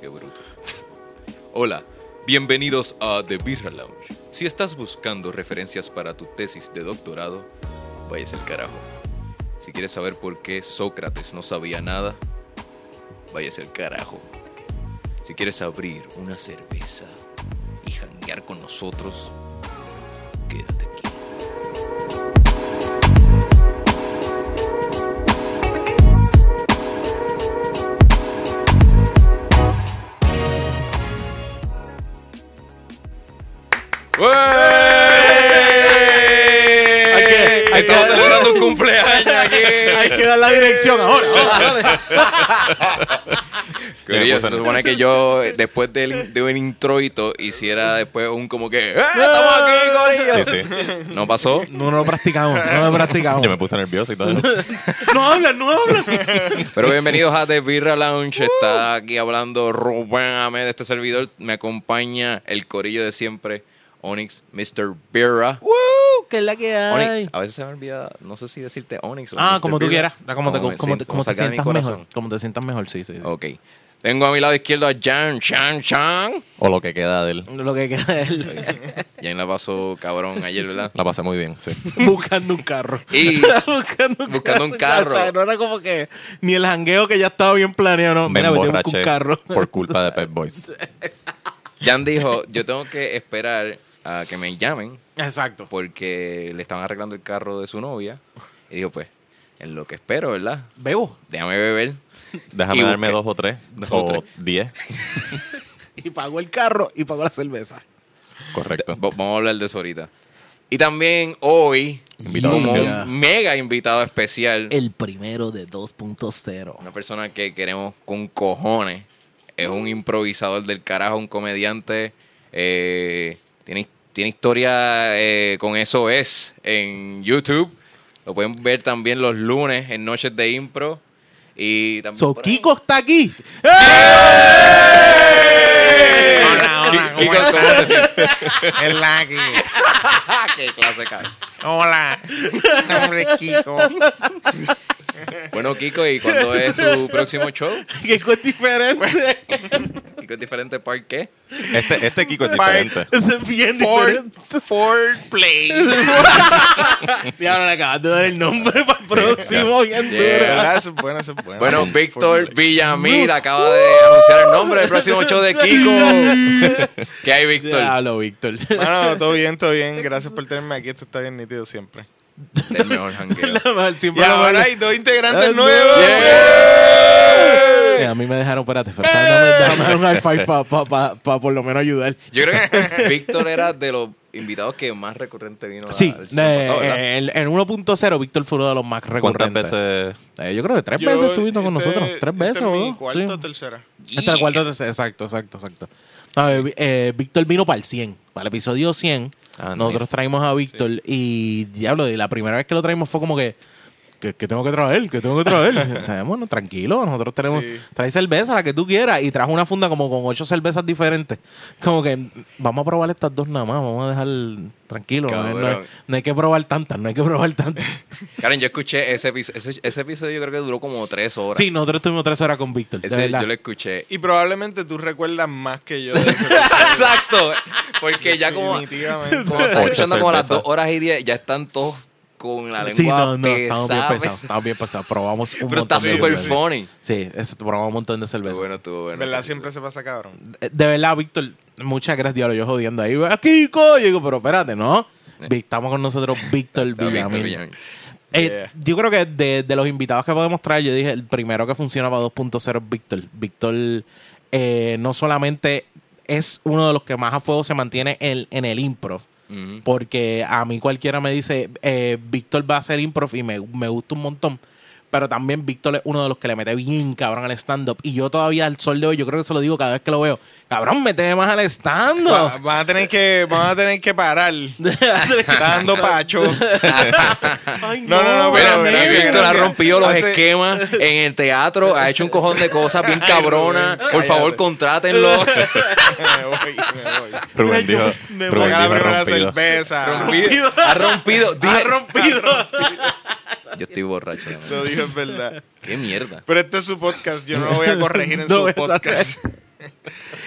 Qué bruto. Hola, bienvenidos a The Birra Lounge. Si estás buscando referencias para tu tesis de doctorado, vayas al carajo. Si quieres saber por qué Sócrates no sabía nada, vayas al carajo. Si quieres abrir una cerveza y janguear con nosotros, Estamos celebrando un cumpleaños aquí. Hay que dar la dirección ahora. ahora, dale. Corillo, se supone que yo, después del, de un introito, hiciera después un como que ¡Eh, ¡Estamos aquí, Corillo! Sí, sí. No pasó. No, no lo practicamos, no lo practicamos. Yo me puse nervioso y todo. No hablan, no hablan. Pero bienvenidos a The Birra Lounge. Está aquí hablando Rubén Ahmed, este servidor. Me acompaña el corillo de siempre, Onyx, Mr. Birra. Woo, que es la que hay. Onyx, a veces se me olvida, no sé si decirte Onyx o Ah, Mr. como tú quieras. Como te, como como de sientas mejor. Como te sientas mejor, sí, sí. sí. Ok. Tengo a mi lado izquierdo a Jan, Chan, Chan. O lo que queda de él. Lo que queda es él Jan la pasó cabrón ayer, ¿verdad? La pasé muy bien, sí. buscando un carro. Y buscando un Buscando un carro. carro. O sea, no era como que ni el jangueo que ya estaba bien planeado. No, Me mira, un carro. por culpa de Pep Boys. Jan dijo, yo tengo que esperar a que me llamen Exacto. porque le estaban arreglando el carro de su novia. Y dijo, pues, en lo que espero, ¿verdad? Bebo. Déjame beber. Déjame Y darme busqué. dos o tres. Dos o o tres. diez. Y pagó el carro y pagó la cerveza. Correcto. Va- Vamos a hablar de eso ahorita. Y también hoy, Invitado como especial. un mega invitado especial, El primero de 2.0. una persona que queremos con cojones, es un improvisador del carajo, un comediante, eh, tiene, tiene historia eh, con eso es en YouTube. Lo pueden ver también los lunes en Noches de Impro. Y también So. Kiko está aquí. Hola, hola, Kiko, ¿cómo ¿cómo estás? sientes? Es Lucky. ¡Qué clase cae! Hola. Mi nombre es Kiko. Bueno, Kiko, ¿y cuándo es tu próximo show? Kiko es diferente. Kiko es diferente para qué? Este, este Kiko es diferente. es bien Ford, diferente. Ford Play. Diablo, le acabas de dar el nombre para el próximo. Bien Yeah. duro. ¿Verdad? Eso es bueno, eso es bueno. Víctor. Villamil acaba de anunciar el nombre del próximo show de Kiko. ¿Qué hay, Víctor? Diablo, Víctor. Bueno, todo bien, todo bien. Gracias por tenerme aquí. Esto está bien nítido siempre. El mejor jangueo. Y ahora hay dos integrantes Es nuevos. Eh, a mí me dejaron, espérate, espérate, déjame, déjame dar un high five para pa, pa, pa por lo menos ayudar. Yo creo que Víctor era de los invitados que más recurrente vino Sí, al show de- pasado, ¿verdad? en, en 1.0 Víctor fue uno de los más ¿Cuántas recurrentes. veces? Eh, yo creo que tres Yo, veces estuviste con este- nosotros. Tres veces, este es ¿o no? cuarta o Sí. tercera. Esta es la cuarta tercera, exacto, exacto, exacto. A ver, vi- eh, Víctor vino para el 100, para el episodio 100. Ah, nosotros nice. traímos a Víctor y, diablo, y la primera vez que lo traímos fue como que, que, que tengo que traer, que tengo que traer. Bueno, tranquilo, nosotros tenemos, Sí. trae cerveza, la que tú quieras, y trajo una funda como con ocho cervezas diferentes. Como que vamos a probar estas dos nada más, vamos a dejar tranquilo. No, hay- no hay, Cabrón. no hay que probar tantas, no hay que probar tantas. Karen, yo escuché ese episodio. Ese, ese episodio yo creo que duró como tres horas. sí, nosotros estuvimos tres horas con Víctor. Ese yo lo escuché. Y probablemente tú recuerdas más que yo de ese. Exacto. Porque ya como, Definitivamente. como estás escuchando como a las dos horas y diez, ya están todos con la lengua Sí, no, no, estamos bien pesados, estamos bien pesados. Probamos un Pero está montón de súper cervezas. funny. Sí, probamos un montón de Estuvo cerveza. bueno, estuvo bueno. ¿Verdad? Siempre se pasa cabrón. De, de verdad, Víctor, muchas gracias, diablo. Yo jodiendo ahí. ¡Ah, Kiko! Y digo, pero espérate, ¿no? Vi- Estamos con nosotros Víctor Villamil. Eh, Yo creo que de, de los invitados que podemos traer, yo dije, el primero que funciona para 2.0 es Víctor. Víctor eh, no solamente es uno de los que más a fuego se mantiene en, en el improv, Porque a mí cualquiera me dice, eh, Víctor va a hacer improv y me, me gusta un montón. Pero también Víctor es uno de los que le mete bien cabrón al stand-up. Y yo todavía al sol de hoy, yo creo que se lo digo cada vez que lo veo. Cabrón, méteme más al Va- stand-up. van, a tener que, van a tener que parar. Está dando pacho. Ay, No, no, no, pero Víctor ha rompido los Hace- esquemas en el teatro, ha hecho un cojón de cosas bien cabronas. Por favor, contrátenlo. me voy, me voy. Rubén dijo, me Rubén Saca la dijo primera rompido. cerveza. Rompido. Ha rompido. Ha rompido. Yo estoy borracho. Lo dijo es verdad. Qué mierda. Pero este es su podcast. Yo no lo voy a corregir en No su podcast.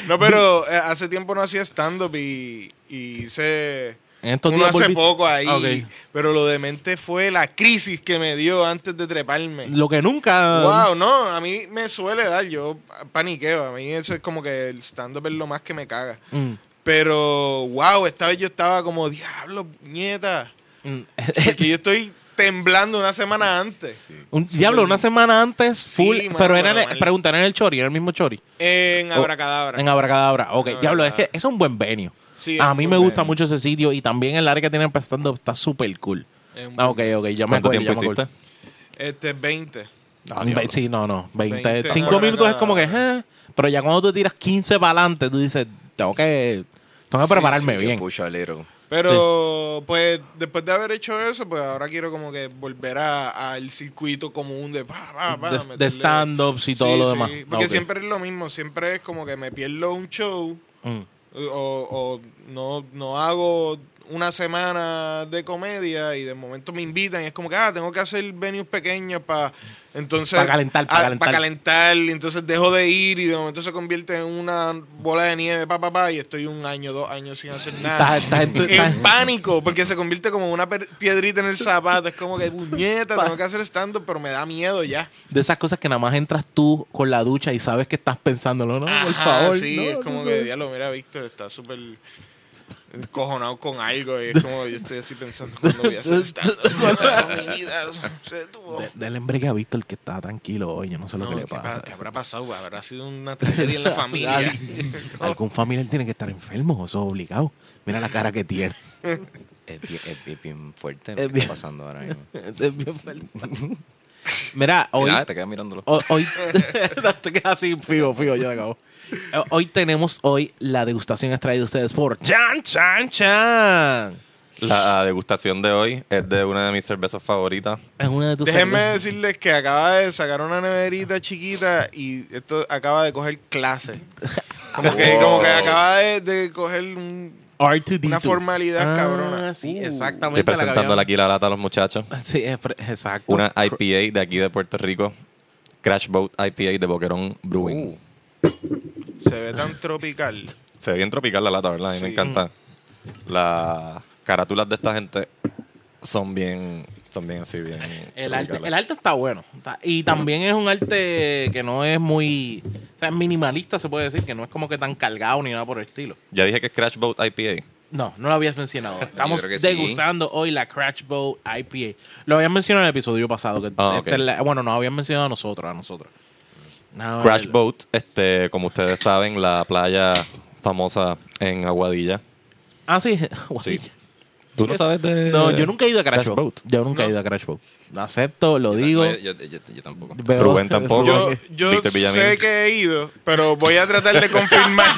No, pero eh, hace tiempo no hacía stand-up y, y hice En estos uno días hace volví- poco ahí. Pero lo demente fue la crisis que me dio antes de treparme. Lo que nunca. Wow, no, a mí me suele dar, yo paniqueo, a mí eso es como que el stand-up es lo más que me caga. Mm, Pero, wow, esta vez yo estaba como, diablo, nieta. mm. Porque yo estoy temblando una semana antes. Un diablo, una semana antes, Sí, full. mano, pero era en pero el, mal. preguntar en el Chori, en el mismo Chori. En Oh, Abracadabra. En Abracadabra. Ok, En diablo, es que es un buen. Sí, a mí me gusta venue. mucho ese sitio y también el área que tienen para stand-up está súper cool. Ah, ok, ok, ya me ¿Cuánto acuerdo. tiempo ya me acuerdo. hiciste? Este, 20. Ah, sí, no, no. 20. 20 Cinco minutos es como que, eh, pero ya cuando tú tiras 15 para adelante, tú dices, tengo que, tengo que prepararme bien. puchalero. Pero, pues, después de haber hecho eso, pues ahora quiero como que volver a- al circuito común de... pa, pa, pa, De, meterle- de stand-ups y todo Sí, lo sí, demás. Porque siempre es lo mismo, siempre es como que me pierdo un show Mm. o, o no, no hago una semana de comedia y de momento me invitan y es como que, ah, tengo que hacer venues pequeños para... Entonces... Pa' calentar, pa' ah, calentar. calentar, y entonces dejo de ir y de momento se convierte en una bola de nieve, pa, pa, pa, y estoy un año, dos años sin hacer nada. En pánico, porque se convierte como una piedrita en el zapato. Es como que, puñeta, tengo que hacer stand pero me da miedo ya. De esas cosas que nada más entras tú con la ducha y sabes que estás pensándolo, no, por Ajá, favor. Sí, no, es como que, sabes. diablo, mira, Víctor está súper cojonado con algo. Y es como, yo estoy así pensando, ¿cuándo voy a hacer stand mi vida se detuvo. De- Del embregue ha visto el que está tranquilo hoy, yo no sé lo No, que le ¿qué, pasa. pa- qué habrá pasado? ¿Habrá sido una tragedia en la familia? Algún familiar tiene que estar enfermo, eso es obligado. Mira la cara que tiene. Es bien, es bien- bien fuerte Es lo que bien- está pasando ahora mismo. Es bien fuerte. Mira, hoy, Mira, te quedas mirándolo. ho- hoy, te quedas así, fijo, fijo, ya acabó. Hoy tenemos hoy la degustación extraída de ustedes por Chan Chan Chan. La degustación de hoy es de una de mis cervezas favoritas. Es una de tus Déjenme cervezas. decirles que acaba de sacar una neverita chiquita y esto acaba de coger clase. Como que, como que acaba de, de coger un... R2D2. una formalidad Ah, cabrona. Sí, Uh. exactamente. Estoy la presentándole habíamos- aquí la lata a los muchachos. Sí, exacto. Una IPA de aquí de Puerto Rico. Crash Boat IPA de Boquerón Brewing. Se ve tan tropical. Se ve bien tropical la lata, ¿verdad? A mí me encanta. Las carátulas de esta gente son bien, son bien así, bien. El arte, el arte está bueno. Está- Y también es un arte que no es muy. O sea, minimalista, se puede decir, que no es como que tan cargado ni nada por el estilo. Ya dije que es Crash Boat IPA. No, no lo habías mencionado. Estamos sí. degustando hoy la Crash Boat IPA. Lo habían mencionado en el episodio pasado. Que Ah, este bueno, nos habían mencionado a nosotros, a nosotros. No, Crash el- Boat, este, como ustedes saben, la playa famosa en Aguadilla. Ah, sí. Sí. ¿Tú no sabes de.? No, yo nunca he ido a Crash, Crash Boat. Yo nunca he ido a Crash Boat. Lo acepto, lo digo. No, yo, yo- yo- yo tampoco. Rubén tampoco. Yo, yo Víctor Villamil. sé que he ido, pero voy a tratar de confirmar.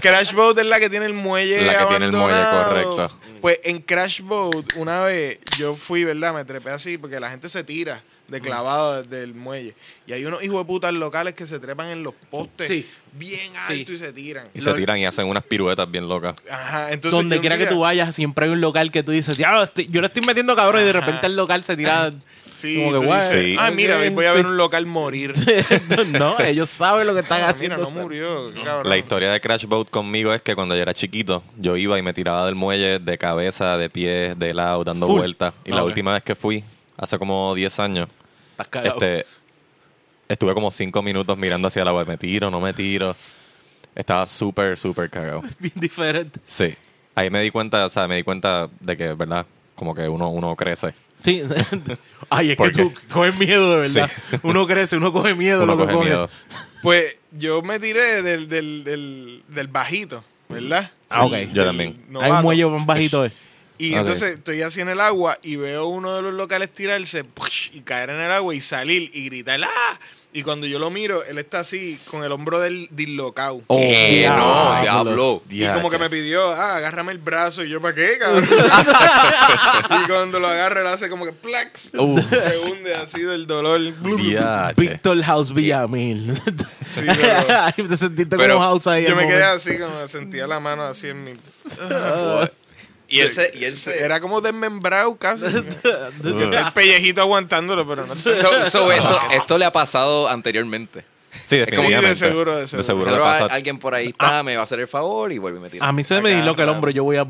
Crash Boat es la que tiene el muelle La que tiene el muelle, correcto. Pues en Crash Boat, una vez yo fui, ¿verdad? Me trepé así porque la gente se tira de clavado desde el muelle. Y hay unos hijos de putas locales que se trepan en los postes Sí. bien Sí. alto y se tiran. Y se tiran y hacen unas piruetas bien locas. Ajá, entonces Donde quiera que tú vayas, siempre hay un local que tú dices, ya, estoy- yo le estoy metiendo cabrón y de repente el local se tira. Sí, como que, dices, Sí. ah, mira, voy a ver un local morir. no, ellos saben lo que están Ah, haciendo. mira, no murió. cabrón. La historia de Crash Boat conmigo es que cuando yo era chiquito, yo iba y me tiraba del muelle de cabeza, de pies, de lado, dando vueltas. Y la última vez que fui, hace como 10 años, Estás cagado. este, estuve como 5 minutos mirando hacia el agua. ¿Me tiro? ¿No me tiro? Estaba súper, súper cagado. Bien diferente. Sí. Ahí me di cuenta, o sea, me di cuenta de que, ¿verdad? Como que uno, uno crece. Sí. Ay, es que ¿Por tú coges miedo, de verdad. Sí. Uno crece, uno coge miedo. Uno lo que coge coge. miedo. Pues yo me tiré del, del, del, del bajito, ¿verdad? Ah, ok. Yo también. Hay novato. un muelle más bajito. Y entonces estoy así en el agua y veo uno de los locales tirarse ¡push! y caer en el agua y salir y gritar ¡Ah! Y cuando yo lo miro, él está así con el hombro del dislocado. Oh, ¿Qué? diablo. no, diablo. Y como que me pidió, ah, agárrame el brazo. Y yo, ¿para qué, cabrón? y cuando lo agarra, él hace como que plax. Uh. Se hunde así del dolor. Víctor House Villamil. Sí, pero te sentiste Pero como House ahí. yo me quedé momento. así, como sentía la mano así en mi... Y él se. Y él se Era como desmembrado casi. el pellejito aguantándolo, pero no. So- so, esto, esto le ha pasado anteriormente. Sí, Es como- definitivamente. Sí, de seguro, de seguro. le Seguro pasa- hay- alguien por ahí está, me va a hacer el favor y vuelve y me tira. A mí se me dislocó el hombro. Yo voy a.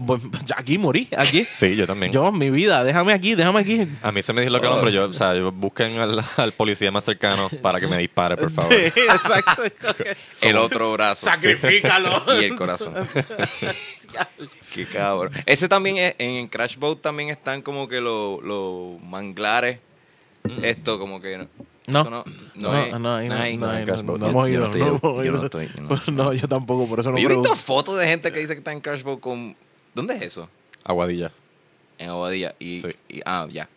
Aquí morí, aquí. Sí, yo también. Yo, mi vida, déjame aquí, déjame aquí. A mí se me dijo que el hombro. Yo, o sea, yo busquen al, al policía más cercano para que me dispare, por favor. Exacto. el otro brazo. Sacrifícalo. Y el corazón. Qué cabrón. Ese también es, en Crash Boat también están como que los los manglares. Esto como que no. No. No, no, No, hay. no, ahí no, hay. no, no, hemos Yo ido. no estoy- no yo- hemos yo no ido. no yo tampoco, por eso no Yo he visto fotos de gente que dice que está en Crash con. ¿Dónde es eso? Aguadilla. En Aguadilla. Y, Sí. y- ah, ya.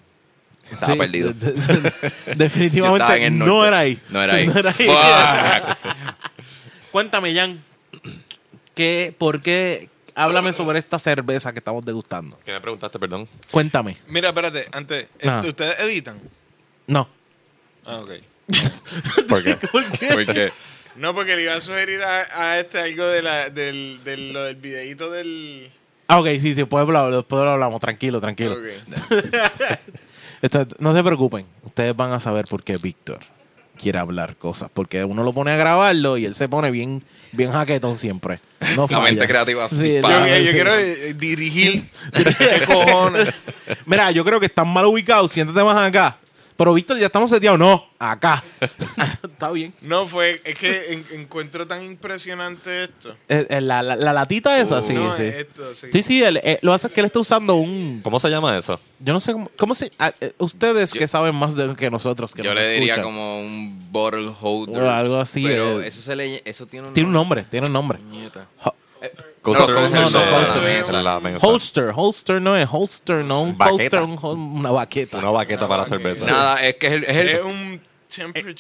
Estaba Sí, perdido. de- de- de- Yo estaba definitivamente no era ahí. No era ahí. No era ahí. Fuck. Cuéntame, Jan. ¿qué, ¿Por qué? Háblame sobre esta cerveza que estamos degustando. ¿Qué me preguntaste, perdón? Cuéntame. Mira, espérate, antes, Ah. ¿est- ¿ustedes editan? No. Ah, ok. ¿Por qué? ¿Por qué? Porque No, porque le iba a sugerir a, a este algo de la, del, del, lo del videíto del... Ah, ok, sí, sí, después hablar, después lo hablamos. Tranquilo, tranquilo. Esto- no se preocupen. Ustedes van a saber por qué Víctor quiere hablar cosas. Porque uno lo pone a grabarlo y él se pone bien, bien jaquetón siempre. No La mente creativa Sí, Yo, quiero eh, dirigir. ¿Qué cojones? Mira, yo creo que están mal ubicados. Siéntate más acá. Pero Víctor, ya estamos seteados. No, acá. Está bien. No, fue... Es que en- encuentro tan impresionante esto. Eh, eh, la, la- la latita esa, Uh, sí, no, sí. esto, sí. Sí, sí, él, eh, lo que pasa es que él está usando un... ¿Cómo se llama eso? Yo no sé cómo... cómo se, ah, eh, ustedes Yo- que saben más de que nosotros, que yo nos le diría escuchan. como un bottle holder. O algo así, Pero eh. eso se le, eso tiene un Tiene un nombre, tiene un nombre. Ho- Coaster- no, no, Coaster- Coaster. la mesa. holster, holster no es holster, no un Baqueta. holster, un hol- una baqueta. Una baqueta para cerveza. Nada, es que es el, es el- Es un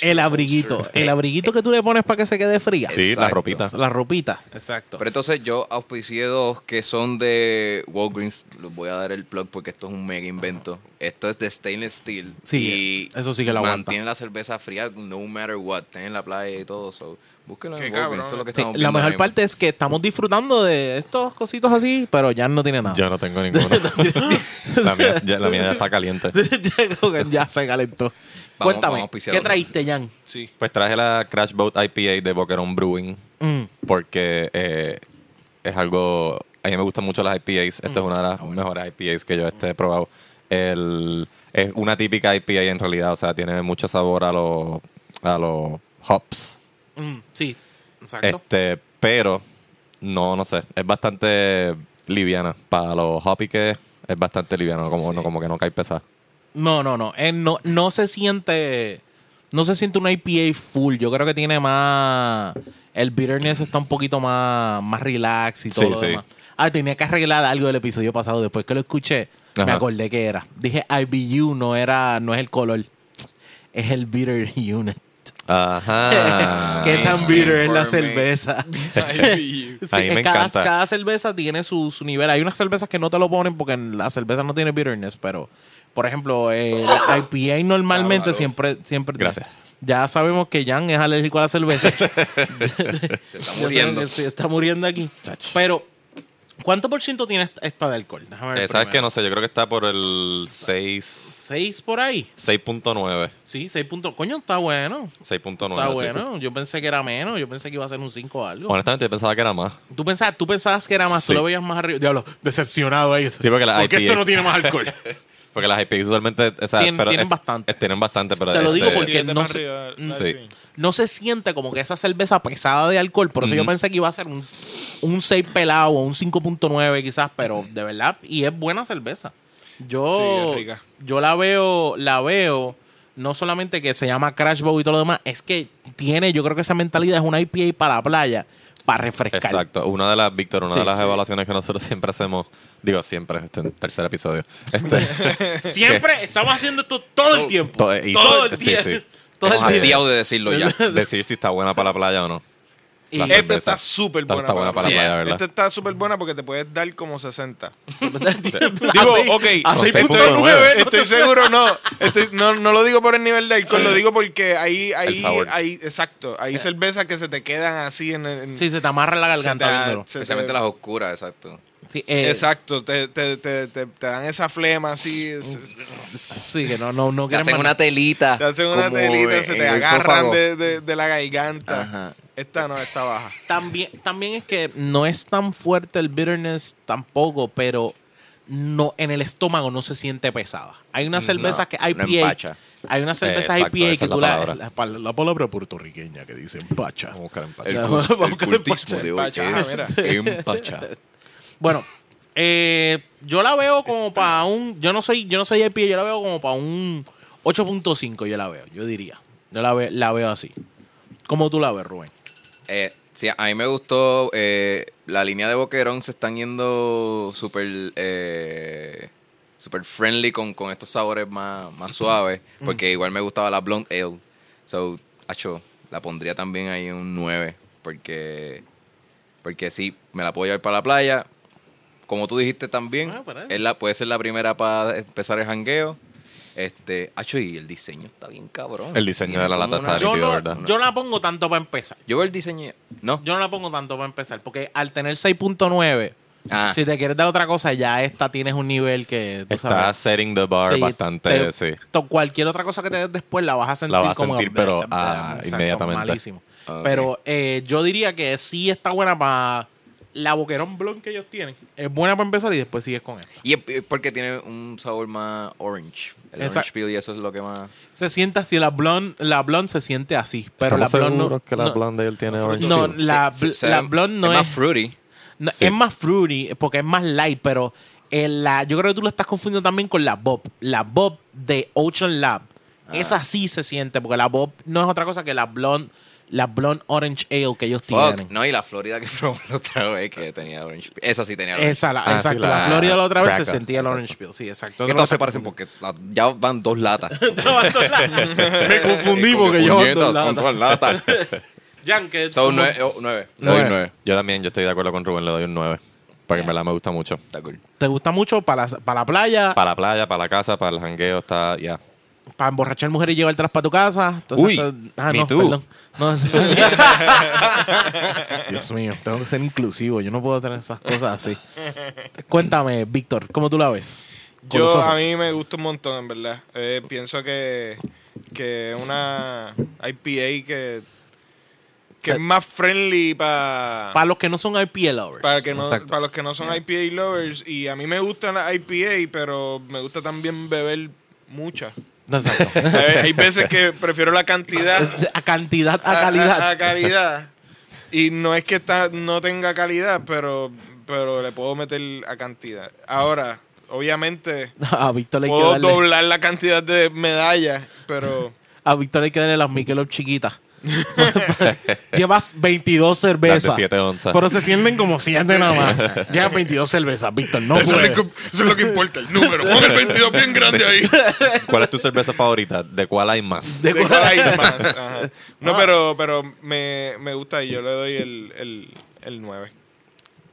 El abriguito, el abriguito que tú le pones para que se quede fría. Sí, la Exacto. ropita. La ropita, exacto. Pero entonces yo auspicié dos que son de Walgreens. Les voy a dar el plug porque esto es un mega invento. Esto es de stainless steel. Sí, y eso sí que lo aguanta. Mantiene la cerveza fría no matter what. Estén en la playa y todo. So, búsquenlo en Qué Walgreens. cabrón. Esto es lo que Sí, estamos la viendo mejor parte es que estamos disfrutando de estos cositos así, pero ya no tiene nada. Yo no tengo ninguno. la, mía, ya, la mía ya está caliente. Ya se calentó. Vamos- Cuéntame, vamos ¿qué traíste, Jan? Sí. Pues traje la Crash Boat IPA de Boquerón Brewing Mm, porque eh, es algo... A mí me gustan mucho las IPAs. Esta es una de las mejores IPAs que yo este, he probado. El, es una típica IPA en realidad. O sea, tiene mucho sabor a los, a los hops. mm, sí, exacto. Este, pero no, no sé, es bastante liviana. Para los hoppy que es, es bastante liviana, como, Sí. no, como que no cae pesada. No, no, no. Eh, no. No se siente. No se siente una IPA full. Yo creo que tiene más. El bitterness está un poquito más, más relax y todo Sí, lo sí. demás. Ah, tenía que arreglar algo del episodio pasado. Después que lo escuché, me acordé que era. Dije IBU no era, no es el color. Es el bitter unit. Ajá. Qué tan sí, bitter es la cerveza. A mí me cada, encanta. cada cerveza tiene su, su nivel. Hay unas cervezas que no te lo ponen porque la cerveza no tiene bitterness, pero por ejemplo, IPA normalmente Claro. siempre, siempre. Gracias. Ya sabemos que Jan es alérgico a la cerveza. Se está muriendo. sí, está muriendo aquí. Pero, ¿cuánto por ciento tiene esta- esta de alcohol? Déjame ver Eh, ¿Sabes qué? No sé, yo creo que está por el 6, ¿Seis por ahí? 6.9. Sí, seis puntos. Coño, está bueno. 6.9. Está bueno. Yo pensé que era menos. Yo pensé que iba a ser un 5 o algo. Honestamente, yo pensaba que era más. ¿Tú, pensabas, tú pensabas que era más, tú Sí. lo veías más arriba. Diablo, decepcionado ahí. Sí, porque la esto IPA no tiene más alcohol. Porque las IPAs usualmente. o sea, Tienen- pero tienen es- bastante. es- tienen bastante, pero. Te lo digo este, porque no arriba, Sí. IPA. no se siente como que esa cerveza pesada de alcohol. Por eso yo pensé que iba a ser un, un 6 pelado o un 5.9 quizás, pero de verdad, y es buena cerveza. Yo, Sí, es rica. yo la veo, la veo, no solamente que se llama Crash Bow y todo lo demás, es que tiene, yo creo que esa mentalidad es una IPA para la playa, para refrescar. Exacto. Una de las, Víctor, una Sí, de las sí. evaluaciones que nosotros siempre hacemos, digo siempre, este es el tercer episodio. Este, Siempre estamos haciendo esto todo el tiempo. todo- y- todo el sí. Todo el día. de decirlo ya. decir si está buena para la playa o no. Y- La Esta cerveza. está súper buena, está buena para la playa, ¿verdad? Esta está súper buena porque te puedes dar como 60. Digo, ok, a con 6.9. seis Estoy seguro, no, estoy, no. No lo digo por el nivel de alcohol, lo digo porque ahí, ahí, sabor. ahí, exacto, hay cervezas que se te quedan así en el... en- Sí, se te amarra la se garganta se te- Especialmente las oscuras, exacto. Sí, eh, Exacto, te, te, te, te, te dan esa flema así. es- es- Sí, que no, no, no Te quieren hacen una telita. Te hacen una como telita, se en te el agarran esófago. de, de, de la garganta. Ajá. Esta no, está baja. También, también es que no es tan fuerte el bitterness tampoco, pero no en el estómago no se siente pesada. Hay unas cervezas que no IPA. empacha. hay unas cervezas Exacto, IPA que es tú la la, palabra. la, pal- la palabra puertorriqueña que dice empacha. Vamos a buscar empache. El, vamos a el buscar cultismo empacha. de hoy Empacha, es empacha. Bueno, eh, yo la veo como para un. Yo no soy, yo no soy IPA, yo la veo como para un 8.5, yo la veo, yo diría. Yo la, ve- la veo así. ¿Cómo tú la ves, Rubén? Eh, sí, a mí me gustó. eh, la línea de Boquerón se están yendo súper eh, super friendly con, con estos sabores más, más suaves. Porque igual me gustaba la Blonde Ale. So, acho, la pondría también ahí en un 9. Porque, porque sí, me la puedo llevar para la playa. Como tú dijiste también, Ah, es la, puede ser la primera para empezar el jangueo. Este, acho, y el diseño está bien cabrón. El diseño de la lata está Yo nítido, no, ¿verdad? yo no la pongo tanto para empezar. Yo veo el diseño. No. Yo no la pongo tanto para empezar, porque al tener 6.9, Ah. si te quieres dar otra cosa, ya esta tienes un nivel que tú Está sabes. setting the bar Sí, bastante, te- sí. Cualquier otra cosa que te des después la vas a sentir La vas a como sentir, pero, ah, inmediatamente. malísimo. Pero eh, yo diría que sí está buena para la boquerón blonde que ellos tienen. Es buena para empezar y después sigues con ella. Y es porque tiene un sabor más orange. El Exacto. orange peel y eso es lo que más... Se siente así, la blonde, la blonde se siente así, pero ¿Estamos la blonde no, que la no- blonde de él tiene orange no, peel? la, Se- se la blonde no es es, más fruity. no, Sí. es más fruity porque es más light, pero la, yo creo que tú lo estás confundiendo también con la Bob. La Bob de Ocean Lab. Ah. Esa sí se siente, porque la Bob no es otra cosa que la blonde, la blonde orange ale que ellos Fuck. tienen. No, y la Florida que probó la otra vez que tenía orange peel. Esa sí tenía orange Esa, la, Ah, sí, exacto. la la, Florida la otra vez se sentía el orange peel. Sí, exacto. Que no se parecen porque la- ya van dos latas. Me confundí Eh, como porque que yo puñetas, dos latas. con dos latas. Son nueve. oh, nueve. Le Nueve. doy nueve. Yo también, yo estoy de acuerdo con Rubén, le doy un 9. Porque en verdad me gusta mucho. Está cool. ¿Te gusta mucho para la, para la playa? Para la playa, para la casa, para el jangueo, está ya. Para emborrachar mujeres y llevártelas para tu casa. Entonces, Uy, ah, me no, perdón. No, es- Dios mío, tengo que ser inclusivo. Yo no puedo tener esas cosas así. Cuéntame, Víctor, ¿cómo tú la ves? Yo, a mí me gusta un montón, en verdad. Eh, pienso que, que es una IPA que, que es más friendly para Para los que no son IPA lovers. para que no, para los que no son IPA lovers. Y a mí me gustan las IPA, pero me gusta también beber muchas. No, exacto. Hay, veces que prefiero la cantidad a cantidad, a calidad. A, a calidad. Y no es que esta no tenga calidad, pero, pero le puedo meter a cantidad. Ahora, obviamente, A Víctor puedo darle, doblar la cantidad de medallas, pero a Víctor hay que darle las Michelob chiquitas. Llevas 22 cervezas. Las de siete onzas. Pero se sienten como 7 nada más. Llevas 22 cervezas, Víctor. No eso, es lo que, eso es lo que importa, el número. Pon el 22 bien grande ahí. ¿Cuál es tu cerveza favorita? ¿De cuál hay más? De De cuál- hay más. Ajá. No, pero, pero me, me gusta y yo le doy el, el, el 9.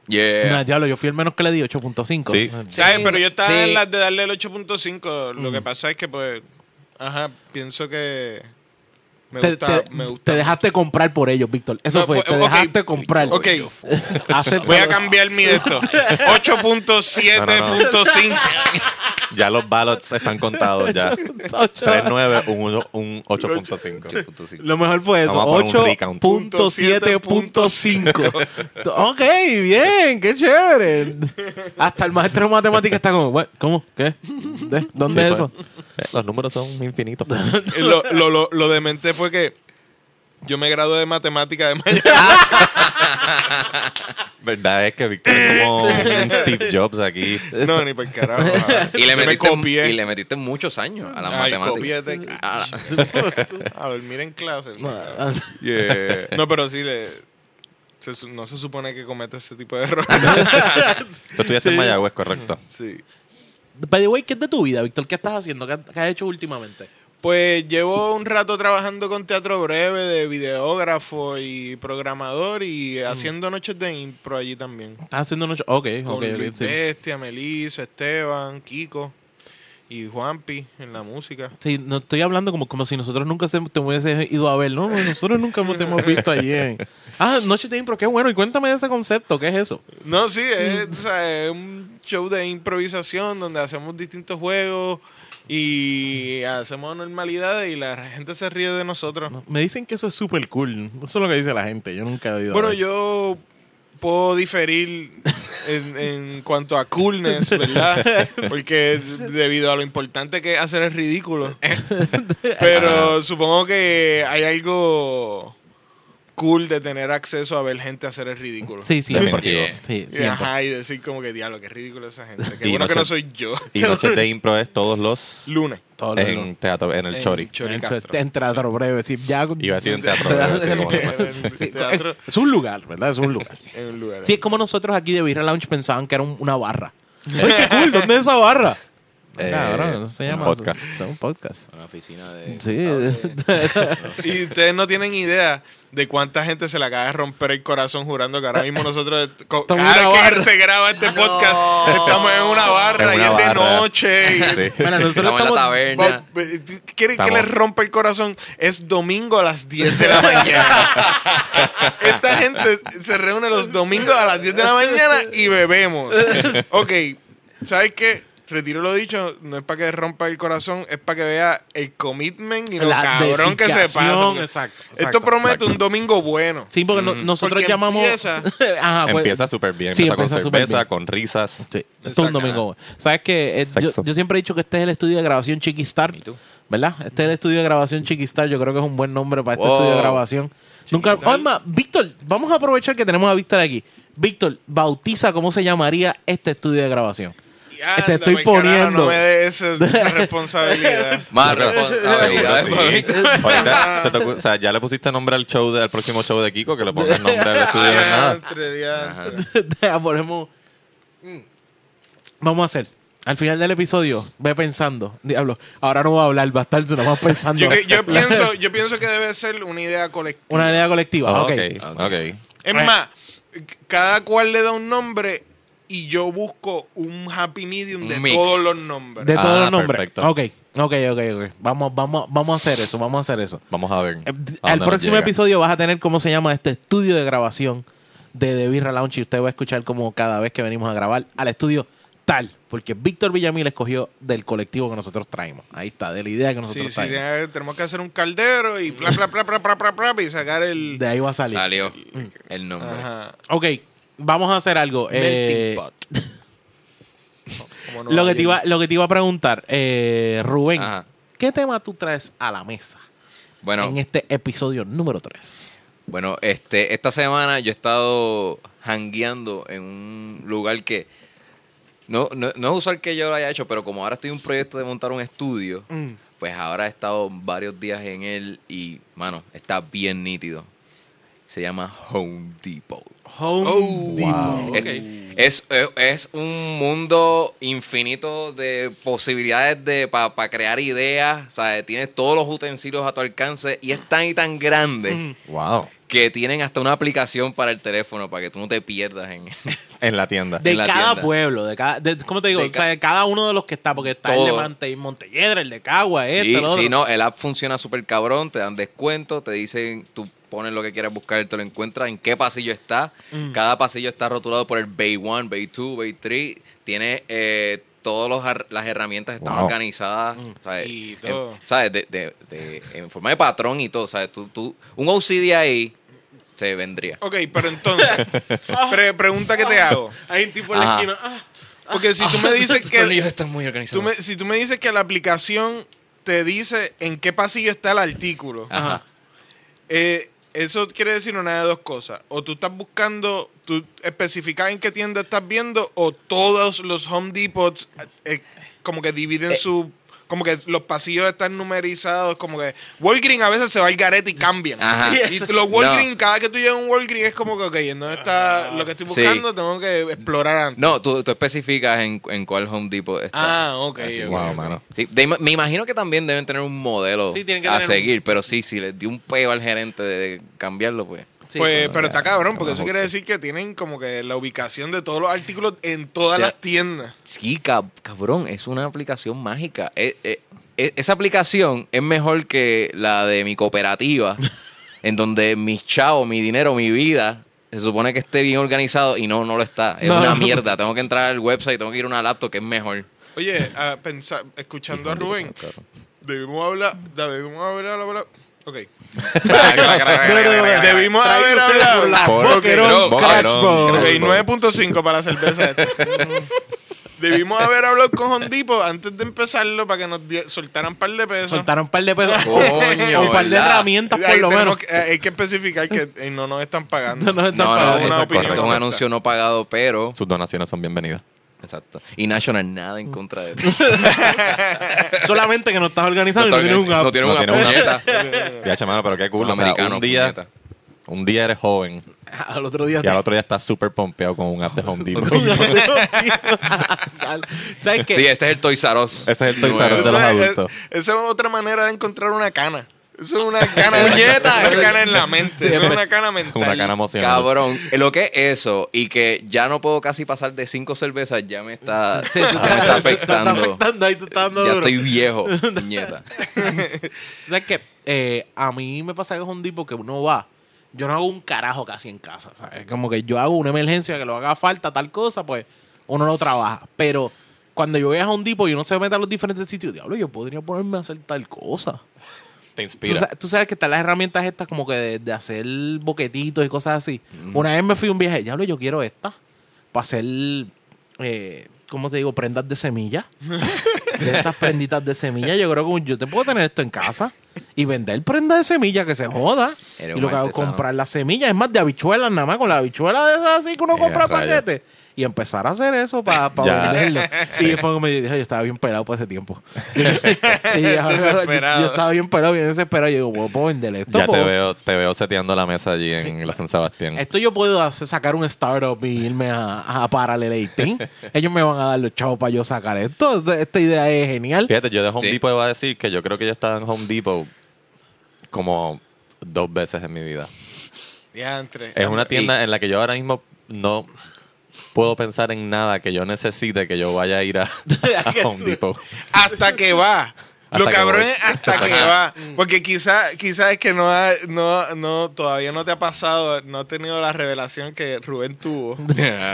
Yeah. Nah, diablo, yo fui el menos que le di 8.5. Sí. ¿Sabes? Pero yo estaba Sí. en las de darle el 8.5. Lo que pasa es que, pues, ajá, pienso que me Te, gusta. te- me gusta te dejaste comprar por ellos, Víctor. Eso No, fue, pues, te dejaste comprar. Ok, voy a cambiar mi de esto. 8.7.5. Ya los ballots están contados ya. 3.9, un, uno- un 8.5. Lo mejor fue eso. Vamos a poner un recount. 8.7.5. ok, bien, qué chévere. Hasta el maestro de matemáticas está como, "What? ¿cómo? ¿Qué? ¿De? ¿Dónde Sí, es eso? pues. Eh, Los números son infinitos. lo, lo, lo, lo demente fue que yo me gradué de matemática de Miami. Verdad es que Víctor es como un Steve Jobs aquí. No, ni por carajo. Y le, me metiste, y le metiste muchos años a la Ay, matemática. Ah, A dormir en clase. Yeah. No, pero sí, le, no se supone que cometa ese tipo de errores. Tú estudiaste en Mayagüez, correcto. sí. By the way, ¿qué es de tu vida, Víctor? ¿Qué estás haciendo? ¿Qué, qué has hecho últimamente? Pues llevo un rato trabajando con teatro breve de videógrafo y programador y haciendo noches de impro allí también. ¿Estás haciendo noche? Ok, Con ok, Luis sí. Bestia, Melissa, Esteban, Kiko y Juanpi en la música. Sí, no estoy hablando como, como si nosotros nunca se, te hubiese ido a ver. No, no, nosotros nunca hemos- te hemos visto allí en, Ah, Noche de Impro, qué bueno. Y cuéntame de ese concepto, ¿qué es eso? No, sí, es, o sea, es un show de improvisación donde hacemos distintos juegos y hacemos normalidades y la gente se ríe de nosotros. Me dicen que eso es súper cool. Eso es lo que dice la gente. Yo nunca he oído. Bueno, yo puedo diferir en, en cuanto a coolness, ¿verdad? Porque debido a lo importante que es hacer el ridículo. Pero supongo que hay algo cool de tener acceso a ver gente hacer el ridículo. Sí. Sí, Y, siempre. ajá, y decir como que diablo, qué ridículo esa gente. Qué Y bueno que no soy yo. Y Noches de Impro es todos los Lunes. Todos los- en teatro, en el En Chori. Chori en, en teatro breve. Sí, ya, Iba a decir en teatro breve, sí, teatro, Es un lugar, ¿verdad? Es un lugar. un lugar. Sí, es como nosotros aquí de Birra Lounge pensaban que era un- una barra. Oye, qué cool, ¿dónde es esa barra? Eh, no se llama. podcast. Es un podcast. Una oficina de. Sí. Y ustedes no tienen idea de cuánta gente se le acaba de romper el corazón jurando que ahora mismo nosotros, cada vez que se graba este podcast, estamos en una barra En y es de noche. Y Sí. Bueno, nosotros Estamos en la estamos- taberna. Bo- ¿Quieren que les rompa el corazón? Es domingo a las 10 de la mañana. Esta gente se reúne los domingos a las 10 de la mañana y bebemos. Ok, ¿sabes qué? Retiro lo dicho, no es para que rompa el corazón, es para que vea el commitment y lo La cabrón que se pasa. exacto, Esto promete exacto. un domingo bueno. Sí, porque no- nosotros Porque llamamos. empieza- Ajá, pues- Empieza súper bien. Sí, empieza con empieza súper cerveza, bien. con risas. Sí, esto es un domingo. ¿Sabes qué? Eh, yo, siempre he dicho que este es el estudio de grabación Chiquistar. ¿Y tú? ¿Verdad? Este es el estudio de grabación Chiquistar. Yo creo que es un buen nombre para este Wow. estudio de grabación. Nunca. Oh, más, Víctor, vamos a aprovechar que tenemos a Víctor aquí. Víctor, bautiza cómo se llamaría este estudio de grabación. Te estoy poniendo. No me des esa, esa responsabilidad. Más Seguro responsabilidades sí. Víctor. Ahorita se te ocu- o sea, ya le pusiste nombre al show de- al próximo show de Kiko, que le pongas nombre al estudio de nada. Diantre, diantre. Ya ponemos. Mm. Vamos a hacer. Al final del episodio, ve pensando. Diablo, ahora no voy a hablar, va a estar nada más pensando. Yo, que- yo pienso, yo pienso que debe ser una idea colectiva. Una idea colectiva. Oh, ok. ok, ok. Es más, cada cual le da un nombre y yo busco un happy medium Un de mix. todos los nombres. De Ah, todos los nombres. perfecto. Ok, ok, ok, ok. Vamos, vamos, vamos a hacer eso, vamos a hacer eso. Vamos a ver. Eh, a Al próximo llega. episodio vas a tener cómo se llama este estudio de grabación de The Birra Lounge y usted va a escuchar como cada vez que venimos a grabar al estudio tal, porque Víctor Villamil escogió del colectivo que nosotros traemos. Ahí está, de la idea que nosotros sí, traemos. tenemos que hacer un caldero y bla, bla, bla, bla, bla, bla, bla, y sacar el... De ahí va a salir. Salió el nombre. Ajá. Ok, vamos a hacer algo. Eh, no lo, que te iba, lo que te iba a preguntar, eh, Rubén, Ajá. ¿qué tema tú traes a la mesa Bueno, en este episodio número 3? Bueno, este, esta semana yo he estado hangueando en un lugar que no, no, no es usual que yo lo haya hecho, pero como ahora estoy en un proyecto de montar un estudio, Mm. pues ahora he estado varios días en él y, mano, está bien nítido. Se llama Home Depot. Home Oh, Depot. Es, es, es- es un mundo infinito de posibilidades de para crear ideas. O sea, tienes todos los utensilios a tu alcance y es tan y tan grande Wow. Que tienen hasta una aplicación para el teléfono para que tú no te pierdas en En la tienda. De en la cada tienda. pueblo, de cada, de- ¿cómo te digo? De o sea, de cada uno de los que está, porque está el Todo. de Monte, Montelledra, el de Cagua, este, Sí, el otro. sí, no, el app funciona súper cabrón, te dan descuento, te dicen, tú pones lo que quieras buscar, te lo encuentras, en qué pasillo está. Mm. Cada pasillo está rotulado por el Bay 1, Bay 2, Bay 3. Tiene eh, todas las herramientas están Wow. organizadas, Mm. ¿sabes? Y En- todo. ¿sabes? De, de- de- en forma de patrón y todo, ¿sabes? Tú, tú, un OCD ahí se vendría. Ok, pero entonces, pre- pregunta que te hago. Hay un tipo en la esquina. ah, Porque si tú me dices Estos que... tornillos están muy tú organizados. me- si tú me dices que la aplicación te dice en qué pasillo está el artículo, Ajá. eh, eso quiere decir una de dos cosas. O tú estás buscando, tú especificas en qué tienda estás viendo, o todos los Home Depots eh, como que dividen Eh. su... Como que los pasillos están numerizados, como que Walgreens a veces se va al garete y cambian. Ajá. Y los Walgreens, cada que tú llegas a un Walgreens es como que, ok, ¿en dónde está lo que estoy Sí. buscando? Tengo que explorar antes. No, tú, tú especificas en, en cuál Home Depot está. Ah, ok. ok, Wow, mano. Sí, de- me imagino que también deben tener un modelo Sí, tienen que a un- seguir, pero sí, si les dio un peo al gerente de cambiarlo, pues. Sí, pues, pero- está cabrón, porque eso quiere decir que tienen como que la ubicación de todos los artículos en todas Ya. las tiendas. Sí, cab- cabrón, es una aplicación mágica. Eh, eh, eh, esa aplicación es mejor que la de mi cooperativa en donde mis chavos, mi dinero, mi vida, se supone que esté bien organizado y no, no lo está. Es No, una mierda. Tengo que entrar al website, tengo que ir a una laptop que es mejor. Oye, a pensar, escuchando a Rubén, debimos hablar, debimos haber hablado. Ok. Debimos haber hablado. Boquerón, Boquerón. Ok, 9.5 para la cerveza. esta. Debimos haber hablado con Hondipo antes de empezarlo para que nos soltaran un par de pesos. Soltaron un par de pesos. Coño, un par de ¿verdad? herramientas, por Ahí lo menos. que- eh, hay que especificar que eh, no nos están pagando. No nos están No, no, pagando. una es un anuncio no pagado, pero... Sus donaciones son bienvenidas. Exacto. Y National nada en contra de ti. Solamente que no estás organizado y no tienes un app. No tiene No una tiene una- puñeta. Ya, chamano, pero qué cool. Un O sea, americano, un día, puñeta. un día eres joven Al otro día y al otro día estás súper pompeado con un app de Home Depot. ¿Sabes qué? Sí, este es el Toys R Us. Ese es el Toys R Us de los adultos. Esa es otra manera de encontrar una cana. Eso es una cana, Puñeta. una cana en la mente. Eso es una cana mental. Una cana emocional. Cabrón, lo que es eso y que ya no puedo casi pasar de cinco cervezas ya me está, Sí, tú ya me está te está afectando. ahí dando Ya duro. estoy viejo, puñeta. ¿Sabes qué? Eh, a mí me pasa que es un tipo que uno va. Yo no hago un carajo casi en casa, ¿sabes? Como que yo hago una emergencia que lo haga falta, tal cosa, pues uno lo trabaja. Pero cuando yo voy a un tipo y uno se mete a los diferentes sitios, diablo, yo podría ponerme a hacer tal cosa. Te inspira. tú sabes que están las herramientas estas como que de, de hacer boquetitos y cosas así. Una vez me fui a un viaje, diablo, yo quiero esta. Para hacer, eh, ¿cómo te digo? Prendas de semilla. de estas prenditas de semilla. Yo creo que yo te puedo tener esto en casa y vender prendas de semilla que se joda. Y lo que hago es comprar las semillas. Es más, de habichuelas nada más. Con la habichuela de esas así que uno Eh, compra rayos. paquetes. Y empezar a hacer eso para Ya. venderlo. Sí, fue como me dije, yo estaba bien pelado por ese tiempo. y yo, Desesperado. yo estaba bien pelado, bien desesperado. Yo digo, "Bueno, puedo vender esto. Ya te veo, te veo seteando la mesa allí en la San Sebastián. Esto yo puedo hacer, sacar un startup y irme a, a Parallel 18. Ellos me van a dar los chavos para yo sacar esto. Esta idea es genial. Fíjate, yo de Home Sí. Depot iba a decir que yo creo que yo estaba en Home Depot como dos veces en mi vida. Diantre. Es una tienda en la que yo ahora mismo no puedo pensar en nada que yo necesite que yo vaya a ir a, a Home Depot. hasta que va. Lo cabrón es hasta que va. Porque quizá, quizá es que no, ha- no, no, todavía no te ha pasado, no has tenido la revelación que Rubén tuvo.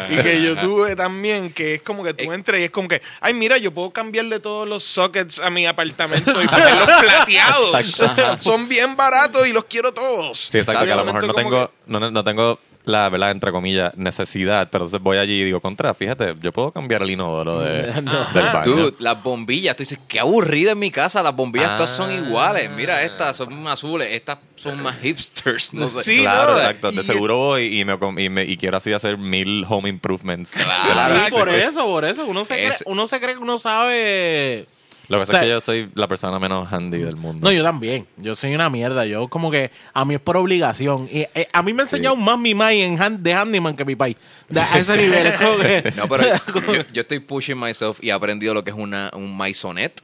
y que yo tuve también, que es como que tú entras y es como que, ay, mira, yo puedo cambiarle todos los sockets a mi apartamento y ponerlos plateados. Son bien baratos y los quiero todos. Sí, exacto, que a lo mejor no tengo, que- no, no tengo la verdad, entre comillas, necesidad, pero entonces voy allí y digo, contra, fíjate, yo puedo cambiar el inodoro de, del baño. Dude, las bombillas, tú dices, qué aburrida en mi casa, las bombillas todas son Ah. iguales. Mira, estas son azules, estas son más hipsters. No sé. Sí, Claro, no, exacto. y- De seguro voy y, me, y, me- y quiero así hacer mil home improvements. Claro. Sí, por eso, por eso. Uno se, cree, uno se cree que uno sabe. Lo que pasa O sea, es que yo soy la persona menos handy del mundo. No, yo también. Yo soy una mierda. Yo como que a mí es por obligación. Y eh, a mí me ha enseñado más mi mai en hand- de handyman que mi pai. De- a ese nivel. Es como que- No, pero yo, yo estoy pushing myself y he aprendido lo que es una, un maisonet.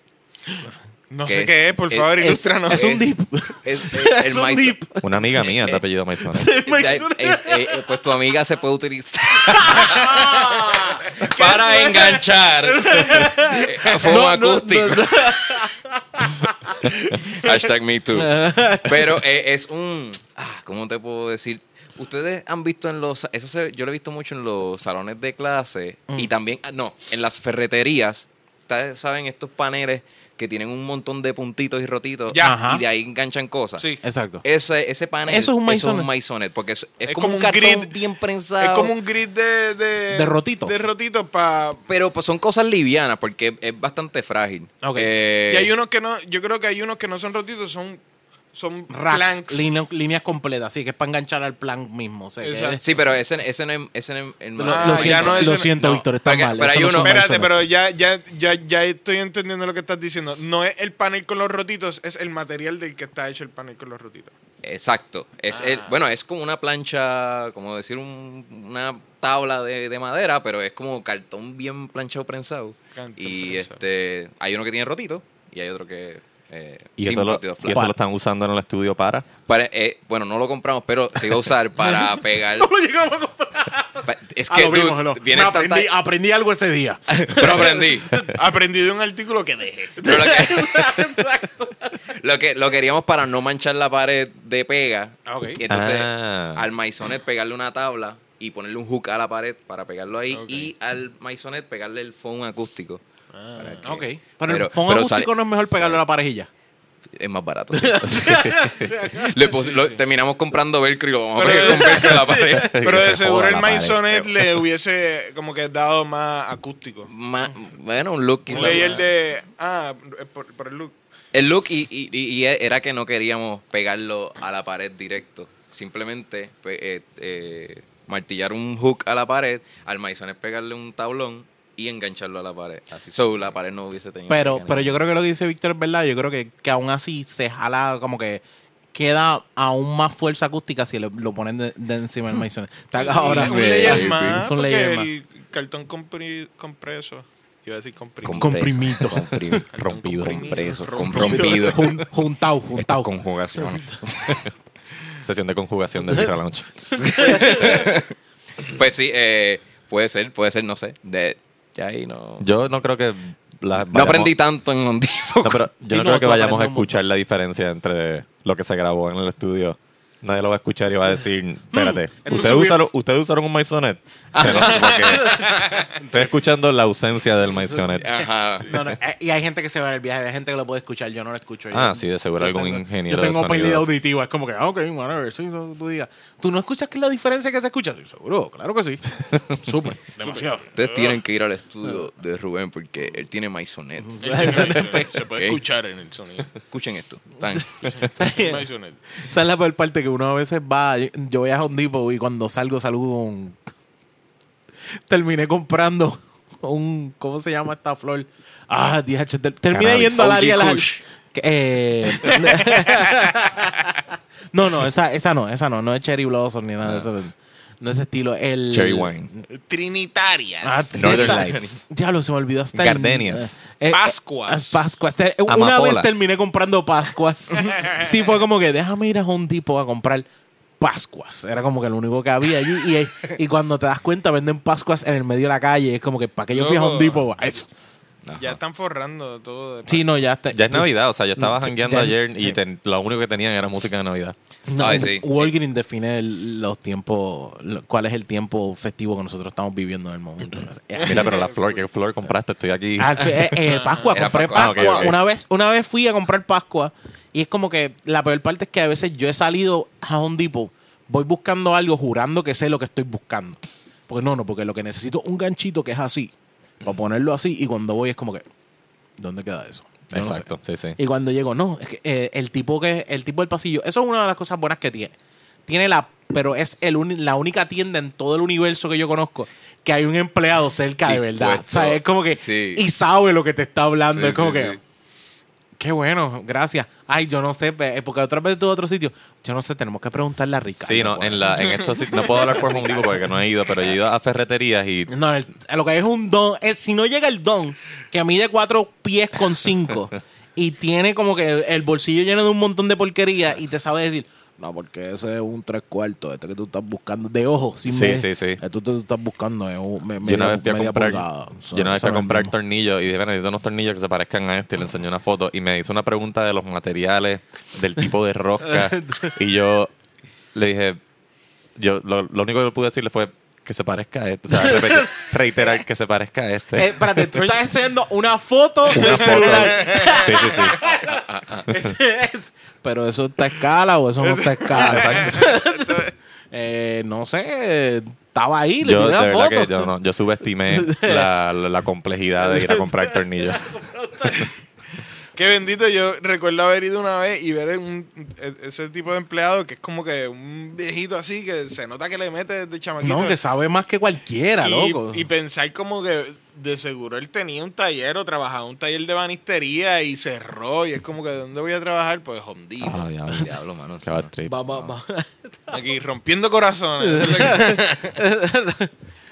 No ¿Qué sé es? qué es, por Es- favor, ilústranos. es un dip. Es, el un dip. Una amiga mía es de apellido es- eh, pues tu amiga se puede utilizar para enganchar eh, no, acústico. Hashtag me too. Pero eh, es un. ah, ¿Cómo te puedo decir? Ustedes han visto en los. Eso se- yo lo he visto mucho en los salones de clase Mm. y también. ah, No, en las ferreterías. Ustedes saben estos paneles que tienen un montón de puntitos y rotitos Ya. Y de ahí enganchan cosas. Sí. Exacto. Ese, ese panel Eso es un maisonet. maisonet, porque es, es Es como, como un un cartón grid. bien prensado. Es como un grid de... De, De rotito. De rotito para... Pero pues son cosas livianas porque es bastante frágil. Ok. Eh, Y hay unos que no... Yo creo que hay unos que no son rotitos, son... Son Racks, planks. línea- líneas completas. Así que es para enganchar al plan mismo. O sea, que- Exacto. Sí, pero ese, ese no es... Ese no es- Lo, Ah, lo siento, no, eso lo no- siento no. Víctor, está mal. pero hay no uno- Espérate, pero ya, ya, ya, ya estoy entendiendo lo que estás diciendo. No es el panel con los rotitos, es el material del que está hecho el panel con los rotitos. Exacto. Es el, bueno, es como una plancha, como decir un- una tabla de, de madera, pero es como cartón bien planchado prensado. Y prensado. este hay uno que tiene rotito y hay otro que eh, Y eso, lo, rotito, y flat. eso lo están usando en el estudio para. Para- eh, bueno, no lo compramos, pero se iba a usar para pegar. No lo llegamos a comprar. Es Ah, que vimos, viene me tanta- aprendí, aprendí algo ese día. pero aprendí. Aprendí de un artículo que dejé. Pero lo que, lo que lo queríamos para no manchar la pared de pega. Ah, ok. Y entonces Ah. al maisonet pegarle una tabla y ponerle un hook a la pared para pegarlo ahí y al maisonet pegarle el phone acústico. Para que- Ok. Pero, Pero- el pero acústico sale- no es mejor pegarlo a la parejilla. Es más barato. sí. Le pus- lo- terminamos comprando velcro y lo vamos a pegar con velcro a la pared. Pero de se seguro el. Maisonet le hubiese como que dado más acústico. Bueno, un look quizás. de... Ah, por, por el look. El look y, y- era que no queríamos pegarlo a la pared directo. Simplemente pe- eh, eh, martillar un hook a la pared, al maizón es pegarle un tablón y engancharlo a la pared. Así, so la pared no hubiese tenido. Pero, pero yo creo que lo que dice Víctor es verdad. Yo creo que, que aún así se jala como que queda aún más fuerza acústica si le- lo ponen de, de encima del Mason. Está ahora. un layer más, Es un layer más. el cartón compri- compreso. Iba a decir comprimido. Comprimido. comprim- Rompido. compreso, Rompido. rompido. Jun- juntado, juntado. conjugaciones. Sesión de conjugación de Birra Lounge. Pues sí, eh, puede ser, puede ser, no sé. De, ya ahí no. Yo no creo que... la- no vayamos- aprendí tanto en un tipo. No, pero yo Sí, no, no, creo que vayamos a escuchar la diferencia entre lo que se grabó en el estudio. Nadie lo va a escuchar y va a decir, espérate, Entonces ¿ustedes, usaron, ¿ustedes usaron un Maisonet? Nota porque Estoy escuchando la ausencia del Maisonet. Ajá. No, no, eh, y hay gente que se va en el viaje, hay gente que lo puede escuchar, yo no lo escucho. Ah, Yo- sí, de seguro algún tengo- ingeniero Yo tengo de pérdida auditiva, es como que, ah, ok, whatever, eso tú digas. ¿Tú no escuchas qué es la diferencia que se escucha? Sí, seguro, claro que sí. Súper, demasiado. Ustedes tienen que ir al estudio de Rubén porque él tiene Maisonet. Se puede escuchar en el sonido. Escuchen esto. Tan- Maisonet. Esa es la peor parte que uno a veces va. Yo, voy a Home Depot y cuando salgo, salgo con. Terminé comprando un. ¿Cómo se llama esta flor? Ah, DH. ter- Terminé Cannabis. yendo al área de que, eh, no, no, esa, esa no, esa no. No es Cherry Blossom ni nada de eso. No es ese estilo. El, Cherry wine. Trinitarias. Ah, Northern. Lights. Diablo, se me olvidó hasta el- Gardenias. eh, eh, Pascuas. Pascuas. Una Amapola. vez terminé comprando Pascuas. sí, fue como que déjame ir a un tipo a comprar Pascuas. Era como que lo único que había allí. Y, y cuando te das cuenta, venden Pascuas en el medio de la calle. Es como que para que yo fui a. Home Depot a Ya están forrando todo. de Sí, no, ya está. Ya es Navidad, o sea, yo estaba jangueando ayer y sí. ten- lo único que tenían era música de Navidad. No, Ay, sí. Walgreens define el- los tiempos, lo- cuál es el tiempo festivo que nosotros estamos viviendo en el momento. Mira, pero la flor, ¿qué flor compraste? Estoy aquí. Ah, fue- eh, eh, Pascua, Era compré Pascua. Pascua. Ah, ok, ok. Una, vez, una vez fui a comprar Pascua y es como que la peor parte es que a veces yo he salido a Home Depot, voy buscando algo jurando que sé lo que estoy buscando. Porque no, no, porque lo que necesito es un ganchito que es así, para ponerlo así y cuando voy es como que, ¿dónde queda eso? Yo no sé. Exacto, sí, sí. Y cuando llego, no, es que eh, el tipo que el tipo del pasillo, eso es una de las cosas buenas que tiene. Tiene la, pero es el la única tienda en todo el universo que yo conozco que hay un empleado cerca de verdad. Dispuesto. O sea, es como que Sí. y sabe lo que te está hablando, Sí, es como sí, que. Qué bueno, gracias. Ay, yo no sé, porque otra vez tuve otro sitio. Yo no sé, tenemos que preguntarle a Ricardo. Sí, no, en, la, en estos no puedo hablar por Depot porque no he ido, pero yo he ido a ferreterías y No, el- lo que es un don, es, si no llega el don, que mide cuatro pies con cinco y tiene como que el bolsillo lleno de un montón de porquería y te sabe decir, no, porque ese es un tres cuartos, este que tú estás buscando, de ojo, sin Sí, ver. sí, sí. Esto tú estás buscando es un, me- yo una vez fui a comprar, yo una vez fui a comprar tornillos y dije, bueno, necesito unos tornillos que se parezcan a este y le enseñé una foto y me hizo una pregunta de los materiales, del tipo de rosca y yo le dije, yo lo, lo único que pude decirle fue que se parezca a este, o sea, repetir- reiterar que se parezca a este. Eh, espérate, tú estás enseñando una foto del celular. Sí, sí, sí. Pero eso está a escala o eso no está a escala. Eh, no sé, estaba ahí, le Yo, tiré de la verdad foto. que yo, no, yo subestimé la, la- la complejidad de ir a comprar tornillos. Qué bendito, yo recuerdo haber ido una vez y ver un, e- ese tipo de empleado que es como que un viejito así que se nota que le mete desde chamaquito. No, que sabe más que cualquiera, y, loco. y pensar como que de seguro él tenía un taller o trabajaba un taller de banistería y cerró y es como que ¿dónde voy a trabajar? Pues Depot. Ah, diablo. Diablo, mano. Qué. Va, va, va. Aquí rompiendo corazones.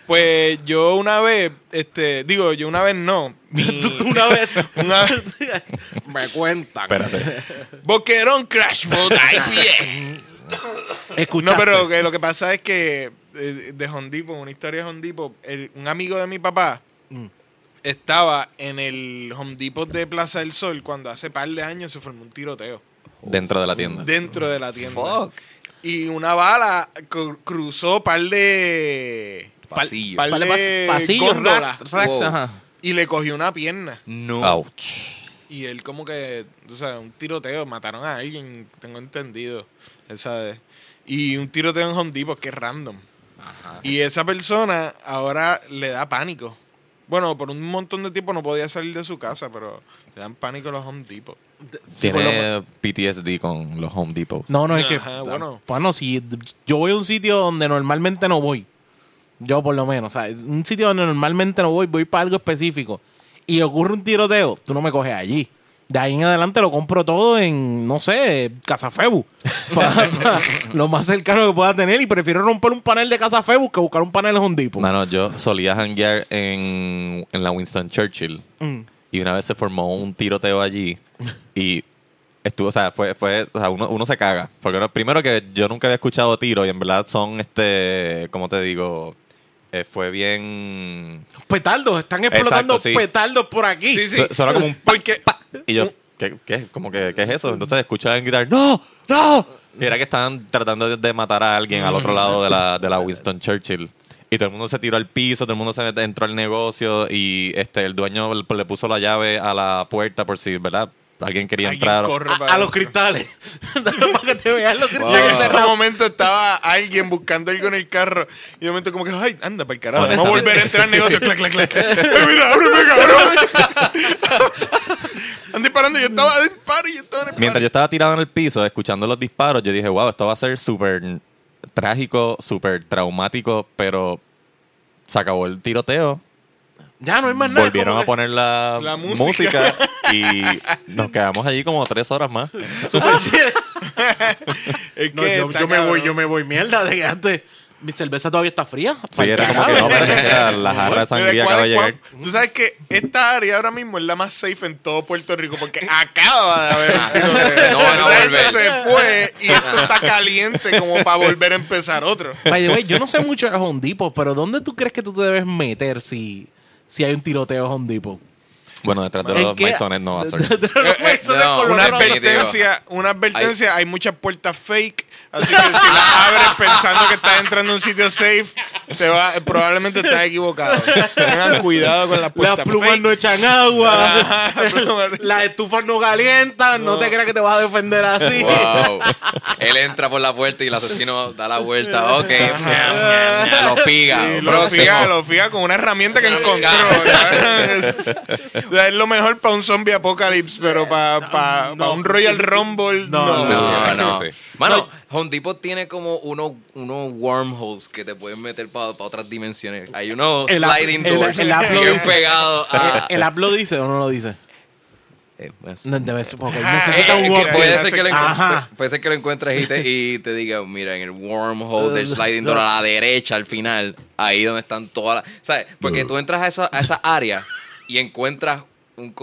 pues yo una vez, este, digo, yo una vez no. Mi, una vez una, me cuentan. Espérate. Boquerón Crash Boat IPA. Escuchaste. No, pero que lo que pasa es que eh, de Hondipo, una historia de Hondipo, un amigo de mi papá, Mm. estaba en el Home Depot de Plaza del Sol cuando hace par de años se formó un tiroteo Dentro de la tienda. dentro de la tienda. Fuck. Y una bala cru- cruzó par de... Pasillo. par Par de de pas- pasillos, góndolas. racks, racks, Wow. ajá. Y le cogió una pierna. No. Ouch. Y él como que, tú sabes, un tiroteo, mataron a alguien, tengo entendido, esa vez. Y un tiroteo en Home Depot que es random. Y esa persona ahora le da pánico. Bueno, por un montón de tiempo no podía salir de su casa, pero le dan pánico a los Home Depot. Tiene PTSD con los Home Depot. No, no, es que. Ajá, bueno. Bueno, si yo voy a un sitio donde normalmente no voy, yo por lo menos, o sea, un sitio donde normalmente no voy, voy para algo específico y ocurre un tiroteo, tú no me coges allí. De ahí en adelante lo compro todo en, no sé, Casa Febu. Pa- pa- lo más cercano que pueda tener y prefiero romper un panel de Casa Febu que buscar un panel en Home Depot. Mano, yo solía janguear en, en la Winston Churchill Mm. y una vez se formó un tiroteo allí y estuvo, o sea, fue, fue, o sea, uno, uno se caga. Porque primero que yo nunca había escuchado tiros y en verdad son, este, ¿cómo te digo? Eh, fue bien... Petardos, están explotando Exacto, sí. petardos por aquí. Sí, sí. Como un... Porque Y yo, ¿qué, qué, como que, ¿qué es eso? Entonces alguien gritar, ¡No! ¡No! Y era que estaban tratando de, de matar a alguien al otro lado de la, de la Winston Churchill. Y todo el mundo se tiró al piso, todo el mundo se entró al negocio y este el dueño le le puso la llave a la puerta por si, ¿verdad? Alguien quería alguien entrar. corre A, los cristales. para que te vean los Y en cristales ese momento estaba alguien buscando algo en el carro. Y de momento como que, ay, anda para el carajo. Vamos a volver a entrar al negocio. clac, clac, clac. Ay, mira, ábreme, cabrón. Están disparando. Yo estaba en el party. Yo estaba en el Mientras yo estaba tirado en el piso, escuchando los disparos, yo dije, wow, esto va a ser súper trágico, súper traumático, pero se acabó el tiroteo. Ya no hay más nada. Volvieron a que- poner la, La música. música. y nos quedamos allí como tres horas más. Es No, que yo, me voy, yo me voy. Mierda, de que antes mi cerveza todavía está fría. Sí, era como que no, era la jarra de sangría ¿cuál acaba de llegar. Tú sabes que esta área ahora mismo es la más safe en todo Puerto Rico porque acaba de haber un. No van a Esa gente volver. se fue y esto está caliente como para volver a empezar otro. By the way, yo no sé mucho de Home Depot, pero ¿dónde tú crees que tú te debes meter si, si hay un tiroteo en Home Depot? Bueno, detrás de ¿En los qué? Maisones no va a ser. Eh, eh, advertencia, una advertencia, hay muchas puertas fake, así que si las abres pensando que estás entrando a un sitio safe, te va, probablemente estás equivocado. Tengan cuidado con las Las puertas plumas fake. no echan agua. Las plumas- Las estufas no calientan. No. te creas que te vas a defender así. Wow. Él entra por la puerta y el asesino da la vuelta. Ok. lo figa. Sí, lo fija, lo fija con una herramienta que encontró. sea, es lo mejor para un zombie apocalypse, pero para pa, No. pa un Royal Rumble, No, no. No, no. sí. Mano, Home Depot tiene como unos, unos wormholes que te pueden meter para otras dimensiones. Hay unos El sliding el- doors el bien pegados a... ¿El app lo dice o no lo dice? Eh, pues, No, debe ser porque necesita eh, un que wormhole. puede, ser que lo encuentres- Ajá. puede ser que lo encuentres y te, y te diga, mira, en el wormhole del sliding door a la derecha al final, ahí donde están todas las... ¿Sabes? Porque tú entras a esa, a esa área y encuentras un...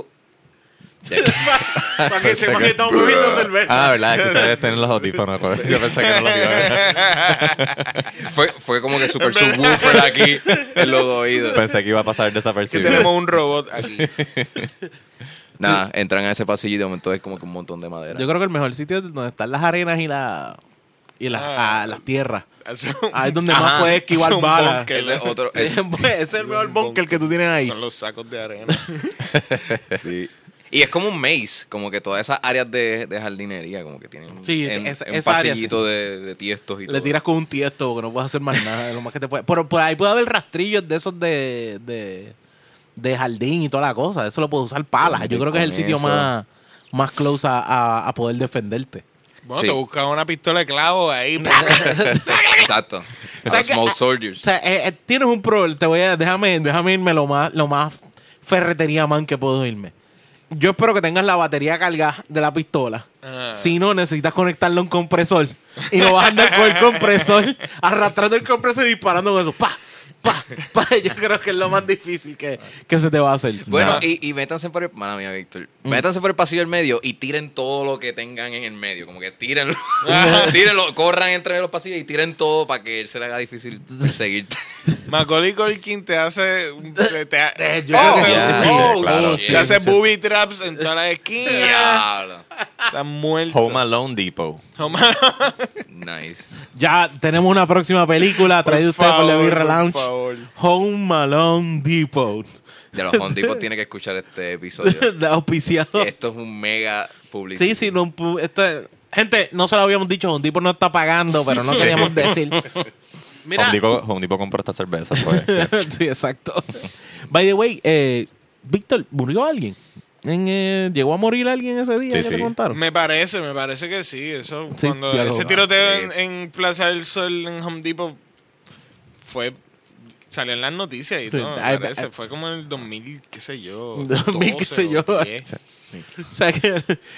Para que sepan que estamos bebiendo cerveza. Ah, ¿verdad? Es que ustedes tienen los audífonos. pues. Yo pensé que no los iban a Fue, fue como que super subwoofer aquí en los oídos. Pensé que iba a pasar Que desapercibido. tenemos un robot aquí. Nada, entran a ese pasillo y de momento es como que un montón de madera. Yo creo que el mejor sitio es donde están las arenas y, la, y las, Ah. ah, las tierras. Eso- Ahí es donde Ajá. más puedes esquivar balas. Ese es otro... Ese es- es el mejor bunker que tú tienes ahí. Son los sacos de arena. sí. Y es como un maze, como que todas esas áreas de, de jardinería, como que tienen un, Sí, en- esa- un esa área, pasillito de, de tiestos y todo. Le tiras con un tiesto porque no puedes hacer más nada. Lo más que te puede. Pero por ahí puede haber rastrillos de esos de, de, de jardín y toda la cosa. Eso lo puedes usar palas. Yo creo que es el sitio eso. más, más close a, a- a poder defenderte. Bueno, Sí. te buscas una pistola de clavo ahí. Exacto. O sea que- small O soldiers. sea, eh, eh, tienes un problema. Te voy a, déjame, déjame irme lo más, lo más ferretería man que puedo irme. Yo espero que tengas la batería cargada de la pistola. Ah. Si no, necesitas conectarle a un compresor. Y no vas a andar con el compresor, arrastrando el compresor y disparando con eso. ¡Pa! pa, pa. Yo creo que es lo más difícil que, que se te va a hacer. Bueno, Nah. y, y métanse por el. Mala mía, Víctor. Métanse por el pasillo del medio y tiren todo lo que tengan en el medio. Como que tírenlo. tírenlo, corran entre los pasillos y tiren todo para que él se le haga difícil seguirte. Macaulay Culkin te hace. Te, te- yo oh, creo que ya, sí, oh, claro, te sí, hace sí. booby traps en todas las esquinas. Está muerto. Home Alone Depot. Home Nice. Ya tenemos una próxima película traída usted por Lounge. favor. Home Alone Depot. De los Home Depot tiene que escuchar este episodio. De auspiciado. Esto es un mega publicidad. Sí, sí, no, esto es- gente, no se lo habíamos dicho, Home Depot no está pagando, pero no queríamos decir. Mira, Home Depot, Home Depot compró esta cerveza. Pues. sí, exacto. By the way, eh, Víctor, ¿murió alguien? En, eh, ¿Llegó a morir alguien ese día Sí, que te sí. contaron? Me parece, me parece que sí. Eso, Sí, cuando ese tiroteo Sí. en, en Plaza del Sol en Home Depot fue. Salió en las noticias y Sí, todo. me ay, parece. ay. Fue como en el 2000, qué sé yo. 2000, qué sé 12 yo. O 10. O sea, que,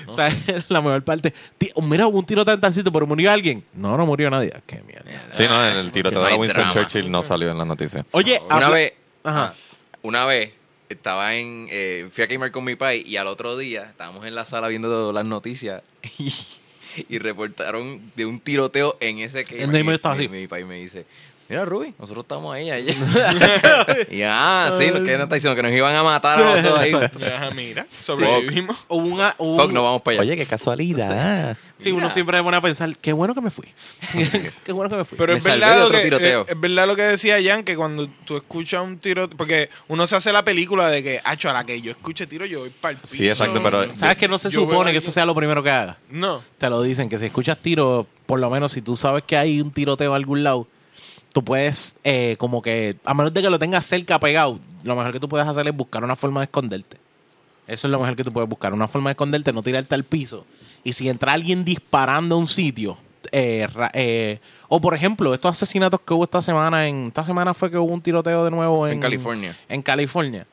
o sea, que la mejor parte. Tí- mira, hubo un tiroteo en tal sitio, pero murió alguien. No, no murió nadie. Ah, Qué mierda. Sí, no, en el tiroteo No de hay Winston drama. Churchill no salió en la noticia. Oye, Una habla- vez, Ajá. una vez estaba en. eh, fui a gamer con mi pai y al otro día estábamos en la sala viendo las noticias y, y reportaron de un tiroteo en ese que El me estaba mi, así. mi pai me dice. Mira, Ruby, nosotros estamos ahí ayer. y ah, sí, lo que nos está diciendo que nos iban a matar a los dos ahí. Mira, sobrevivimos. Hubo una, hubo Fuck, un- no vamos para allá. Oye, qué casualidad. Sí, uno siempre se pone a pensar, qué bueno que me fui. qué bueno que me fui. Pero Me es verdad, lo otro que, tiroteo. es, es verdad lo que decía Jan, que cuando tú escuchas un tiro, porque uno se hace la película de que, hacho, a la que yo escuche tiro, yo voy para el piso. Sí, exacto, pero- ¿Sabes que no se supone que eso sea lo primero que haga? No. Te lo dicen, que si escuchas tiro, por lo menos si tú sabes que hay un tiroteo a algún lado, tú puedes, eh, como que, a menos de que lo tengas cerca pegado, lo mejor que tú puedes hacer es buscar una forma de esconderte. Eso es lo mejor que tú puedes buscar, una forma de esconderte, no tirarte al piso. Y si entra alguien disparando a un sitio, eh, eh, o por ejemplo, estos asesinatos que hubo esta semana, en esta semana fue que hubo un tiroteo de nuevo en, En California. En California.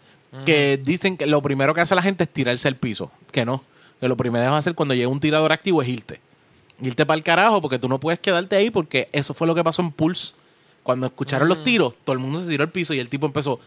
Que dicen que lo primero que hace la gente es tirarse al piso. Que no. Que lo primero que vas a hacer cuando llega un tirador activo es irte. Irte para el carajo porque tú no puedes quedarte ahí porque eso fue lo que pasó en Pulse. Cuando escucharon los tiros, todo el mundo se tiró al piso y el tipo empezó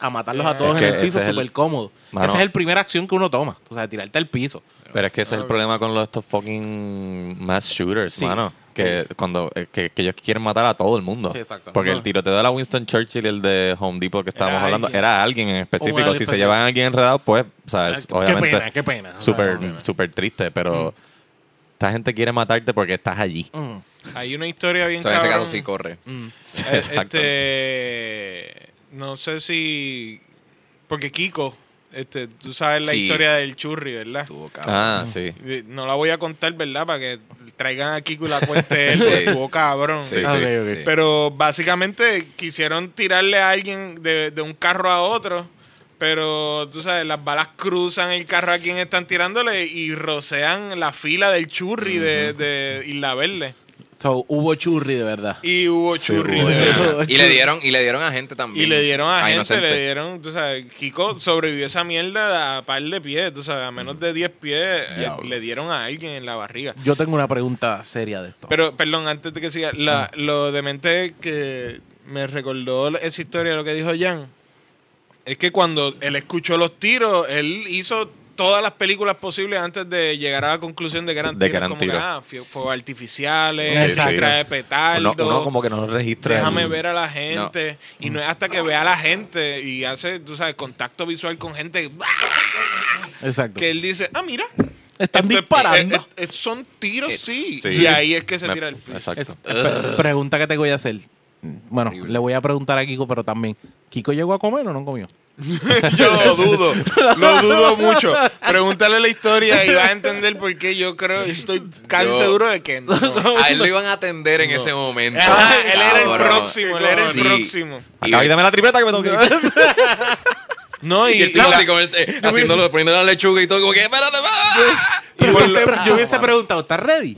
a matarlos a todos Es en el piso el- súper cómodo. Mano. Esa es la primera acción que uno toma. O sea, tirarte al piso. Pero es que ese es el problema con los, estos fucking mass shooters, Sí. mano. Que, cuando, eh, que, que ellos quieren matar a todo el mundo. Sí, exacto. Porque No. el tiroteo de la Winston Churchill y el de Home Depot que estábamos Era hablando alguien. era alguien en específico. alguien si se llevan a alguien enredado, pues, o sea, es, Qué obviamente pena, qué pena. O sea, súper qué pena. súper triste, pero esta gente quiere matarte porque estás allí. Mm. Hay una historia bien So, en ese caso sí corre. Mm. Eh, Exacto. Este, no sé si porque Kiko, este, tú sabes la Sí. historia del churri, ¿verdad? Estuvo cabrón. Ah, sí. No la voy a contar, ¿verdad? Para que traigan a Kiko y la cuente él, Sí. estuvo cabrón. Sí, Ok, sí. ok. Sí. Pero básicamente quisieron tirarle a alguien de, de un carro a otro. Pero tú sabes, las balas cruzan el carro a quien están tirándole y rocean la fila del churri de, de Isla Verde. So, hubo churri de verdad. Y hubo Sí, churri hubo de verdad. Y le dieron, y le dieron a gente también. Y le dieron a, gente, inocente. le dieron, tú sabes, Kiko sobrevivió esa mierda a par de pies, tú sabes, a menos de 10 pies eh, le dieron a alguien en la barriga. Yo tengo una pregunta seria de esto. Pero, perdón, antes de que siga, la, lo demente que me recordó esa historia de lo que dijo Jan, es que cuando él escuchó los tiros, él hizo todas las películas posibles antes de llegar a la conclusión de que eran De que tiros, eran como tiros. que, ah, fue- fuegos artificiales, Sí, sí. trae petardo. Uno, uno como que no registra. Déjame el- ver a la gente. Y no es hasta que vea a la gente y hace, tú sabes, contacto visual con gente Exacto. que él dice, ah, mira. Están esto es- disparando. eh, eh, son tiros, sí. Sí. Y ahí es que se tira el piso. Exacto. Pre- pregunta que te voy a hacer. Bueno, Horrible. le voy a preguntar a Kiko, pero también. ¿Kiko llegó a comer o no comió? Yo lo dudo, lo dudo mucho. Pregúntale la historia y vas a entender por qué yo creo, estoy casi Yo- seguro de que no. A él lo iban a atender en ese momento. Ajá, él era el próximo, él era el Sí. próximo. Acá, y dame la tripleta que me tengo que ir. No, y, Y el y tipo la- así como haciéndolo, poniéndole la lechuga y todo, como que, espérate, hubiese, yo hubiese preguntado, ¿estás ready?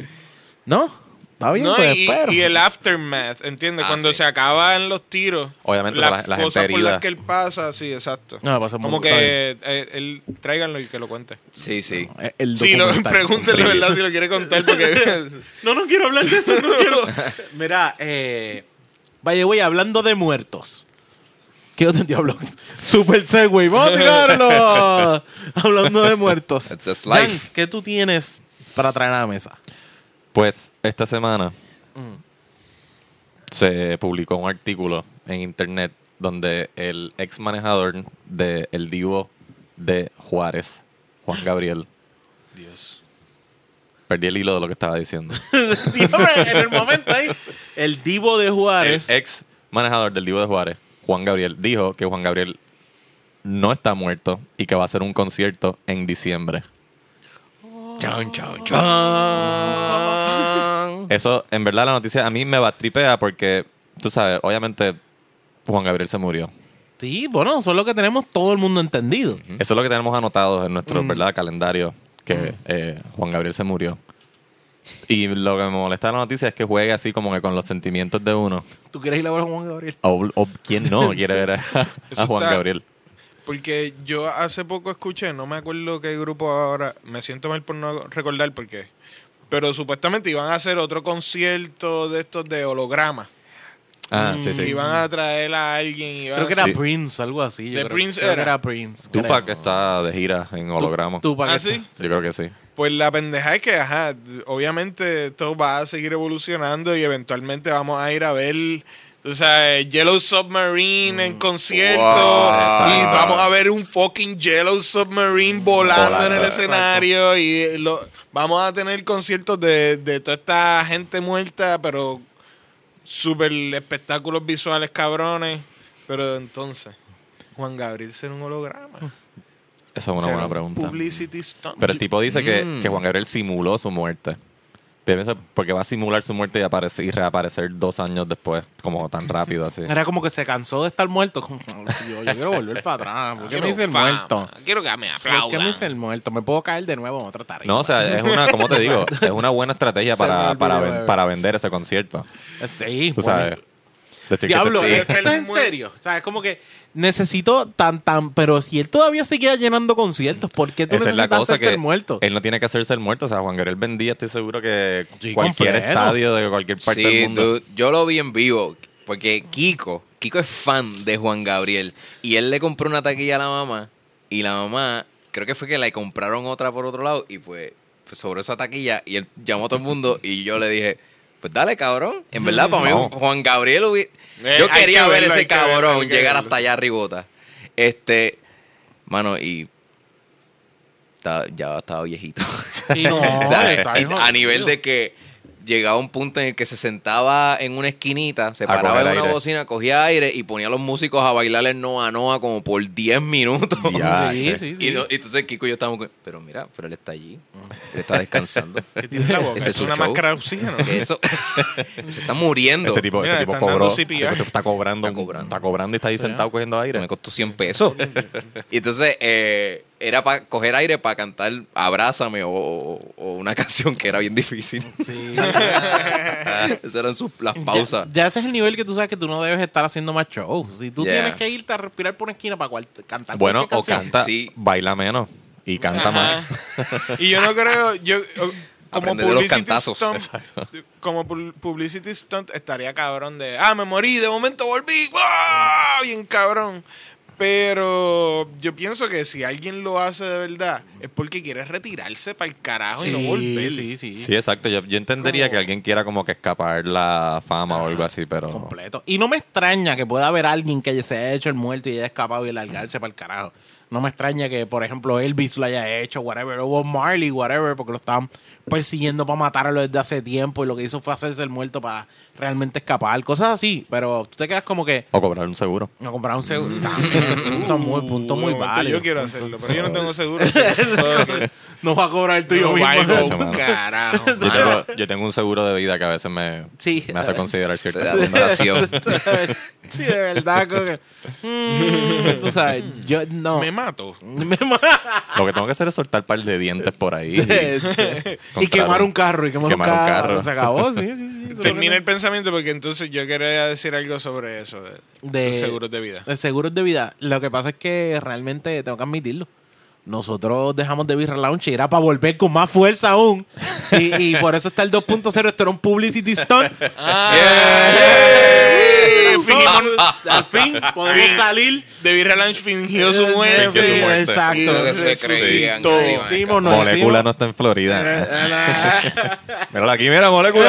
¿No? Está bien, No, pues y, el aftermath, ¿entiendes? Ah, Cuando sí. se acaban los tiros. Obviamente, las la- la gente cosas por las que él pasa, sí, exacto. No, pasa Como muy- está que eh, él, tráiganlo y que lo cuente. Sí, sí. Eh, El Sí, lo, pregúntenle. ¿verdad? Si lo quiere contar, porque... No, no quiero hablar de eso, no quiero. Mira, eh, Vaya, voy hablando de muertos. ¿Qué otro diablo? Super Segway, vamos a tirarlo. hablando de muertos. It's just Dan. ¿qué tú tienes para traer a la mesa? Pues esta semana se publicó un artículo en internet donde el ex manejador de el divo de Juárez, Juan Gabriel, Dios. perdí el hilo de lo que estaba diciendo. En el momento ahí, el divo de El Juárez. ex manejador del divo de Juárez, Juan Gabriel, dijo que Juan Gabriel no está muerto y que va a hacer un concierto en diciembre. Chan, chan, chan. Eso, en verdad, la noticia a mí me va tripea porque, tú sabes, obviamente Juan Gabriel se murió. Sí, bueno, eso es lo que tenemos todo el mundo entendido. Eso es lo que tenemos anotado en nuestro Mm. ¿verdad? calendario, que eh, Juan Gabriel se murió. Y lo que me molesta de la noticia es que juegue así como que con los sentimientos de uno. ¿Tú quieres ir a ver a Juan Gabriel? O, o quién no quiere ver a, Juan está- Gabriel. Porque yo hace poco escuché, no me acuerdo qué grupo ahora, me siento mal por no recordar por qué. Pero supuestamente iban a hacer otro concierto de estos de holograma. Ah, sí, Que sí. iban a traer a alguien. y iban Creo que a- era Sí. Prince, algo así. yo ¿De creo- Prince creo que era? era Prince. Tupac creo. está de gira en holograma. Tupac ¿Ah, está- sí? Yo creo que sí. Pues la pendeja es que, ajá, obviamente esto va a seguir evolucionando y eventualmente vamos a ir a ver, o sea, Yellow Submarine en concierto Wow. y vamos a ver un fucking Yellow Submarine volando, Volando, en el exacto. escenario y lo, vamos a tener conciertos de, de toda esta gente muerta, pero super espectáculos visuales cabrones. Pero entonces, Juan Gabriel será un holograma. Esa es una buena un pregunta. Publicity stunt. Pero el tipo dice que, Mm. que Juan Gabriel simuló su muerte. Piensa, Porque va a simular su muerte y, aparecer, y reaparecer dos años después, como tan rápido así. Era como que se cansó de estar muerto. Como, yo, yo quiero volver para atrás. ¿Por qué me Quiero dice el fama. muerto? Quiero que me ¿Por qué aplaudan. me dice el muerto? ¿Me puedo caer de nuevo en otra tarima? No, o sea, es una, como te digo, es una buena estrategia para, para, para vender ese concierto. Sí, Tú bueno. sabes. Decir Diablo, que Sí. esto es en serio. O sea, es como que necesito tan, tan. Pero si él todavía seguía llenando conciertos, ¿por qué tú esa es la necesitas cosa hacerte que el muerto? él no tiene que hacerse el muerto. O sea, Juan Gabriel vendía, estoy seguro que Sí, cualquier completo. estadio de cualquier parte Sí, del mundo. dude, yo lo vi en vivo. Porque Kiko, Kiko es fan de Juan Gabriel. Y él le compró una taquilla a la mamá. Y la mamá, creo que fue que le compraron otra por otro lado. Y pues, pues sobró esa taquilla. Y él llamó a todo el mundo. Y yo le dije, pues dale, cabrón. En verdad, para mí, No. Juan Gabriel hubi- Eh, Yo quería que ver verlo, ese verlo, cabrón llegar verlo. hasta allá arribota. Este, mano, y ya estaba viejito. Sí, no, O sea, está y bien a nivel de que llegaba un punto en el que se sentaba en una esquinita, se A paraba en una aire. bocina, cogía aire y ponía a los músicos a bailar el Noa Noa como por 10 minutos. Ya, sí, sí, Y, sí. no- y entonces Kiko y yo estábamos con, pero mira, pero él está allí, él está descansando. ¿Qué tiene en la boca? Este es una show. máscara de oxígeno. Eso se está muriendo. Este tipo, Mira, este tipo cobró, este está cobrando, Está cobrando. está cobrando y está ahí sentado cogiendo que me aire. costó 100 pesos. y entonces eh, era para coger aire para cantar Abrázame o, o- o una canción que era bien difícil. Sí. Esas eran sus, las pausas. Ya, ya ese es el nivel que tú sabes que tú no debes estar haciendo más show. Si tú Yeah. tienes que irte a respirar por una esquina para cual- cantar Bueno, o canta, Sí. baila menos y canta más. Y yo no creo, yo como Aprende de los publicity cantazos. stunt, como pu- publicity stunt estaría cabrón de, ah, me morí, de momento volví, ¡wow! bien cabrón. Pero yo pienso que si alguien lo hace de verdad es porque quiere retirarse para el carajo y no volver. sí, sí, Sí, exacto. Yo, yo entendería Como- que alguien quiera como que escapar la fama o algo así, pero... completo. Y no me extraña que pueda haber alguien que se haya hecho el muerto y haya escapado y largarse para el carajo. No me extraña que, por ejemplo, Elvis lo haya hecho, whatever, o Bob Marley, whatever, porque lo estaban persiguiendo para matarlo desde hace tiempo y lo que hizo fue hacerse el muerto para realmente escapar, cosas así. Pero tú te quedas como que O cobrar un seguro. no comprar un seguro. También, punto muy, punto Uh, muy válido. Yo quiero hacerlo, pero yo no tengo seguro. No va a cobrar el tuyo No mismo. carajo. Yo tengo, yo tengo un seguro de vida que a veces me, Sí. me hace considerar fundación. sí, de verdad. como que, mm, tú sabes, yo no. Me mato. Me ma- Lo que tengo que hacer es soltar un par de dientes por ahí. y quemar un carro y quemar, Quemar un un carro. carro. Se acabó, sí, sí, sí. Termina el pensamiento porque entonces yo quería decir algo sobre eso, de, De- los seguros de vida. de seguros de vida. Lo que pasa es que realmente tengo que admitirlo. Nosotros dejamos de Birra Lounge y era para volver con más fuerza aún. Y, y por eso está el 2.0. Esto era un publicity stunt. Ah, fingimos- Al fin podemos salir. Birra Lounge fingió su muerte. Fingió su muerte. Exacto. Se resucitó. creían. Hicimos, no Molécula no está en Florida. Eh, Mírala aquí, mira, molécula.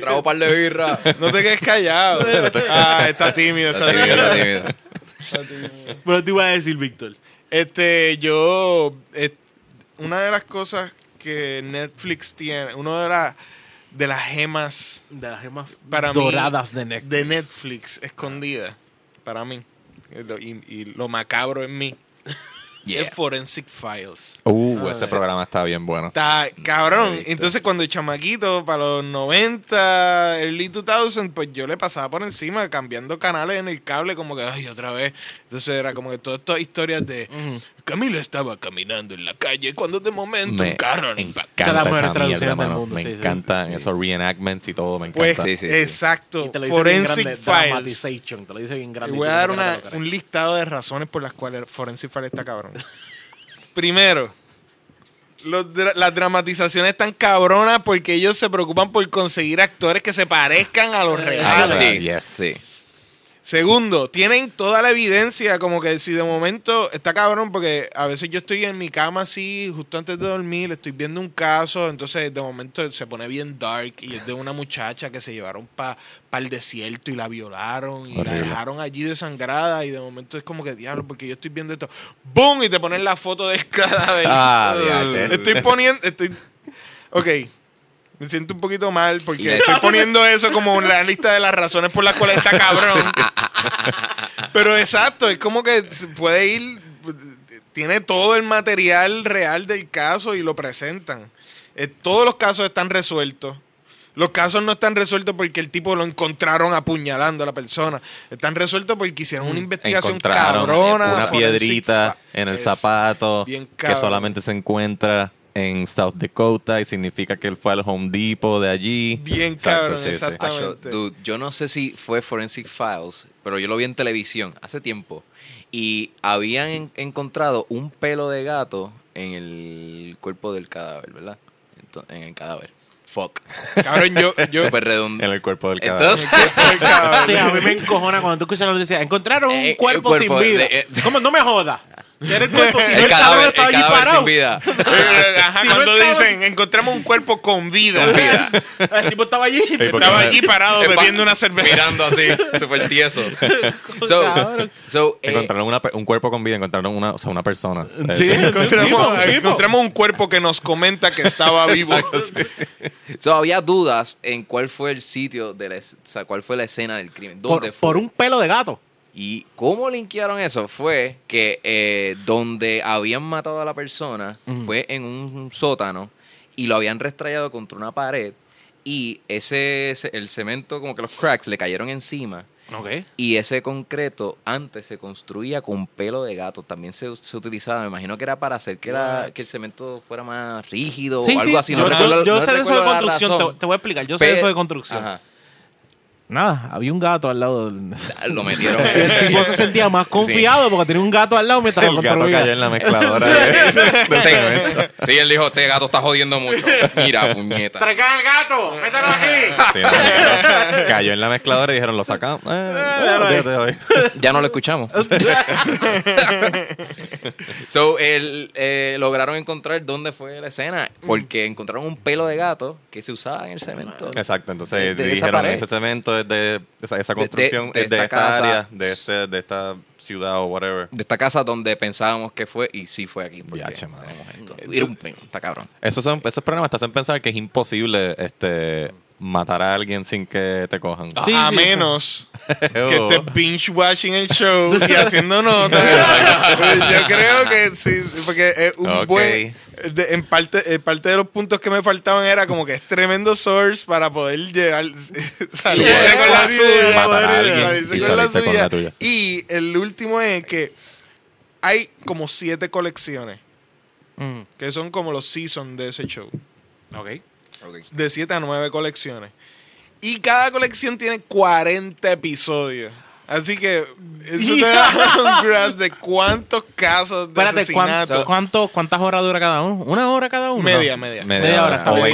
Trago un par de birra. No te quedes callado. Ah, está tímido, está Está tímido, tímido. está tímido. Pero te iba a decir, Víctor. Este, yo. eh, una de las cosas que Netflix tiene, una de, las de las gemas De las gemas para mí doradas de Netflix. de Netflix escondida, para mí, y lo, y- y lo macabro en mí, Yeah. es Forensic Files. Uh, ese programa está bien bueno. Está cabrón. Entonces, cuando el chamaquito, para los 90, early 2000, pues yo le pasaba por encima cambiando canales en el cable, como que, ay, otra vez. Entonces, era como que todas estas historias de Camilo estaba caminando en la calle cuando de momento un carro le impactó. Esa es la encanta mejor esa traducción mierda, del mano. mundo, Me sí, encantan sí, sí. esos reenactments y todo, me Pues, encanta. Sí, sí, sí. exacto. Y te lo dice bien Forensic grande, Files. Dramatization. Te lo dice bien Te grande. y voy a dar una- te un listado de razones por las cuales Forensic Files está cabrón. Primero, los las dramatizaciones están cabronas porque ellos se preocupan por conseguir actores que se parezcan a los Ah, reales. Sí, yes. sí. Segundo, tienen toda la evidencia, como que si de momento está cabrón, porque a veces yo estoy en mi cama así, justo antes de dormir, estoy viendo un caso, entonces de momento se pone bien dark y es de una muchacha que se llevaron para el desierto y la violaron y la dejaron allí desangrada y de momento es como que diablo, porque yo estoy viendo esto, ¡boom! y te ponen la foto del cadáver. Ah, Ugh. diache. Estoy poniendo, estoy, ok. Me siento un poquito mal porque le- estoy poniendo eso como en la lista de las razones por las cuales está cabrón. Pero exacto, es como que se puede ir, tiene todo el material real del caso y lo presentan. Eh, todos los casos están resueltos. Los casos no están resueltos porque el tipo lo encontraron apuñalando a la persona. Están resueltos porque hicieron una investigación Encontraron cabrona. una piedrita en el es zapato que solamente se encuentra en South Dakota y significa que él fue al Home Depot de allí. Bien Exacto, cabrón, sí, sí. dude, yo no sé si fue Forensic Files, pero yo lo vi en televisión hace tiempo. Y habían en- encontrado un pelo de gato en el cuerpo del cadáver, ¿verdad? En el cadáver. Fuck. Cabrón, yo, yo Súper redondo. En el cuerpo del cadáver. Entonces. Sí, a mí me encojona cuando tú escuchas la noticia. Encontraron un Eh, cuerpo, sin vida. de- eh, ¿Cómo? No me jodas. Era el cuerpo sin el el cabrón cadáver, estaba el allí cadáver parado. sin vida. Eh, ajá, Si no cuando estaba- dicen, encontramos un cuerpo con vida. Con vida. El tipo estaba allí. Estaba allí parado bebiendo una cerveza. Mirando así, súper tieso. So, so, eh, Encontraron una un cuerpo con vida, encontraron una, o sea, una persona. Sí, Encontramos, encontramos un cuerpo que nos comenta que estaba vivo. So, había dudas en cuál fue el sitio, de la, o sea, cuál fue la escena del crimen. ¿Dónde Por, fue? por un pelo de gato. Y cómo linkearon eso fue que eh, donde habían matado a la persona fue en un sótano y lo habían restrayado contra una pared y ese, ese- el cemento como que los cracks le cayeron encima Y ese concreto antes se construía con pelo de gato también se, se utilizaba me imagino que era para hacer que, la- que el cemento fuera más rígido Sí, o algo sí. así yo, no yo- recuerdo- yo no sé de eso de construcción. Te, te voy a explicar. Yo sé de Pe- eso de construcción. Ajá. Nada, había un gato al lado del... lo metieron El tipo se sentía más confiado porque tenía un gato al lado mientras lo El gato construía. cayó en la mezcladora. de- de cemento. Sí, él dijo, este gato está jodiendo mucho. Mira, puñeta. ¡Traigan el gato! ¡Mételo aquí! Sí, no, no. Cayó en la mezcladora y dijeron, lo sacamos. Eh, eh, hoy. Ya no lo escuchamos. so, el, eh, lograron encontrar dónde fue la escena porque encontraron un pelo de gato que se usaba en el cemento. Exacto, entonces De- dijeron, ese cemento es de, esa, esa De- construcción de- de es de esta casa. área, de, este, de esta ciudad o whatever. De esta casa donde pensábamos que fue y sí fue aquí. porque Yache. Era un pelo, está cabrón. Esos, son, esos programas te hacen pensar que es imposible este, matar a alguien sin que te cojan. Sí, a sí, menos que Oh. estés binge watching el show y haciendo notas. Pues yo creo que sí, porque es un buen. de- en parte, en parte de los puntos que me faltaban era como que es tremendo source para poder llegar salirse poder con la matar suya, a alguien salirse y con la salirse con suya. la tuya. Y el último es que hay como siete colecciones Mm, que son como los seasons de ese show ok. De 7 a 9 colecciones. Y cada colección tiene 40 episodios. Así que eso te da un grasp de cuántos casos de Espérate, ¿cuánto- asesinato. cuánto- ¿cuántas horas dura cada uno? ¿Una hora cada uno? Media, media. Media Media hora, Como Pero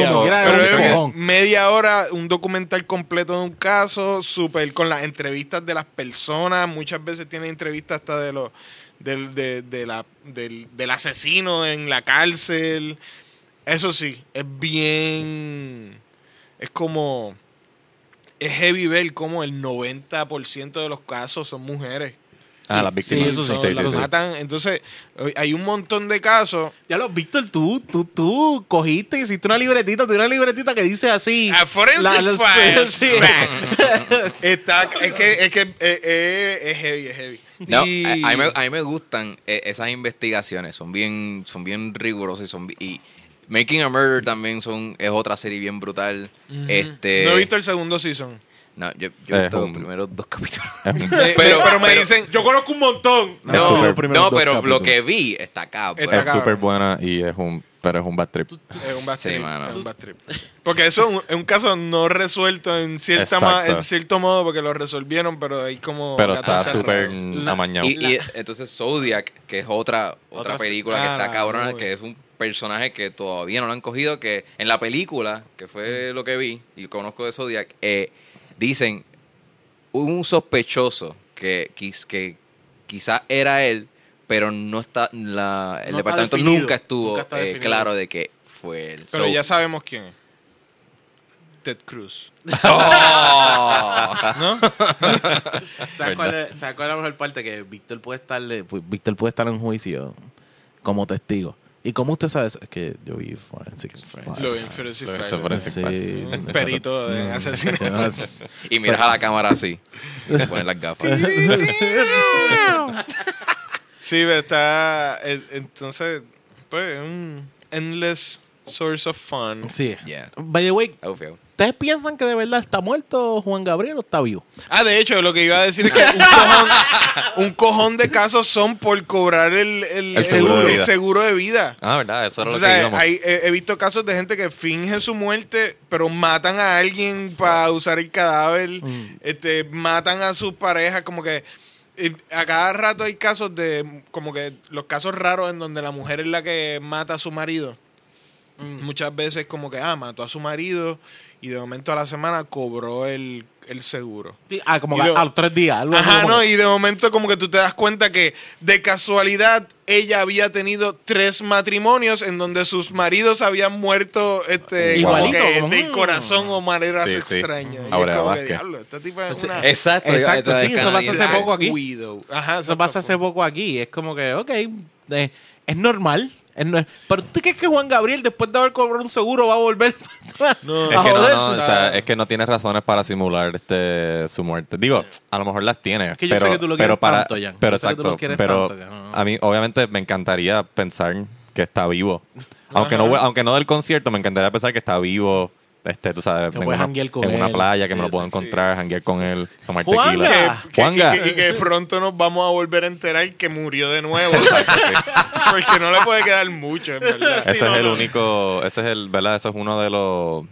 es un es cojón. media hora, un documental completo de un caso, súper con las entrevistas de las personas. Muchas veces tiene entrevistas hasta de los del, de, de la, del, del asesino en la cárcel. Eso sí, es bien. Es como. Es heavy ver como el 90% de los casos son mujeres. Ah, las víctimas. Sí, eso sí, Son- sí, las sí, sí. matan. Entonces, hay un montón de casos. Ya lo, Víctor, tú, tú, tú cogiste y hiciste una libretita, tú una libretita que dice así. A forensic La- la- files. sí. Está, es que, es, que eh, eh, es heavy, es heavy. No, Y- a, a mí me, a mí me gustan eh, esas investigaciones, son bien, son bien rigurosas y son y Making a Murder también son es otra serie bien brutal. Este No he visto el segundo season. no, yo, yo he Es visto los primeros dos capítulos. Es Pero- pero, me pero- dicen. Yo conozco un montón. Es No, no, pero capítulos. lo que vi está cabrón. Está es cabrón. súper buena y es un, pero es un bad trip. Es un bad Sí, trip, mano. es un bad trip. Porque eso es un, es un caso no resuelto en, cierta ma- en cierto modo, porque lo resolvieron, pero hay como. Pero está súper amañado. Y, y entonces Zodiac, que es otra, otra Otra- película que Ah, está la- cabrona, que es un personaje que todavía no lo han cogido, que en la película, que fue lo que vi y conozco de Zodiac, eh, dicen un sospechoso que, que quizás era él, pero no está la, el No departamento definido, nunca estuvo nunca eh, claro de que fue él. Pero So- ya sabemos quién es. Ted Cruz. ¡Oh! ¿No? ¿Sabes cuál, es, ¿Sabes cuál es la mejor parte? Que Víctor puede estar, pues, Víctor puede estar en juicio como testigo. ¿Y cómo usted sabe eso? Es que yo vi Forensic Files. Lo vi en Forensic Lo vi en Files. Forensic Sí. Files. Un perito de asesinato. y miras a la cámara así, y te pones las gafas. Sí, está. eh, Entonces, pues, un endless source of fun. Sí. Yeah. By the way. ¿Ustedes piensan que de verdad está muerto Juan Gabriel o está vivo? Ah, de hecho, lo que iba a decir es que un cojón, un cojón de casos son por cobrar el, el- El seguro de el vida. seguro de vida. Ah, ¿verdad? Eso era O lo sea, que íbamos. hay- he, he visto casos de gente que finge su muerte, pero matan a alguien para usar el cadáver, este, matan a sus parejas, como que eh, a cada rato hay casos de, como que los casos raros en donde la mujer es la que mata a su marido. Muchas veces como que, ah, mató a su marido y de momento a la semana cobró el, el seguro. Sí, Ah, como Y que de- a los tres días. algo Ajá, como no, que- y de momento como que tú te das cuenta que de casualidad ella había tenido tres matrimonios en donde sus maridos habían muerto este, como Igualito, que como, de mm. corazón o maneras Sí, sí. extrañas. Como que, diablo, esta tipa es una Exacto, Exacto, sí, eso pasa hace poco aquí. Eso pasa hace poco aquí. Es como que, ok, eh, es normal. Es pero tú crees que Juan Gabriel, después de haber cobrado un seguro, va a volver No. a Es que no, no, o sea, es que no tiene razones para simular este su muerte. Digo, a lo mejor las tiene. que yo pero, sé que tú lo pero quieres para, tanto, Jan. Pero Yo sé que tú lo exacto. quieres pero tanto, a mí, obviamente, me encantaría pensar que está vivo. Aunque no, aunque no del concierto, me encantaría pensar que está vivo. Este, tú sabes, Que en, una, janguear con en una él. playa, que Sí, me lo puedo sí. encontrar, janguear con él, tomar Juanga. tequila. Que, que- Juanga. y que- y que pronto nos vamos a volver a enterar que murió de nuevo. Porque no le puede quedar mucho, en verdad. Ese Sí, es no, el no. único, ese es el, ¿verdad? Ese es uno de los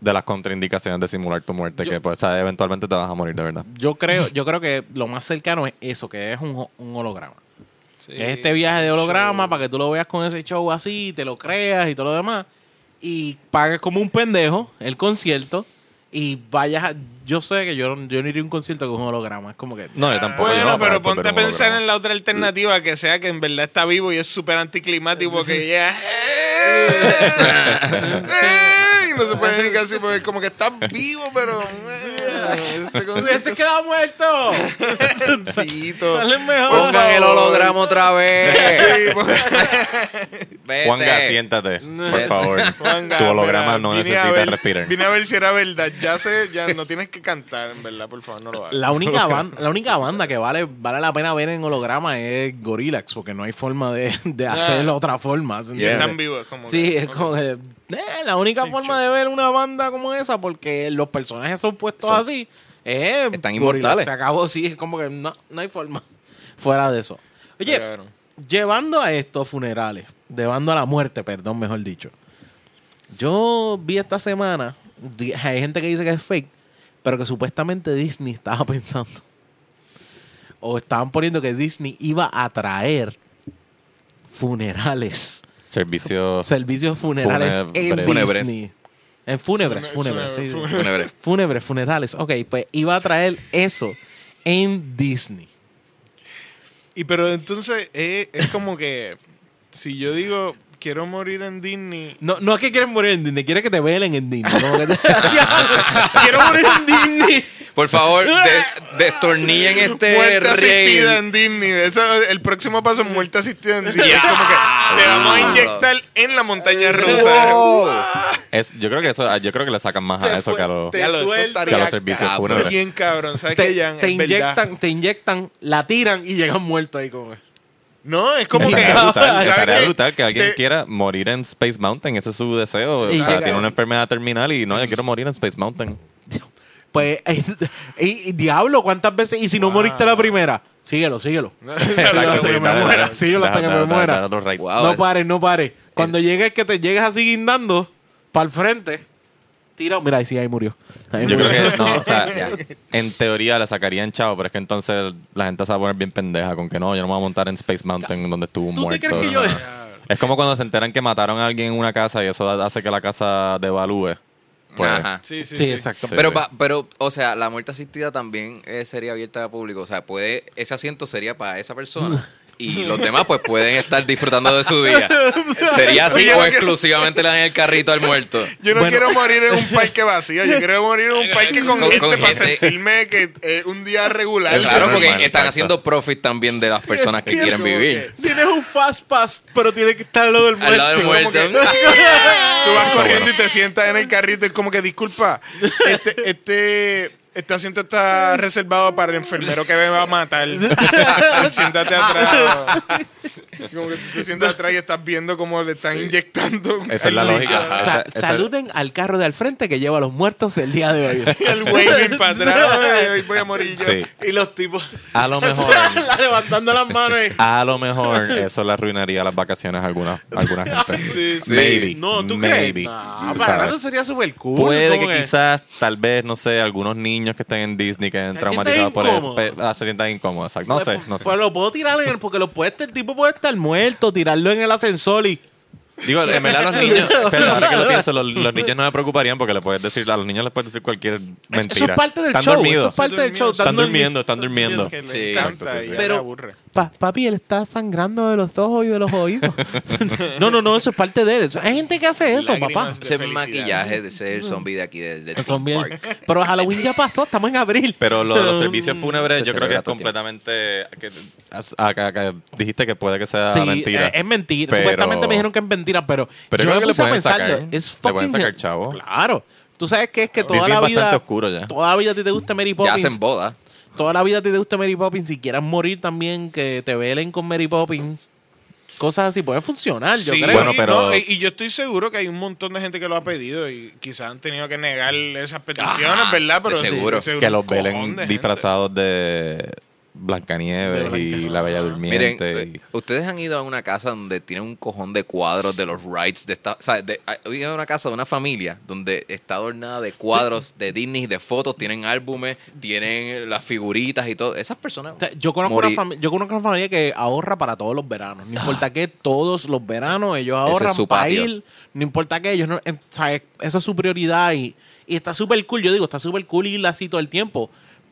de las contraindicaciones de simular tu muerte, que pues, o sea, eventualmente te vas a morir de verdad. Yo creo, yo creo que lo más cercano es eso, que es un, ho- un holograma. Sí, Que es este viaje de holograma show. para que tú lo veas con ese show así, te lo creas y todo lo demás. Y pagues como un pendejo el concierto y vayas a... Yo sé que yo, yo no iría a un concierto con un holograma. Es como que... No, yo tampoco. yo no Bueno, a pero ponte a pensar holograma. en la otra alternativa que sea que en verdad está vivo y es súper anticlimático porque ya y no se puede ni casi porque como que está vivo pero eh, este ¡Hubiese concierto quedado muerto! Salen mejor. Pongan el holograma otra vez. Sí, Vete. Juanga, siéntate, por favor. Juanga, tu holograma mira, no vine a necesita ver- respirar. Vine a ver si era verdad. Ya sé, ya no tienes que cantar, en verdad, por favor, no lo hagas. La única, banda, la única banda que vale, vale la pena ver en holograma es Gorillax, porque no hay forma de, de hacerlo de otra forma. ¿se Y entiende? están vivos, como Sí, que- es como que, eh, la única forma de ver una banda como esa, porque los personajes son puestos Son- es Están inmortales. Se acabó, sí, es como que no, no hay forma fuera de eso. Oye, llevando a estos funerales, llevando a la muerte, perdón, mejor dicho. Yo vi esta semana, hay gente que dice que es fake, pero que supuestamente Disney estaba pensando o estaban poniendo que Disney iba a traer funerales, Servicio. servicios funerales en. Disney. En fúnebres, Fune- fúnebres, sí. fúnebre, Fúnebre. Fúnebres, funerales. Ok, pues iba a traer eso en Disney. Y pero entonces eh, es como que si yo digo quiero morir en Disney, No, no es que quieren morir en Disney, quiere que te velen en Disney. Que te- Quiero morir en Disney. Por favor, de- destornillen este muerte asistida en Disney. Eso, el próximo paso es muerte asistida en Disney. Es como que te vamos a inyectar en la montaña rusa. Es, yo creo que eso, yo creo que le sacan más a Te eso fue- que a los, te que a los servicios cabrón. Bien cabrón, ¿sabes Te, Jan? te verdad. inyectan, te inyectan, la tiran y llegan muertos ahí como. No, es como que Estaría brutal, que alguien Te- quiera morir en Space Mountain. Ese es su deseo. O sea, llega- tiene una enfermedad terminal y no, yo quiero morir en Space Mountain. Pues, diablo, ¿cuántas veces? Y si no moriste la primera, síguelo, síguelo. Exacto, hasta que me muera, síguelo hasta que me muera. no es- pares, no pares. Cuando llegues, que te llegues así guindando para el frente, tira. Mira, ahí sí, ahí murió. Ahí Yo murió. creo que no, o sea, en teoría le sacarían chavo, pero es que entonces la gente se va a poner bien pendeja con que no, yo no me voy a montar en Space Mountain donde estuvo un ¿Tú te muerto. crees que yo- Ajá. Es como cuando se enteran que mataron a alguien en una casa y eso hace que la casa devalúe. Pues, Ajá. Sí, sí, Sí, sí. exacto. Sí, pero, sí. pa- pero, o sea, la muerte asistida también eh, sería abierta al público. O sea, puede, ese asiento sería para esa persona. Y los demás, pues, pueden estar disfrutando de su día. Sería así o exclusivamente le dan el carrito al muerto. Yo no Bueno. quiero morir en un parque vacío, yo quiero morir en un parque con, Con- gente con para gente. sentirme que es un día regular. Claro, porque normal, están exacto. haciendo profit también de las personas que Tienes quieren vivir. Tienes un fast pass, pero tiene que estar al lado del muerto. Al lado del muerto. que- Tú vas corriendo y te sientas en el carrito y como que, disculpa, este, este, este asiento está reservado para el enfermero que me va a matar. Siéntate atrás. Como que tú te sientas atrás y estás viendo cómo le están inyectando. Esa es la lógica. líquido. Ajá. Sa- esa- esa- saluden al carro de al frente que lleva a los muertos del día de hoy. El waving para atrás. Hoy voy a morir yo. Sí. y los tipos A lo mejor, levantando las manos. y- a lo mejor eso le arruinaría las vacaciones a alguna, a alguna gente. Sí, sí. Maybe. No, ¿tú maybe. crees? No, para eso sería súper cool. Puede que quizás, tal vez, no sé, algunos niños que estén en Disney que estén traumatizados por eso, ah, se sientan incómodos. exacto. No sé, no sé. Pues lo puedo tirar en el, porque lo puede, el tipo puede estar muerto, tirarlo en el ascensor y. Digo, en verdad los niños, pero ahora que lo pienso, los, los niños no me preocuparían porque le puedes decir, a los niños les puedes decir cualquier mentira. Eso es parte del Están show. dormidos. Eso es parte del show. Están durmiendo, están durmiendo. Sí. Exacto, Pero-. Pa- papi, él está sangrando de los ojos y de los oídos. no, no, no, eso es parte de él. Hay gente que hace eso, Lágrimas papá. Ese maquillaje de ser zombie de aquí, de, de Park. Pero Halloween ya pasó, estamos en abril. Pero lo de los servicios fúnebres, yo creo que es completamente. Que, dijiste que puede que sea Sí, mentira. eh, es mentira. Pero- Supuestamente me dijeron que es mentira, pero, Pero yo creo me que le a pensarlo. sacar. Es Le pueden fucking sacar chavo. Claro. Tú sabes que es que toda Disney la es bastante vida. oscuro ya. Toda la vida a ti te gusta Mary Ya Poppins. hacen boda. Toda la vida a ti te gusta Mary Poppins. Si quieras morir también, que te velen con Mary Poppins. Cosas así pueden funcionar, yo Sí, creo. Bueno, pero- no, y, y yo estoy seguro que hay un montón de gente que lo ha pedido y quizás han tenido que negar esas peticiones, Ajá, ¿verdad? Pero de sí, seguro. de que los velen de gente. disfrazados de Blancanieves y la Bella Miren, Durmiente. eh, ustedes han ido a una casa donde tienen un cojón de cuadros de los rides de esta, o sea, de, han ido a una casa de una familia donde está adornada de cuadros de Disney, de fotos, tienen álbumes, tienen las figuritas y todo. Esas personas. O sea, yo, conozco una morir- fami- yo conozco una familia que ahorra para todos los veranos. No importa qué, todos los veranos ellos ahorran es su para ir. No importa qué, ellos no. en- ¿sabes? Esa es su prioridad y, y está súper cool. Yo digo, está súper cool ir así todo el tiempo.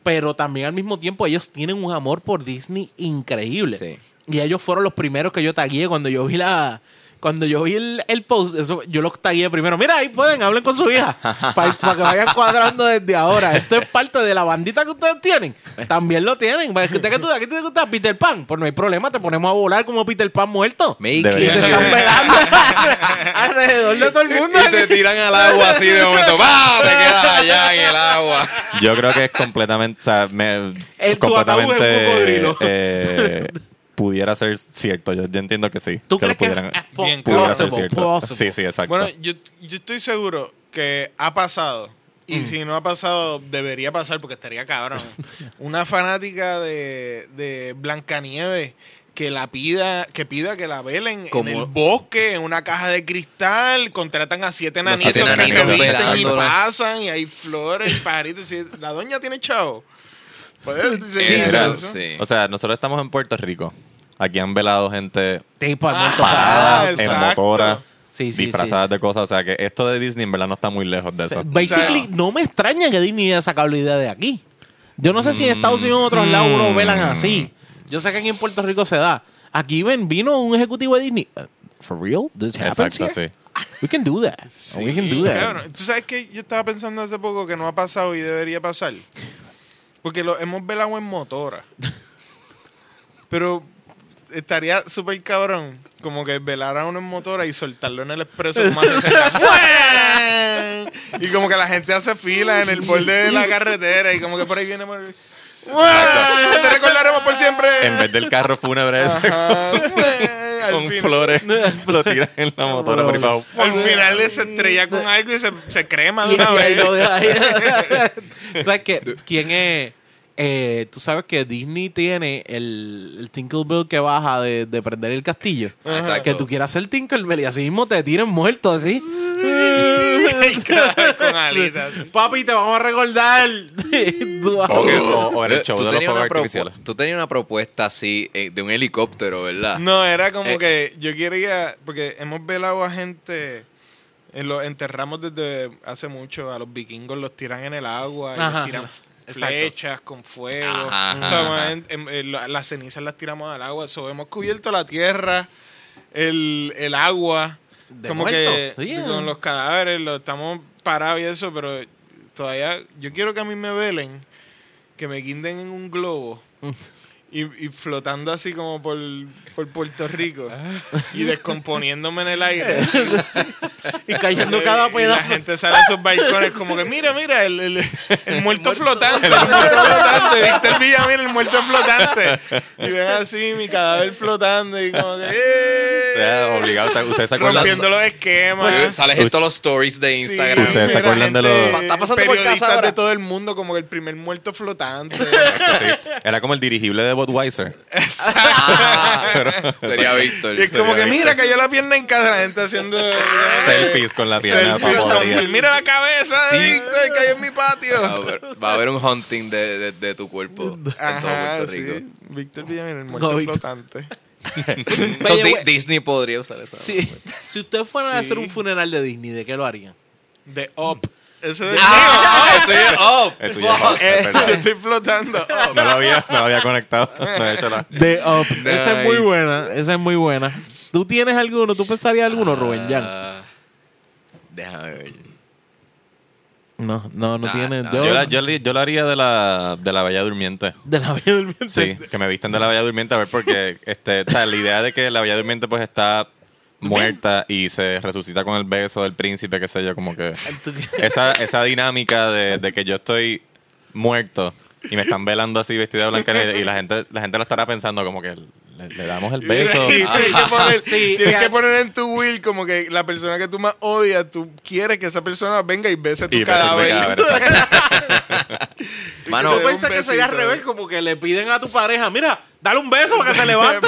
Pero también al mismo tiempo ellos tienen un amor por Disney increíble. Sí. Y ellos fueron los primeros que yo tagué cuando yo vi la. Cuando yo vi el, el post, eso, yo los tagué primero. Mira, ahí pueden, hablen con su hija. Para que vayan cuadrando desde ahora. Esto es parte de la bandita que ustedes tienen. También lo tienen. Pues, ¿Usted qué tú, ¿Qué te gusta? Peter Pan. Pues no hay problema, te ponemos a volar como Peter Pan muerto. Y te están velando alrededor de todo el mundo. Y te tiran al agua así de momento. ¡Pah! Te quedas allá en el agua. Yo creo que es completamente. O sea, me, El ataúd es un completamente. cocodrilo. eh, pudiera ser cierto. Yo, yo entiendo que sí. ¿Tú que lo crees que pudieran- es Bien, pudiera ser possible, cierto. possible? Sí, sí, exacto. Bueno, yo, yo estoy seguro que ha pasado. Y Mm. si no ha pasado, debería pasar porque estaría cabrón. Una fanática de, de Blancanieves que la pida, que pida que la velen Como- en el bosque, en una caja de cristal, contratan a siete nanitos siete que se visten y pasan, y hay flores y pajaritos. y La doña tiene chavo. Eso, mira, eso. sí. O sea, nosotros estamos en Puerto Rico. Aquí han velado gente Tipo Ah, en motora, Sí, sí, disfrazadas de cosas. O sea, que esto de Disney en verdad no está muy lejos de eso. Basically, O sea- no me extraña que Disney haya sacado la idea de aquí. Yo no sé si en Estados Unidos o en otros lados uno velan así. Yo sé que aquí en Puerto Rico se da. Aquí ven, vino un ejecutivo de Disney. Uh, For real? This happens Exacto, here? sí. We can do that. We can do that. Cabrón, Tú sabes que yo estaba pensando hace poco que no ha pasado y debería pasar. Porque lo hemos velado en motora. Pero estaría súper cabrón como que velar a uno en motora y soltarlo en el expreso ese- y como que la gente hace fila en el borde de la carretera y como que por ahí viene por- te recordaremos por siempre. En vez del carro fúnebre ese. Con fin- flores, lo tiran en la motora por ahí al final se estrella con algo y se, se crema de una vez. ¿Sabes qué? ¿Quién es? Eh, Tú sabes que Disney tiene el, el Tinkerbell que baja de, de prender el castillo. Exacto. Que tú quieras hacer Tinkerbell y así mismo te tiren muerto así. con alitas Papi, te vamos a recordar. Tú vas O, que- o- o en el show de los tenías fuegos una propu- artificiales. Tú tenías una propuesta así eh, de un helicóptero, ¿verdad? No, era como Eh. que yo quería, porque hemos velado a gente, en los enterramos desde hace mucho, a los vikingos los tiran en el agua, y Ajá, los tiran exacto. flechas con fuego. Ajá, O sea, ajá. en- en- en la- las cenizas las tiramos al agua. So, hemos cubierto la tierra, el, el agua, De como muerto. que con los cadáveres, lo estamos parados y eso, pero todavía, yo quiero que a mí me velen, que me guinden en un globo. Y, y flotando así como por, por Puerto Rico y descomponiéndome en el aire. y cayendo cada Y la pedazo. gente sale a sus balcones como que mira, mira, el, el, el muerto flotante, el muerto flotante, viste el Villamil, el muerto flotante. Y ven así mi cadáver flotando y como que ¡eh! Obligado. ¿Ustedes se acuerdan? rompiendo los esquemas. Pues, sales en todos los stories de Sí, Instagram. Ustedes se acuerdan de los- Está pasando por periodistas casa ahora. de todo el mundo como que el primer muerto flotante. Sí. Era como el dirigible de Budweiser. Ah, sería Víctor. y es como que mira, cayó la pierna en casa, la gente haciendo Selfies con la pierna. Mira la cabeza de Sí. Víctor, cayó en mi patio. Va a haber, va a haber un hunting de, de, de tu cuerpo en todo Puerto sí. Rico. Víctor Villamil, el muerto No, flotante. Disney podría usar eso. Sí. Si ustedes fueran a hacer un funeral de Disney, ¿de qué lo harían? De Up. Eso de ¡Ah! Estoy oh, Eso ya es- es mío. verdad. Estoy flotando. Up. No lo había, no lo había conectado. No he hecho la... De Up. Esa es muy buena. Esa es muy buena. ¿Tú tienes alguno? ¿Tú pensarías alguno, Rubén Jan? Ah, déjame ver. No, no, no Nah, tiene. nah. yo- Yo, la- yo, lo haría de la, de la Bella Durmiente. de la Bella Durmiente. Sí, que me visten de la Bella Durmiente a ver porque este, o sea, la idea de que la Bella Durmiente pues está muerta y se resucita con el beso del príncipe, qué sé yo, como que esa, esa dinámica de, de que yo estoy muerto y me están velando así vestido de blanca y la gente, la gente lo estará pensando como que le, le damos el beso. Sí, tienes que poner, Sí, tienes ya. que poner en tu will como que la persona que tú más odias, tú quieres que esa persona venga y bese tu Y cadáver. cadáver. Mano, ¿Tú piensas que sería al revés? Como que le piden a tu pareja, mira, dale un beso para que se levante.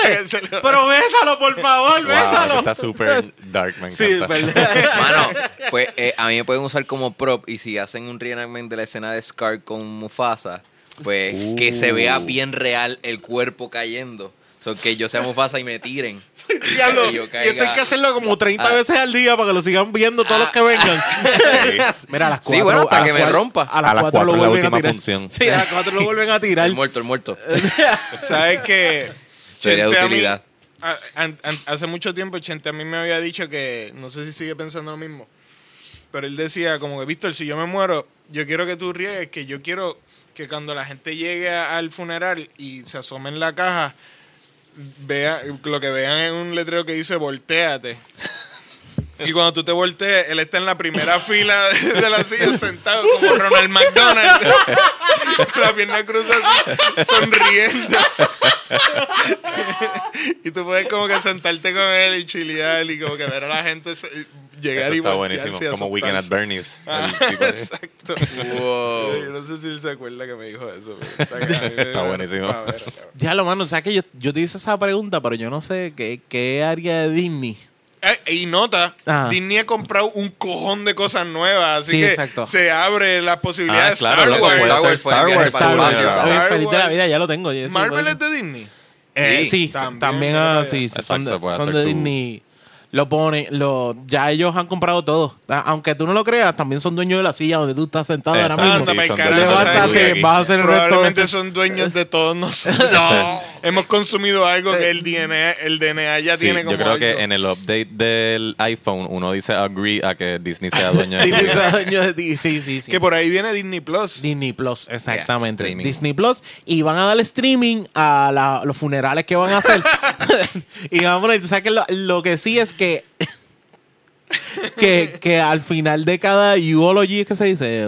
Pero bésalo, por favor, Wow, bésalo. está súper dark, me Sí, encanta. ¿verdad? Mano, pues eh, a mí me pueden usar como prop y si hacen un reenactment de la escena de Scar con Mufasa, pues que se vea bien real el cuerpo cayendo. So, que yo sea Mufasa y me tiren. Diablo, Y yo y eso hay que hacerlo como 30 Ah. veces al día para que lo sigan viendo todos los que vengan. Mira, a las 4. Sí, bueno, hasta que me rompa. A las A las 4 lo vuelven a tirar. función. Sí, a las 4 lo vuelven a tirar. El muerto, el muerto. ¿Sabes que Sería de utilidad. hace mucho tiempo Chente a mí me había dicho que, no sé si sigue pensando lo mismo, pero él decía como que, Víctor, si yo me muero, yo quiero que tú riegues, que yo quiero que cuando la gente llegue a- al funeral y se asome en la caja, vea, lo que vean es un letrero que dice volteate. Y cuando tú te voltees, él está en la primera fila de, la silla sentado como Ronald McDonald. Con la pierna cruzada sonriendo. y tú puedes como que sentarte con él y chilear y como que ver a la gente llegar Eso y está buenísimo. Como Weekend at. Bernie's. Ah, exacto. Wow. Yo no sé si él se acuerda que me dijo eso. está, Está buenísimo. Ver, Ya lo mano, o sea que yo, yo te hice esa pregunta, pero yo no sé qué, qué área de Disney Eh, y nota, Ajá. Disney ha comprado un cojón de cosas nuevas, así Sí, que exacto. se abre la posibilidad Ah, de claro, Star Wars. Star Wars Star Wars, Star Wars. Star feliz de la Wars. vida, ya lo tengo. Marvel es de Disney. Eh, Sí, sí, también, ah, sí, son de, son Disney. Lo ponen, lo, ya ellos han comprado todo. Ah, Aunque tú no lo creas, también son dueños de la silla donde tú estás sentado ahora Exacto, mismo. sí, Ándame, son carajo, dueños de la ¿sabes estudio Levántate, vas a hacer el resto Probablemente esto. son dueños de todos nosotros. Hemos consumido algo que el DNA, el DNA ya Sí, tiene como yo creo que algo. en el update del iPhone uno dice agree a que Disney sea dueño de Disney Disney. es dueño de ti, sí, sí, sí. Que por ahí viene Disney Plus. Disney Plus, exactamente. streaming. Disney Plus. Y van a dar streaming a la- los funerales que van a hacer. y vamos a poner, tú sabes que lo, lo que sí es que, que. que al final de cada eulogy, ¿es que se dice?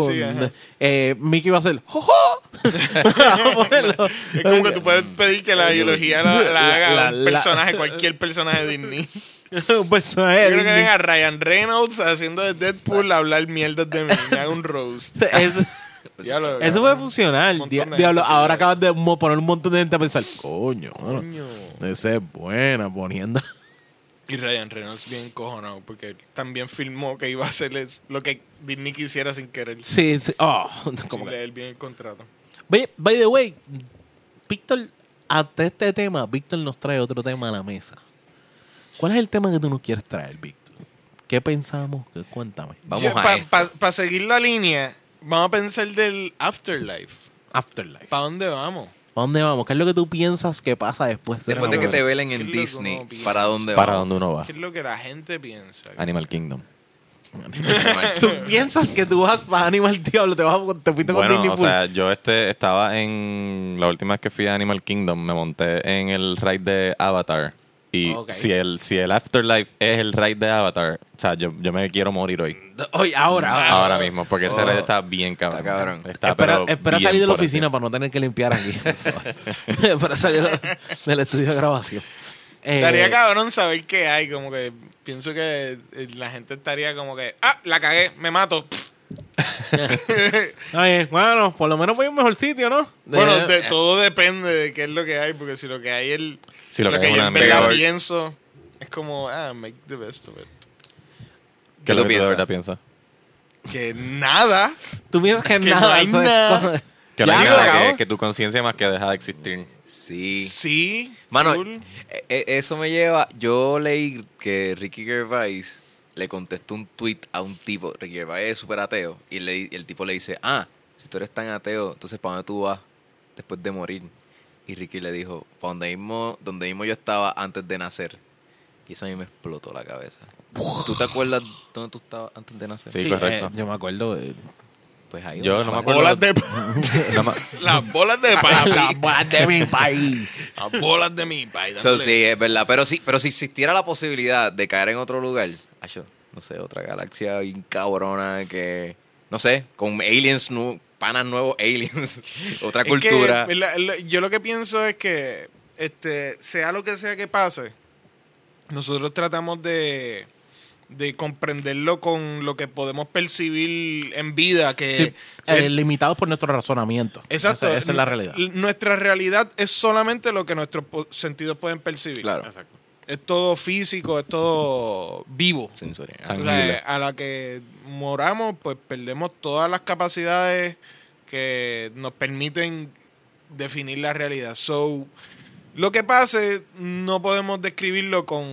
Sí, ajá. eh, Mickey va a hacer. ¡Jojo! Es como que tú puedes pedir que la biología la, la haga La- un la- personaje, cualquier personaje de Disney. un personaje. Yo creo que venga Ryan Reynolds haciendo de Deadpool a hablar mierdas de mí. Me haga un roast. Eso, Diablo, eso cabrón. puede funcionar. Diablo, gente ahora que acabas de poner un montón de gente a pensar, coño, mano, Coño. esa es buena poniendo. Y Ryan Reynolds bien cojonado porque también filmó que iba a hacerles lo que Disney quisiera sin querer. Sí, sí. Oh, como que- leer bien el contrato. By, by the way, Víctor, ante este tema, Víctor nos trae otro tema a la mesa. ¿Cuál es el tema que tú nos quieres traer, Víctor? ¿Qué pensamos? ¿Qué- Cuéntame. Vamos a esto. Para seguir la línea, vamos a pensar del afterlife. Afterlife. ¿Para dónde vamos? ¿Para dónde vamos? ¿Qué es lo que tú piensas que pasa después de Después de que te velen en Disney. ¿para dónde ¿Para vamos? dónde uno va? ¿Qué es lo que la gente piensa? Animal Kingdom. ¿Tú piensas que tú vas para Animal Diablo? ¿Te, vas, te fuiste con Bueno, Disney o Full? sea, yo este estaba en la última vez que fui a Animal Kingdom, me monté en el ride de Avatar. Y si el si el Afterlife es el ride de Avatar, o sea, yo, yo me quiero morir hoy. Hoy, ahora, ahora. Ahora mismo, porque ese Oh. ride está bien cabrón. Está cabrón. Está, espera pero espera salir de la oficina para no tener que limpiar aquí. espera salir de- del estudio de grabación. Eh, Estaría cabrón saber qué hay, como que pienso que eh, la gente estaría como que, ah, la cagué, me mato. Oye, bueno, por lo menos fue un mejor sitio, ¿no? De- Bueno, de, todo depende de qué es lo que hay, porque si lo que hay es Si lo lo que que yo es en verdad pienso, es como, ah, make the best of it. ¿Qué tú de piensas? verdad piensas? Que nada. Tú piensas que, Que nada. no hay nada. Que, Ya, nada, que, que tu conciencia más que deja de existir. Sí. Sí. Mano, full. e- e- eso me lleva. Yo leí que Ricky Gervais le contestó un tweet a un tipo. Ricky Gervais es súper ateo. Y, le- y el tipo le dice: Ah, si tú eres tan ateo, entonces ¿para dónde tú vas después de morir? Y Ricky le dijo: Para donde mismo, donde mismo yo estaba antes de nacer. Y eso a mí me explotó la cabeza. ¿Tú te acuerdas dónde tú estabas antes de nacer? Sí, correcto. eh, yo me acuerdo. de- Pues ahí. Yo no me acuerdo. bolas de No las bolas de papi. Las bolas de mi país. Las bolas de mi país. So, sí, es verdad. Pero sí, pero si existiera la posibilidad de caer en otro lugar, no sé, otra galaxia bien cabrona que, no sé, con aliens, nu- panas nuevos aliens, otra Es cultura. que, la- la- yo lo que pienso es que, este, sea lo que sea que pase, nosotros tratamos de, de comprenderlo con lo que podemos percibir en vida, que Sí, eh, limitados por nuestro razonamiento. Exacto. Esa, esa es la realidad. Nuestra realidad es solamente lo que nuestros sentidos pueden percibir. Claro, Es todo físico, es todo vivo. sensorial. O Tangible. sea, a la que moramos, pues perdemos todas las capacidades que nos permiten definir la realidad. So, lo que pase, no podemos describirlo con,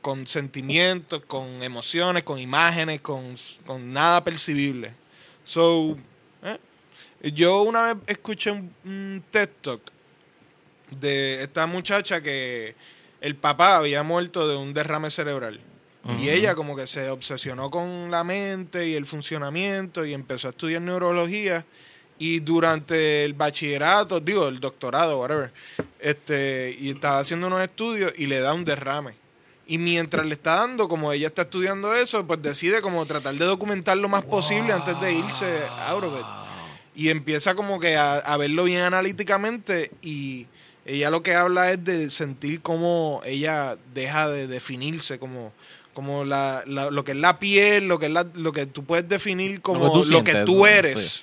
con sentimientos, con emociones, con imágenes, con, con nada percibible. So, eh, yo una vez escuché un, un TED Talk de esta muchacha que el papá había muerto de un derrame cerebral. Y ella como que se obsesionó con la mente y el funcionamiento y empezó a estudiar neurología. Y durante el bachillerato, digo, el doctorado, whatever, este, y estaba haciendo unos estudios y le da un derrame. Y mientras le está dando, como ella está estudiando eso, pues decide como tratar de documentar lo más posible antes de irse of it. Y empieza como que a, a verlo bien analíticamente y ella lo que habla es de sentir cómo ella deja de definirse como como la, la- lo que es la piel, lo que es la- lo que tú puedes definir como tú lo que tú eres. Sí.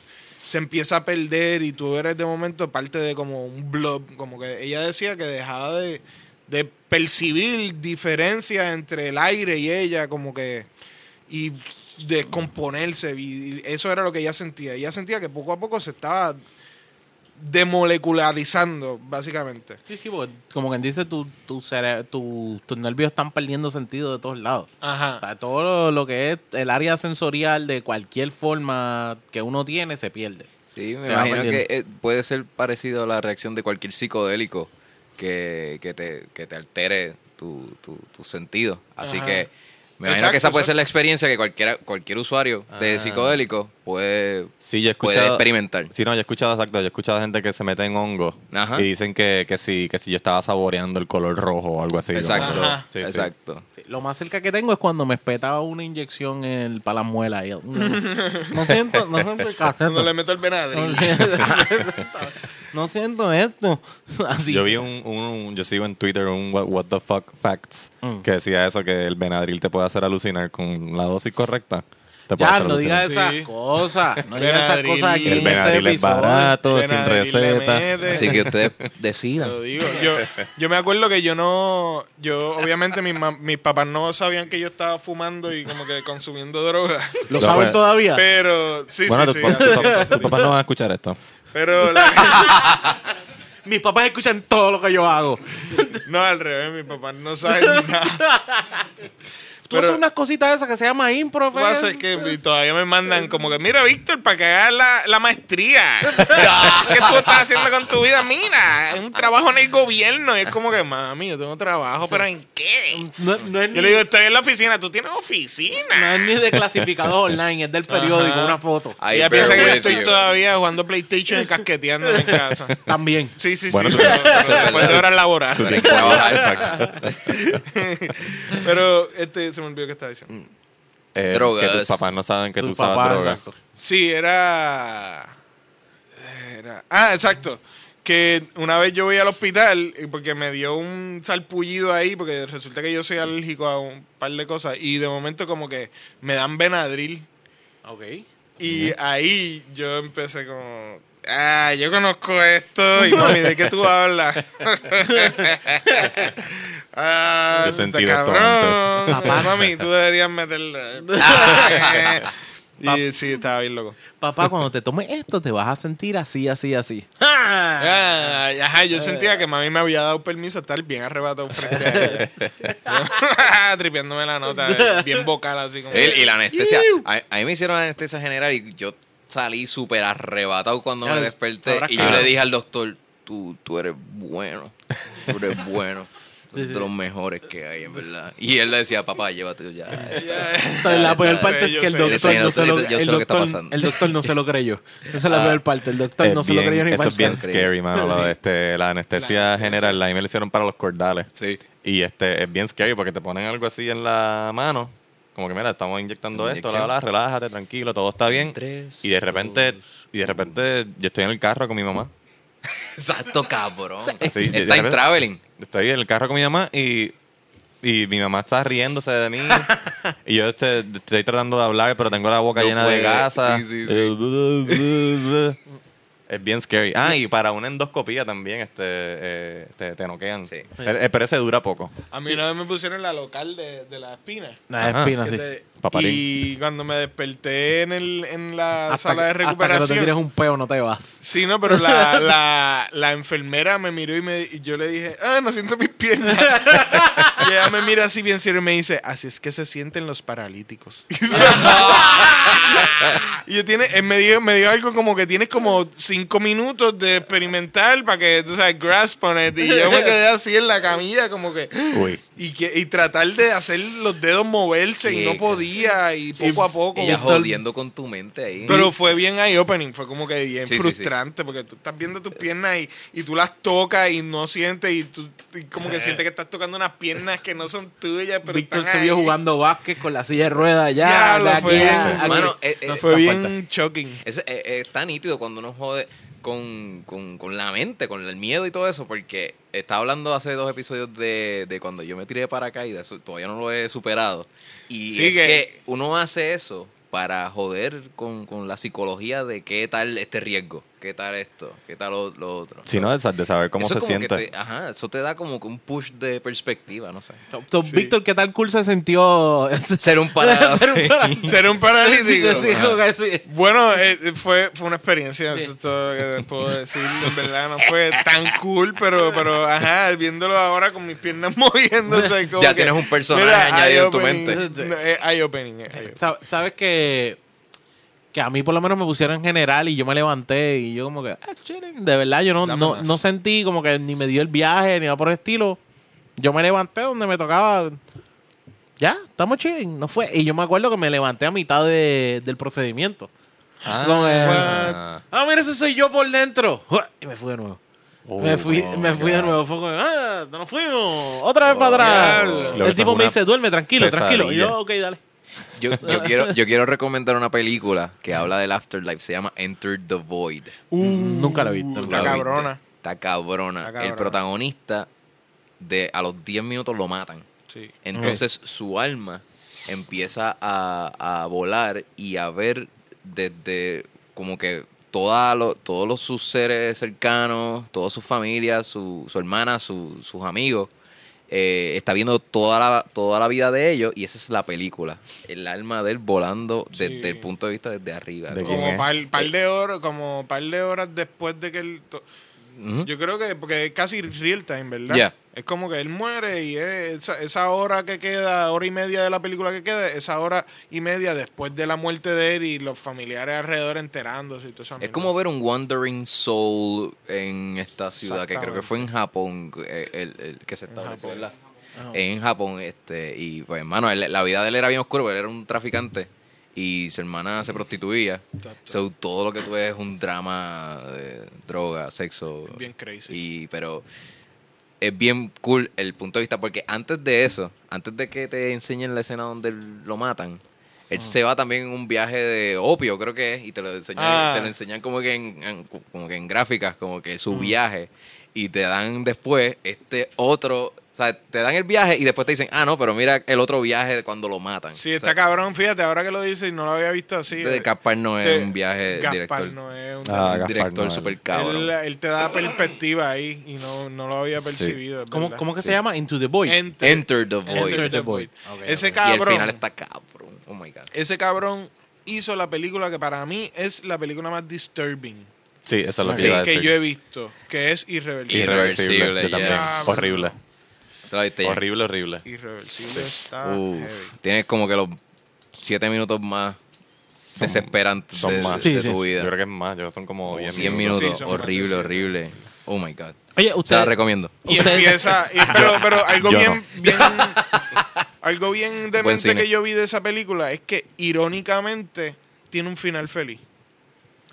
Se empieza a perder y tú eres de momento parte de como un blob, como que ella decía que dejaba de, de percibir diferencias entre el aire y ella, como que. y descomponerse. Y eso era lo que ella sentía. Ella sentía que poco a poco se estaba demolecularizando, básicamente. Sí, sí, porque como quien dice, tu, tu cere- tu- tus nervios están perdiendo sentido de todos lados. O Ajá. sea, todo lo, lo que es el área sensorial de cualquier forma que uno tiene se pierde. Sí, me Se imagino que puede ser parecido a la reacción de cualquier psicodélico que, que, te, que te altere tu, tu, tu sentido. Así Ajá. que me imagino Exacto, que esa puede ser la experiencia que cualquiera, cualquier usuario de Ah. psicodélico puede, Sí, yo he puede escuchado. experimentar. Sí, no, yo he escuchado exacto. Yo he escuchado gente que se mete en hongo Ajá. y dicen que, que, si, que si yo estaba saboreando el color rojo o algo así. Exacto. Sí, exacto. Sí, Lo más cerca que tengo es cuando me espetaba una inyección en el, para. Y mm, no siento, no siento el Cuando caseto. le meto el Benadryl. No siento, esto. Así. Yo vi un, un- yo sigo en Twitter un what, what the fuck facts Mm. que decía eso, que el Benadryl te puede hacer alucinar con la dosis correcta. Ya, no alucinar. digas esas Sí. cosas. No digas esas cosas aquí El este Benadryl es episodio. barato, sin Benadryl le receta. Así que ustedes decidan. Lo digo. Yo, yo me acuerdo que yo no. Yo, obviamente, mis, ma- mis papás no sabían que yo estaba fumando y como que consumiendo droga. ¿Lo saben todavía? Pero, sí, Bueno, sí, tus sí. papás es. tus papás no van a escuchar esto. Pero, la- Mis papás escuchan todo lo que yo hago. no, al revés, mis papás no saben nada. Tú Pero- haces unas cositas esas que se llama impro, Pasa Fez. que y todavía me mandan como que, mira, Víctor, para que hagas la, la maestría. ¿Qué tú estás haciendo con tu vida? Mira, es un trabajo en el gobierno. Y es como que, mami, yo tengo trabajo, pero ¿en qué? No, no es Yo ni, le digo, estoy en la oficina. ¿Tú tienes no oficina? es ni de clasificador online, es del periódico, Ajá. una foto. I Ella piensa que yo estoy you. todavía jugando PlayStation y casqueteando en casa. También. Sí, sí, Bueno, sí. tú- pero- es después de horas laborales. Tú tienes que trabajar, exacto. Pero este se me olvidó que estaba diciendo. Eh, Drogas. Que tus papás no saben que Tu tú usabas papá, droga. exacto. Sí, era... era- Ah, exacto. Que una vez yo voy al hospital y porque me dio un salpullido ahí, porque resulta que yo soy alérgico a un par de cosas, y de momento como que me dan Benadryl. Ok. Y ahí yo empecé como, ah, yo conozco esto, y mami, ¿de qué tú hablas? ah, Yo está sentí esto cabrón. Papá. Mami, tú deberías meterle. y sí, estaba bien loco. Papá, cuando te tomes esto, te vas a sentir así, así, así. Ah, ajá, yo sentía que mami me había dado permiso a estar bien arrebatado frente a la nota, bien vocal así como. Y la anestesia. A, a mí me hicieron anestesia general y yo salí súper arrebatado cuando Ya me desperté. Y yo le dije al doctor, tú, tú eres bueno. Tú eres bueno. De los mejores que hay, en verdad. Y él le decía, papá, llévate ya. Entonces, la peor parte es que el doctor, no se lo, sé el lo que está doctor- pasando. el doctor no se lo creyó. Esa es la Ah. peor parte. El doctor no se lo creyó ni eso es bien scary, mano. lo de este, la anestesia general, la ahí me lo hicieron para los cordales. Sí. Y este es bien scary porque te ponen algo así en la mano. Como que mira, estamos inyectando esto, la, la, relájate, tranquilo, todo está bien. Tres, y de repente, dos, y de repente yo estoy en el carro con mi mamá. Exacto, cabrón. Sí, Está en traveling. Estoy en el carro con mi mamá y, y mi mamá está riéndose de mí. y yo este, estoy tratando de hablar, pero tengo la boca No llena de gasa. Sí, sí, sí. Es bien scary. Ah, y para una endoscopía también este, eh, te, te noquean. Sí. Pero ese dura poco. A mí una vez me pusieron la local de, de la espina. La Ajá. espina, sí. te- Paparín. y cuando me desperté en, el, en la Hasta, sala de que- hasta que no te recuperación. tires un peo, no te vas. Sí, no, pero la, la, la enfermera me miró y, me, y yo le dije, ah, no siento mis piernas. y ella me mira así bien serio y me dice, así es que se sienten los paralíticos. y yo tiene, él me dijo, me dijo algo como que tienes como cinco minutos de experimentar para que, tú sabes, grasp on it. Y yo me quedé así en la camilla como que... Uy. Y, que, y tratar de hacer los dedos moverse y no podía y poco a poco. Y ya Víctor- jodiendo con tu mente ahí. pero fue bien eye-opening, fue como que bien Sí, sí, frustrante, porque tú estás viendo tus piernas y, y tú las tocas y no sientes, y tú y como que sientes que estás tocando unas piernas que no son tuyas, pero Víctor se vio jugando básquet con la silla de ruedas ya. De aquí fue- aquí. Mano, eh, eh, No Fue está bien falta. shocking. Es, eh, está nítido cuando uno jode con, con, con la mente, con el miedo y todo eso, porque estaba hablando hace dos episodios de, de cuando yo me tiré de paracaídas, eso todavía no lo he superado. Y Sí, es que- que... uno hace eso para joder con, con la psicología de qué tal este riesgo. ¿Qué tal esto? ¿Qué tal lo, lo otro? Si no, de, de saber cómo Eso se siente. te- ajá, eso te da como que un push de perspectiva, no sé. So, Víctor, ¿qué tal cool se sintió? Ser un parado. Ser un parado. Ser un paralítico. Sí, sí, sí. Bueno, eh, fue, fue una experiencia, eso es todo que puedo decir. En verdad no fue tan cool, pero, pero ajá, viéndolo ahora con mis piernas moviéndose. Como Ya que, tienes un personaje añadido en tu mente. Eye-opening, es eye-opening. Sa- Sabes que, que a mí por lo menos me pusieron en general y yo me levanté y yo como que, ah, chilling. De verdad, yo no, no, no sentí como que ni me dio el viaje ni nada por el estilo. Yo me levanté donde me tocaba. Ya, estamos chilling. No fue. Y yo me acuerdo que me levanté a mitad de- del procedimiento. Como que, Ah. ah, mira, ese soy yo por dentro. Y me fui de nuevo. me fui, Oh, me fui de nuevo. Fue como, ah, nos fuimos. Otra vez para atrás. El tipo me dice, duerme, tranquilo, tranquilo. Y yo, ok, dale. Yo, yo quiero, yo quiero recomendar una película que habla del afterlife. Se llama Enter the Void. Nunca lo he visto. Está ¿La viste? cabrona. Está cabrona. Está cabrona. El protagonista de a los 10 minutos lo matan. Sí. Entonces su alma empieza a, a volar y a ver desde como que toda lo- todos los, sus seres cercanos, toda su familia, su, su hermana, su- sus amigos. Eh, está viendo toda la, toda la vida de ellos y esa es la película. El alma de él volando Sí. desde el punto de vista desde arriba. ¿De Como- par, par de horas, como par de horas después de que él... Yo creo que, porque es casi real time, ¿verdad? Ya. Es como que él muere y es esa, esa hora que queda, hora y media de la película que queda, esa hora y media después de la muerte de él y los familiares alrededor enterándose y todo eso. Es como ver un Wandering Soul en esta ciudad, que creo que fue en Japón, eh, el, el que se estableció, ¿verdad? En Japón, este, y pues, hermano, la vida de él era bien oscura, porque él era un traficante y su hermana se prostituía. So, todo lo que tú ves es un drama de droga, sexo. Bien crazy. Y, pero es bien cool el punto de vista, porque antes de eso, antes de que te enseñen la escena donde lo matan, él Ah. se va también en un viaje de opio, creo que es, y te lo enseñan, Ah. te lo enseñan como que en, en- como que en gráficas, como que Mm. su viaje, y te dan después este otro, sea, te dan el viaje y después te dicen, ah, no, pero mira el otro viaje de cuando lo matan. Sí, O está sea, cabrón, fíjate, ahora que lo dices y no lo había visto así. de eh, Gaspar no es un viaje Gaspar director. no es un... Ah, director Noé. super cabrón. él, él te da perspectiva ahí y no, no lo había percibido. ¿Cómo, cómo que se llama? Into the Void. Enter, Enter the Void. Enter the Void. Ese ok. Y cabrón, final está cabrón. Oh my god. ese cabrón hizo la película que para mí es la película más disturbing Sí, eso es lo que que, iba a que decir. yo he visto, que es irreversible. Irreversible. Irreversible, yo también. Horrible. Horrible, horrible. Irreversible está Uf, heavy. tienes como que los siete minutos más desesperantes son de, más. de Sí, sí. tu vida. Yo creo que es más, yo son como 10 10 minutos. minutos, Sí, son horrible, de horrible. Oh my god. Oye, usted. la recomiendo. Y Ustedes- empieza, y- pero, pero algo Yo bien, bien, algo bien demente que yo vi de esa película es que irónicamente tiene un final feliz.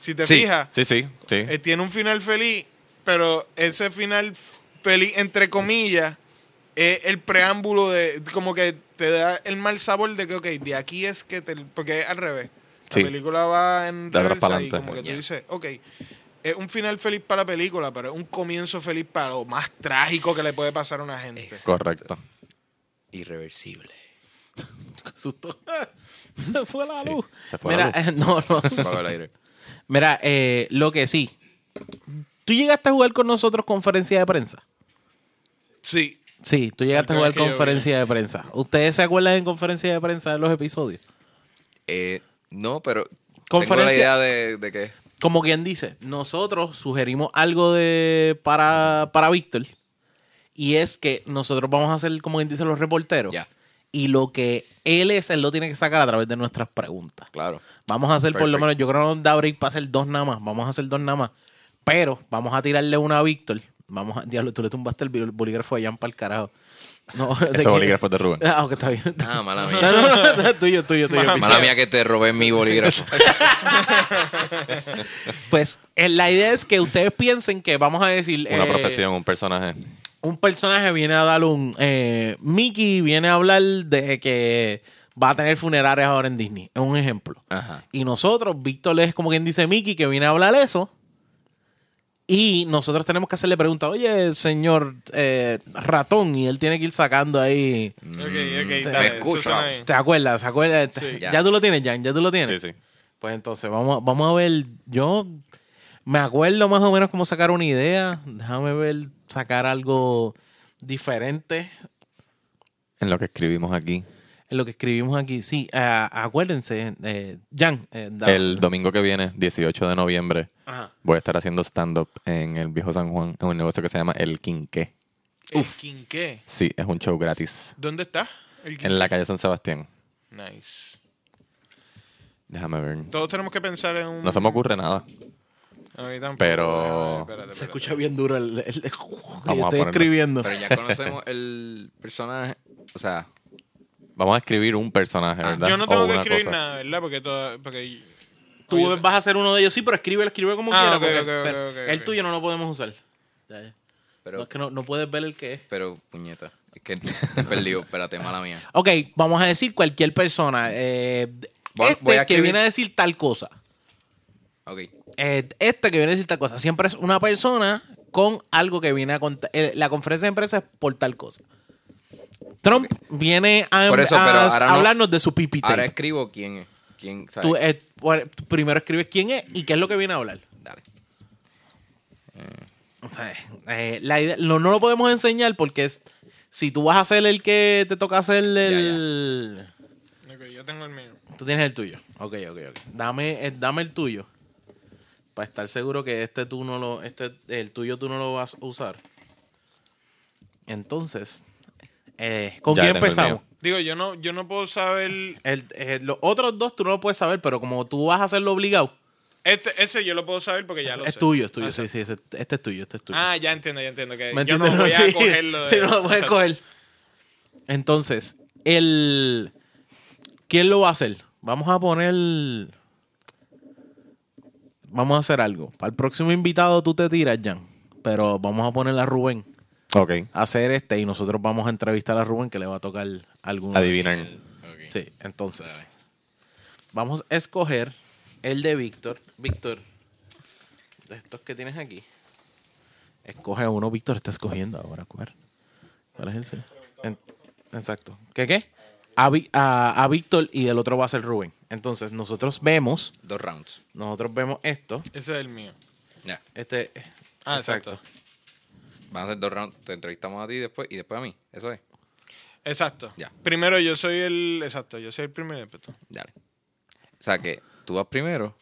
Si te Sí. fijas, Sí, sí, sí. eh, tiene un final feliz, pero ese final feliz, entre comillas, es el preámbulo de, como que te da el mal sabor de que, ok, de aquí es que te, porque es al revés. La Sí. película va en De atrás y adelante. como que tú dices, ok, es un final feliz para la película, pero es un comienzo feliz para lo más trágico que le puede pasar a una gente. Correcto. Irreversible. Susto. Se fue la Sí, luz. se fue Mira, la luz. eh, no, no. Apago el aire. Mira, eh, lo que sí. ¿Tú llegaste a jugar con nosotros conferencia de prensa? Sí. Sí, tú llegaste a jugar yo conferencia de prensa. ¿Ustedes se acuerdan en conferencia de prensa de los episodios? Eh, no, pero tengo la Conferencia- idea de, de que Como quien dice, nosotros sugerimos algo de para, para Víctor. Y es que nosotros vamos a hacer, como quien dice, los reporteros. Ya. Y lo que él es, él lo tiene que sacar a través de nuestras preguntas. Claro. Vamos a hacer por lo menos, yo creo que nos da break para hacer dos nada más. Vamos a hacer dos nada más. Pero vamos a tirarle una a Víctor. Vamos a, diablo, tú le tumbaste el bol- bolígrafo allá para el carajo. No, ¿de Ese bolígrafo es de Rubén. Ah, ok, está bien. Ah, mala mía. no, no, no, tuyo, tuyo, tuyo. Mala mía que te robé mi bolígrafo. Pues eh, la idea es que ustedes piensen que vamos a decir. Una eh, profesión, un personaje. Un personaje viene a dar un. Eh, Mickey viene a hablar de que va a tener funerales ahora en Disney. Es un ejemplo. Ajá. Y nosotros, Víctor es como quien dice Mickey, que viene a hablar eso. Y nosotros tenemos que hacerle preguntas, oye, señor eh, ratón, y él tiene que ir sacando ahí. Ok, ok, dale, suena bien. ¿Te acuerdas? ¿Se acuerdas? Sí. ya. Ya. tú lo tienes, Jan, ya tú lo tienes. Sí, sí. Pues entonces, vamos, vamos a ver. Yo Me acuerdo más o menos cómo sacar una idea. Déjame ver, sacar algo diferente En lo que escribimos aquí. En lo que escribimos aquí. Sí, ah, acuérdense, eh, Jan. eh, da- El domingo que viene, 18 de noviembre, Ajá. voy a estar haciendo stand-up en el Viejo San Juan, en un negocio que se llama El Quinqué. ¿El quinqué? Sí, es un show gratis. ¿Dónde está? El. En la calle San Sebastián. Nice. Déjame ver. Todos tenemos que pensar en un... No se me ocurre nada. A mí tampoco. Pero- Espérate, espérate, Se escucha bien duro el, el- el- yo ponerlo. estoy escribiendo. Pero ya conocemos el personaje. O sea, Vamos a escribir un personaje, Ah, ¿verdad? Yo no O tengo que escribir cosa. nada, ¿verdad? Porque, todo, porque Tú Oye, vas a hacer uno de ellos, sí, pero escribe, escribe como Ah, quieras. porque- el tuyo no lo podemos usar. Ya, ya. pero, No, es que no, no puedes ver el que es. pero puñeta. Es que he perdido. Espérate, mala mía. Ok, vamos a decir cualquier persona. eh, Voy- este voy a que viene a decir tal cosa. Ok. Eh, este que viene a decir tal cosa. Siempre es una persona con algo que viene a contar. eh, la conferencia de empresa es por tal cosa. Trump viene a, Por eso, a- pero a ahora no- hablarnos de su pipi tape. Ahora escribo quién es. ¿Quién sabe? Tú, eh, primero escribes quién es y qué es lo que viene a hablar. Dale. O sea, eh, la idea- no, no lo podemos enseñar porque es, si tú vas a ser el que te toca hacer el... Ok, yo tengo el mío. Tú tienes el tuyo. Ok, ok, ok. Dame, eh, dame el tuyo. Para estar seguro que este tú no lo, este, el tuyo tú no lo vas a usar. Entonces, eh, ¿con Ya quién empezamos? Digo, yo no, yo no puedo saber... El, eh, los otros dos tú no lo puedes saber, pero como tú vas a hacerlo obligado, Este, ese yo lo puedo saber porque ya lo es sé. tuyo, es tuyo. Ah, Sí, sí, ese- este es tuyo, este es tuyo. Ah, ya entiendo, ya entiendo. Que ¿Me yo no voy a Sí, cogerlo. de- sí, no lo puedes Exacto. coger. Entonces, el... ¿Quién lo va a hacer? Vamos a poner... Vamos a hacer algo. Para el próximo invitado tú te tiras, Jan. Pero vamos a poner a Rubén Ok. a hacer este y nosotros vamos a entrevistar a Rubén que le va a tocar algún... Adivinar. Sí, entonces. Vamos a escoger el de Víctor. Víctor, de estos que tienes aquí. Escoge uno. Víctor está escogiendo ahora. ¿Cuál, ¿Cuál es el? En- exacto. ¿Qué qué? A, a, a Víctor y el otro va a ser Rubén. Entonces, nosotros vemos, Dos rounds. nosotros vemos esto. Ese es el mío. Ya. Este. Ah, exacto. Van a ser dos rounds. Te entrevistamos a ti después y después a mí. Eso es. Exacto. Ya. Primero yo soy el... Exacto, yo soy el primero. después tú. Dale. O sea que tú vas primero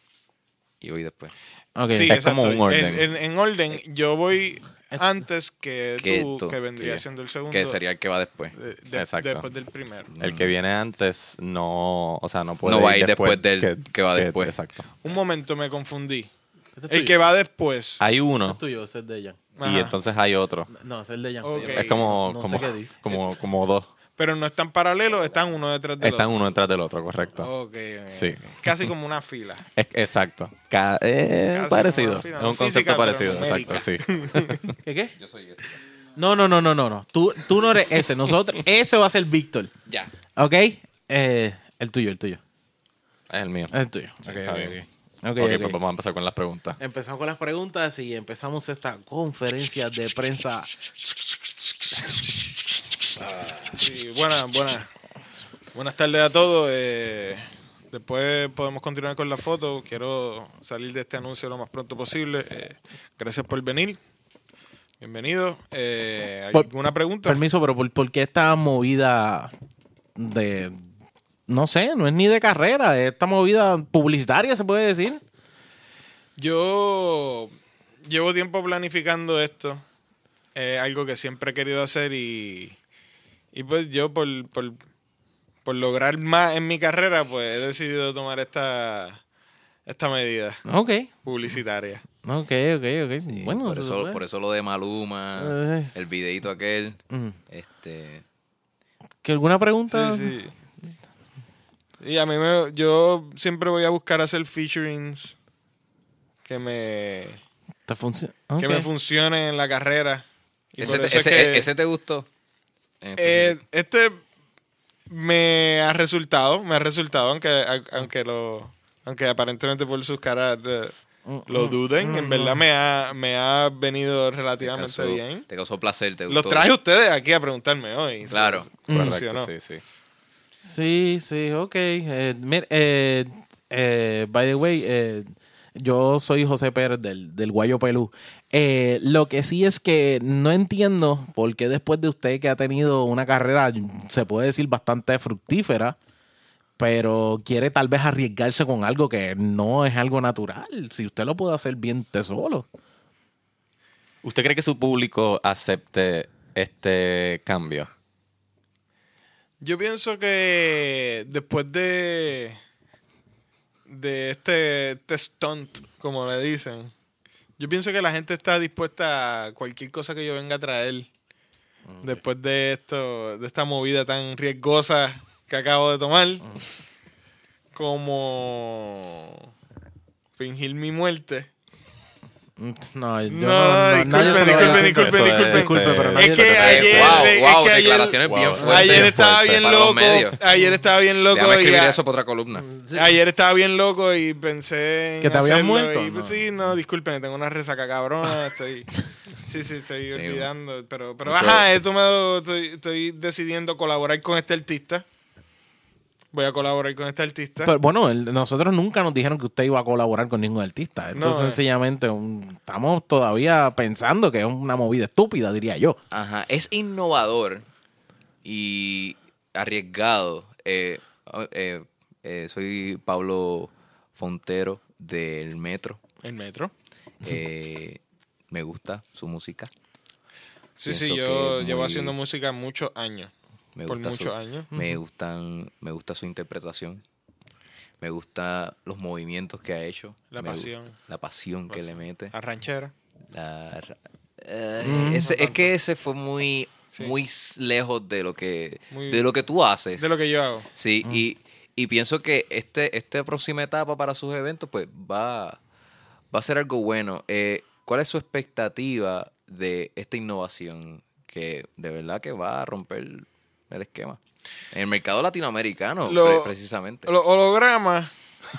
y voy después. Ok. Sí, Es como exacto. un orden. En, en- en orden, yo voy antes que, Que tú, tú, que vendría que- siendo el segundo. Que sería el que va después. de- de- Exacto. después del primero. El que viene antes no, o sea, no puede No va a ir después del que va después. Exacto. Un momento me confundí. Este es El que va después. Hay Este uno es tuyo, ese es de Y entonces hay otro. No, ese es el de Jan. Ok. Es como, No sé como, qué dice. como, como dos. Pero no están paralelos, están uno detrás del Están otro. uno detrás del otro, correcto. Ok. Sí. Casi como una fila. Es- exacto. Ca- eh, Casi parecido. Es un física, concepto parecido, exacto, sí. ¿Qué qué? Yo soy este. No, no, no, no, no, no. Tú, tú no eres ese. Nosotros, ese va a ser Víctor. Ya. ¿Ok? Eh, el tuyo, el tuyo. Es el mío. El tuyo. Sí, Ok, está ok, bien. ok. Ok, ok, ok. pues vamos a empezar con las preguntas. Empezamos con las preguntas y empezamos esta conferencia de prensa. Sí, buenas, buenas. Buenas tardes a todos. eh, después podemos continuar con la foto. Quiero salir de este anuncio lo más pronto posible. Eh, gracias por venir. Bienvenido. Eh, ¿Alguna pregunta? Permiso, pero ¿por, por qué esta movida de... No sé, no es ni de carrera, es esta movida publicitaria, se puede decir. Yo llevo tiempo planificando esto. Es algo que siempre he querido hacer y, y pues yo por, por, por lograr más en mi carrera, pues he decidido tomar esta, esta medida Ok, publicitaria. ok, ok, ok. bueno, por, eso por eso lo de Maluma, Eh, el videito aquel. Mm. Este. ¿Que ¿Alguna pregunta? Sí, sí. Y a mí me, yo siempre voy a buscar hacer featurings que me, ¿Te que me funcionen en la carrera. Y Ese te, eso es ese- que- ese te gustó. En Eh, este me ha resultado, me ha resultado, aunque, a- aunque lo, aunque aparentemente por sus caras eh, lo duden, en verdad me ha, me ha venido te relativamente causó, bien. te causó placer, te Los gustó. traje a ustedes aquí a preguntarme hoy. Claro. Correcto, sí, sí. Sí, sí, ok. Eh, mira, eh, eh, by the way, eh, Yo soy José Pérez del, del Guayo Pelú. Eh, lo que sí es que no entiendo por qué después de usted que ha tenido una carrera, se puede decir, bastante fructífera, pero quiere tal vez arriesgarse con algo que no es algo natural. Si usted lo puede hacer bien usted solo. ¿Usted cree que su público acepte este cambio? Yo pienso que después de de este, este stunt, como le dicen, yo pienso que la gente está dispuesta a cualquier cosa que yo venga a traer después de esto, de esta movida tan riesgosa que acabo de tomar, como fingir mi muerte. No, yo No, es, disculpen. Disculpe, pero este, nadie Es que ayer, wow, es wow, que ayer- declaraciones bien fuertes. Ayer estaba fuerte. bien loco. Ayer estaba bien loco. Déjame y escribir a- eso para otra columna. Ayer estaba bien loco y pensé en ¿Que te habías muerto? y, No. Sí, no, disculpen, tengo una resaca cabrona. Estoy, sí, sí, estoy Sí. olvidando. Pero, pero Mucho- ajá, esto me, estoy, estoy decidiendo colaborar con este artista. Voy a colaborar con este artista. Pero, bueno, el- nosotros nunca nos dijeron que usted iba a colaborar con ningún artista. Esto No, es eh. sencillamente un- estamos todavía pensando que es una movida estúpida, diría yo. Ajá, es innovador y arriesgado. Eh, eh, eh, soy Pablo Fontero del Metro. El metro. Eh, me gusta su música. Sí, Pienso sí, yo llevo muy- haciendo música muchos años. Me Por gusta muchos su, años. Me gustan, me gusta su interpretación. Me gusta los movimientos que ha hecho. La Me pasión. gusta la pasión que le mete. La ranchera. La ra- eh, ese- es que ese fue muy, Sí. muy lejos de lo que, Muy- de lo que tú haces. De lo que yo hago. Sí, y, y pienso que este, esta próxima etapa para sus eventos, pues va, va a ser algo bueno. Eh, ¿Cuál es su expectativa de esta innovación que de verdad que va a romper el esquema? En el mercado latinoamericano, Lo- pre- precisamente. Los hologramas.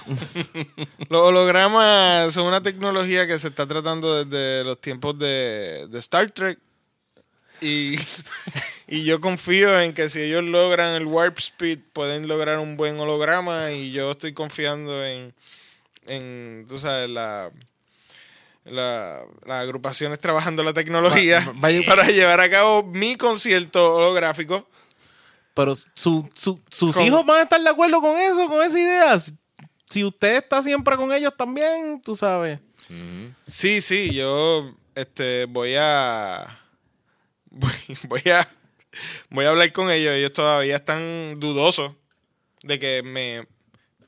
los hologramas son una tecnología que se está tratando desde los tiempos de, de Star Trek. Y, y yo confío en que si ellos logran el warp speed, pueden lograr un buen holograma. Y yo estoy confiando en, en tú sabes, la, la- las agrupaciones trabajando la tecnología Va- para llevar a cabo mi concierto holográfico. Pero su, su- sus hijos van a estar de acuerdo con eso, con esa idea. Si- usted está siempre con ellos también, tú sabes. Sí, sí, yo este voy a voy, voy a voy a hablar con ellos. Ellos todavía están dudosos de que me,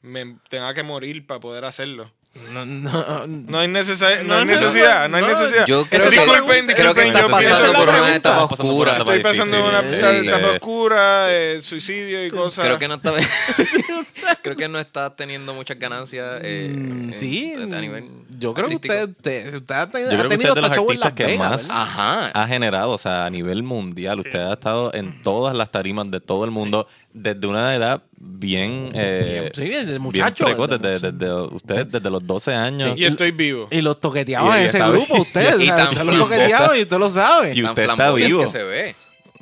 me tenga que morir para poder hacerlo. No, no, No hay, necesa- no No, hay necesidad, no hay necesidad. Yo creo que, pregunta. disculpen, creo que disculpen, está yo pasando por una pregunta. etapa Pasando por una oscura. etapa Estoy pasando difícil. una etapa Eh, oscura, eh, suicidio y cosas. Creo que no está creo que no está teniendo muchas ganancias eh, Mm, en- sí, a nivel yo creo que artístico. usted, te- usted ha tenido, Yo creo que usted es de los artistas que Vegas, más-. Ajá. ha generado, o sea, a nivel mundial. Usted ha estado en todas las tarimas de todo el mundo desde una edad bien, eh, Sí, desde bien muchacho, precoz, desde desde, desde, usted desde los 12 años. y estoy vivo. Y los toqueteaban Y- en y ese está- grupo, usted. y o sea, tan usted los toqueteaba y usted lo sabe. Y usted está vivo. que se ve.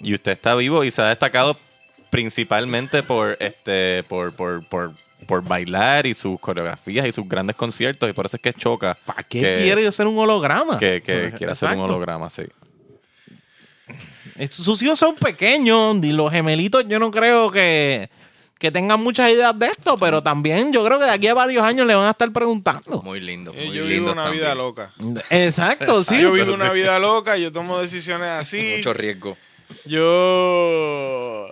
Y usted está vivo y se ha destacado principalmente por este por, por, por, por bailar y sus coreografías y sus grandes conciertos y por eso es que choca ¿Para qué que, quiere hacer un holograma? que, que quiere hacer un holograma sí Es- Sus hijos son pequeños y los gemelitos yo no creo que, que tengan muchas ideas de esto, pero también yo creo que de aquí a varios años le van a estar preguntando. Muy lindo. Eh, Muy yo lindo vivo una vida loca. Exacto, sí. Yo vivo una vida loca, yo tomo decisiones así. Mucho riesgo. Yo.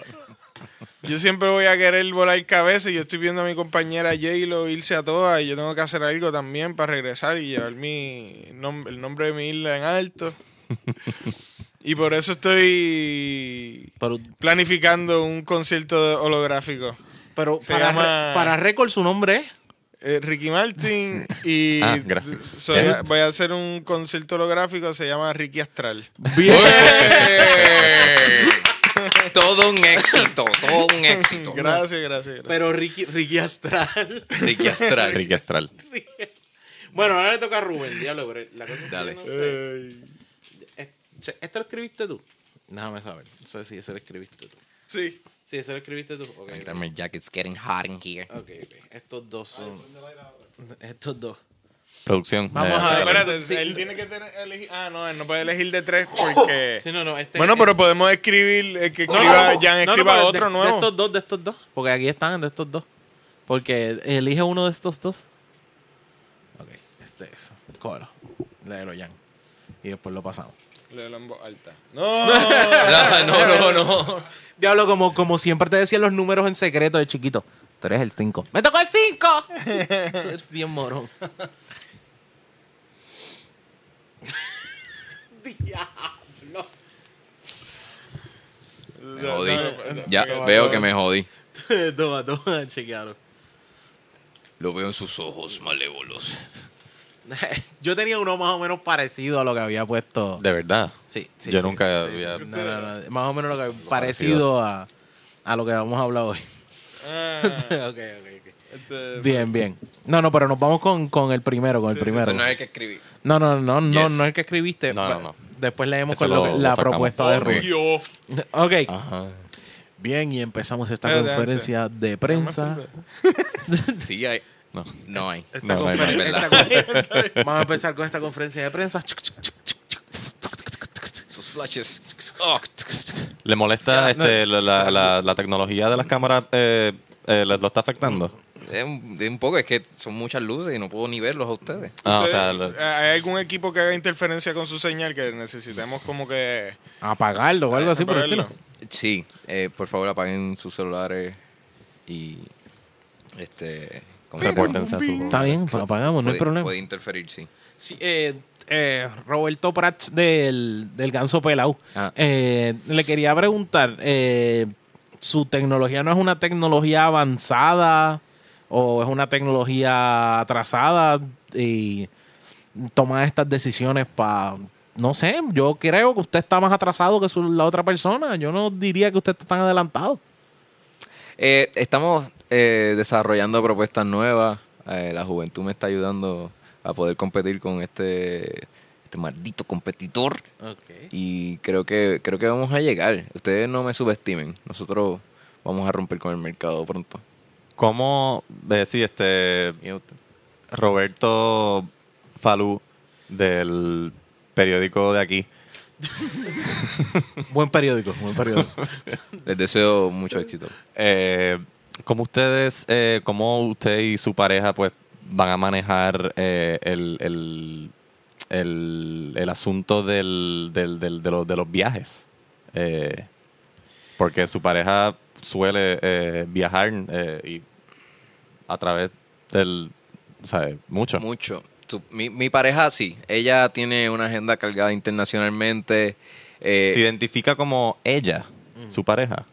Yo siempre voy a querer volar cabeza y yo estoy viendo a mi compañera J-Lo irse a todas y yo tengo que hacer algo también para regresar y llevar mi nom- el nombre de mi isla en alto. y por eso estoy Pero, planificando un concierto holográfico. pero Se para, llama- para récord su nombre es. Eh, Ricky Martin y Ah, soy- voy a hacer un concierto holográfico, se llama Ricky Astral. Bien. Todo un éxito, todo un éxito. Gracias, gracias, gracias. Pero Ricky, Ricky Astral. Ricky Astral. Ricky Astral bueno, ahora le toca a Rubén, diablo, pero la cosa es que Dale. no sé. Eh, che, ¿Esto lo escribiste tú? Déjame saber. No sé si eso lo escribiste tú. sí. Sí, eso lo escribiste tú. Ok, ok. My jacket's getting hot in here. Ok, ok. Estos dos son. Estos dos. Producción. Vamos eh, a ver. Espérate, Sí. él tiene que tener, elegir. Ah, no, él no puede elegir de tres porque. Sí, no, no, este- Bueno, pero podemos escribir, eh, que escriba, no, Jan no, no, escriba otro de, nuevo. De estos dos, de estos dos. Porque aquí están de estos dos. Porque elige uno de estos dos. Ok, este es. Cógelo. Léelo, Jan. Y después lo pasamos. Léelo en voz alta. No. No, no, no. Diablo, como, como siempre te decían los números en secreto de chiquito. Tú eres el 5. ¡Me tocó el 5! es bien morón. Diablo. Me jodí. Ya veo que me jodí. toma, toma, chequealo. Lo veo en sus ojos malévolos. Yo tenía uno más o menos parecido a lo que había puesto. De verdad. Sí, sí. Yo sí. nunca Sí. había. No, no, no. Más o menos lo que parecido a, a lo que vamos a hablar hoy. Ah, ok, ok. Este, Bien, bien. No, no, pero nos vamos con, con el primero, con el Sí, sí, primero. Eso no hay que escribir. No, no, no, no, Yes. no es el que escribiste. No, no, no. Después leemos Eso con lo lo- la propuesta de Ok. Rubén. Ok. Ajá. Bien, y empezamos esta Adelante. conferencia de prensa. Sí, hay. No. No hay. Esta No, no hay confer- nada. esta confer- Vamos a empezar con esta conferencia de prensa. Sus flashes. Oh, ¿Le molesta este, no. la, la- la tecnología de las cámaras? Eh, eh, ¿les lo está afectando? Es, un, es un poco, es que son muchas luces y no puedo ni verlos a ustedes. Ah, o sea, Ustedes- lo- ¿Hay algún equipo que haga interferencia con su señal que necesitemos como que... Apagarlo o algo así por el estilo. Sí, eh, por favor apaguen sus celulares y este repórtense a su... Está bien, pues apagamos, no hay problema. Puede interferir, sí. Sí, eh, eh, Roberto Prats del, del Ganso Pelau. Ah. Eh, le quería preguntar, eh, ¿su tecnología no es una tecnología avanzada o es una tecnología atrasada y toma estas decisiones para... No sé, yo creo que usted está más atrasado que su- la otra persona. Yo no diría que usted está tan adelantado. Eh, estamos eh, desarrollando propuestas nuevas. Eh, la juventud me está ayudando a poder competir con este este maldito competidor y creo que creo que vamos a llegar. Ustedes no me subestimen. Nosotros vamos a romper con el mercado pronto. ¿Cómo, eh, sí, este, Roberto Falú del periódico de aquí, Buen periódico, buen periódico. Les deseo mucho éxito. eh, ¿cómo ustedes, eh, cómo usted y su pareja pues van a manejar eh, el, el, el, el asunto del, del, del- de, los, de los viajes? Eh, porque su pareja suele eh, viajar eh, y a través del, ¿sabe? Mucho. Mucho. Tu- mi, mi pareja sí. Ella tiene una agenda cargada internacionalmente. Eh, Se identifica como ella, su pareja.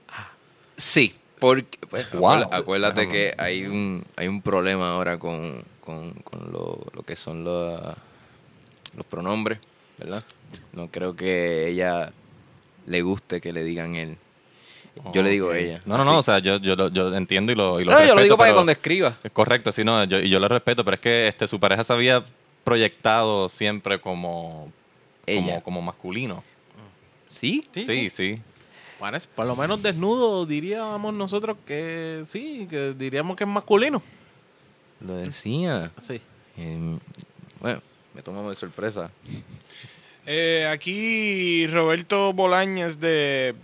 Sí, porque pues, Wow. acuérdate, Déjame. que hay un hay un problema ahora con, con, con lo, lo que son los, los pronombres, ¿verdad? No creo que ella le guste que le digan él. Yo le digo Ok. ella. No, no, no, o sea, yo, yo, lo- yo entiendo y lo, y lo No, yo lo digo para que cuando escriba. Es correcto, sí, no, yo, y yo lo respeto, pero es que este, su pareja se había proyectado siempre como, Ella. como, como masculino. ¿Sí? Sí, Sí, sí. Parece, por lo menos desnudo diríamos nosotros que sí, que diríamos que es masculino. Lo decía. Sí. Em, bueno, me tomamos de sorpresa. Eh, aquí Roberto Bolañez de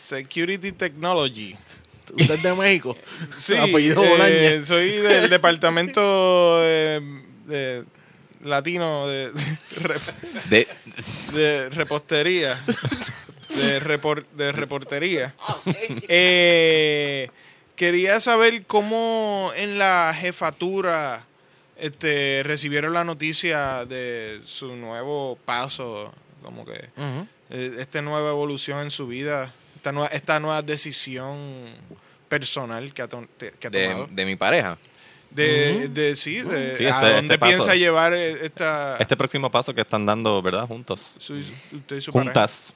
Security Technology. Usted es de México. Sí, Apellido eh, soy del departamento eh, de latino de, De, de repostería. De, repor- de reportería. Eh, quería saber cómo en la jefatura este, recibieron la noticia de su nuevo paso, como que Ujú. eh, esta nueva evolución en su vida, esta nueva, esta nueva decisión personal que ha, to- te- que ha tomado. de, de mi pareja. De, de sí, de Sí, a este- dónde este paso. piensa llevar eh, esta Este próximo paso que están dando, ¿verdad? Juntos. su- usted y su pareja? Juntas.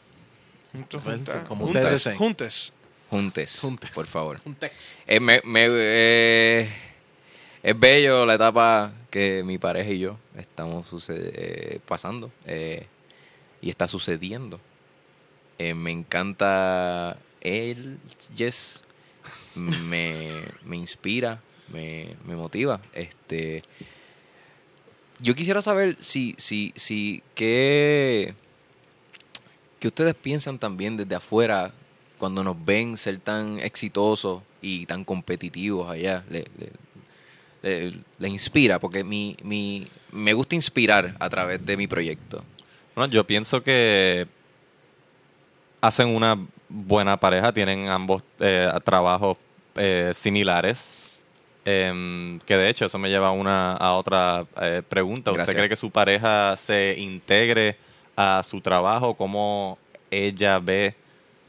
Juntos, juntas. como Juntas, ustedes deseen. juntes. Juntes. Juntes. Por favor. Un tex. Eh, me- me- eh, es bello la etapa que mi pareja y yo estamos sucede- eh, pasando eh, y está sucediendo. Eh, me encanta él, Jess, me, me inspira, me, me motiva. Este, yo quisiera saber si, si, si, qué, qué ustedes piensan también desde afuera cuando nos ven ser tan exitosos y tan competitivos allá. Le- le- le inspira, porque mi, mi, me gusta inspirar a través de mi proyecto. Bueno, yo pienso que hacen una buena pareja, tienen ambos eh, trabajos eh, similares. Em, que de hecho eso me lleva a una a otra eh, pregunta. ¿Usted Gracias. cree que su pareja se integre a su trabajo? ¿Cómo ella ve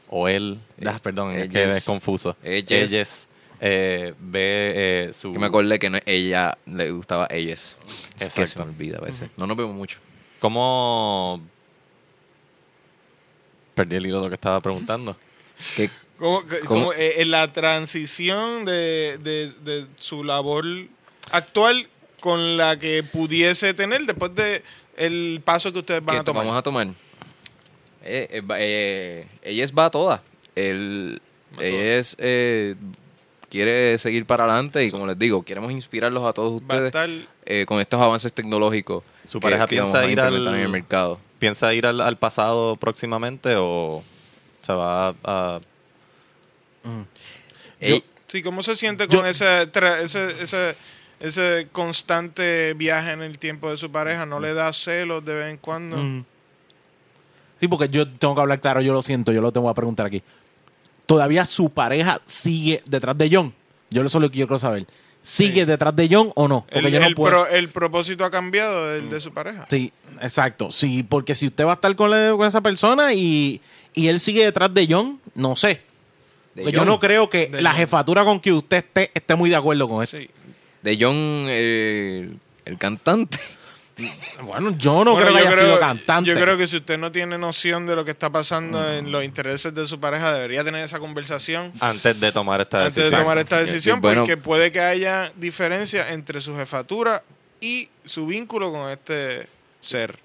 o él? ah, perdón, es que es confuso. Ellas. Ellas, eh, ve eh, su Que me acordé que no, ella le gustaba ellas. Es que se me olvida a veces. No nos vemos mucho. ¿Cómo perdí el hilo de lo que estaba preguntando? Que Como, que- ¿Cómo? como, eh, en la transición de, de- de su labor actual con la que pudiese tener después de el paso que ustedes van que a tomar. vamos a tomar. Eh, eh, va- eh, ella es va a todas. Él, Va a ella es eh, quiere seguir para adelante y como les digo, queremos inspirarlos a todos a ustedes estar eh, con estos avances tecnológicos. ¿Su que- pareja que vamos piensa a ir al- en el mercado. ¿Piensa ir al, al pasado próximamente o se va a... Ey, Sí, ¿cómo se siente Yo- con ese, tra- ese, ese, ese constante viaje en el tiempo de su pareja? ¿No le da celos de vez en cuando? Mm. Sí, porque yo tengo que hablar claro, yo lo siento, yo lo tengo a preguntar aquí. ¿Todavía su pareja sigue detrás de John? Yo eso es lo que yo quiero saber. ¿Sigue Sí. detrás de John o no? Porque El, yo no el puedo. pro- el propósito ha cambiado del de su pareja. Sí, exacto. Sí, porque si usted va a estar con, la- con esa persona y, y él sigue detrás de John, no sé. yo no creo que De la John. jefatura con que usted esté esté muy de acuerdo con eso. Sí. De John, eh, el cantante. Bueno, yo no Bueno, creo que yo haya sido cantante. Yo creo que si usted no tiene noción de lo que está pasando Mm. en los intereses de su pareja, debería tener esa conversación Antes de tomar esta antes de decisión. tomar esta decisión, Bueno. porque puede que haya diferencia entre su jefatura y su vínculo con este ser.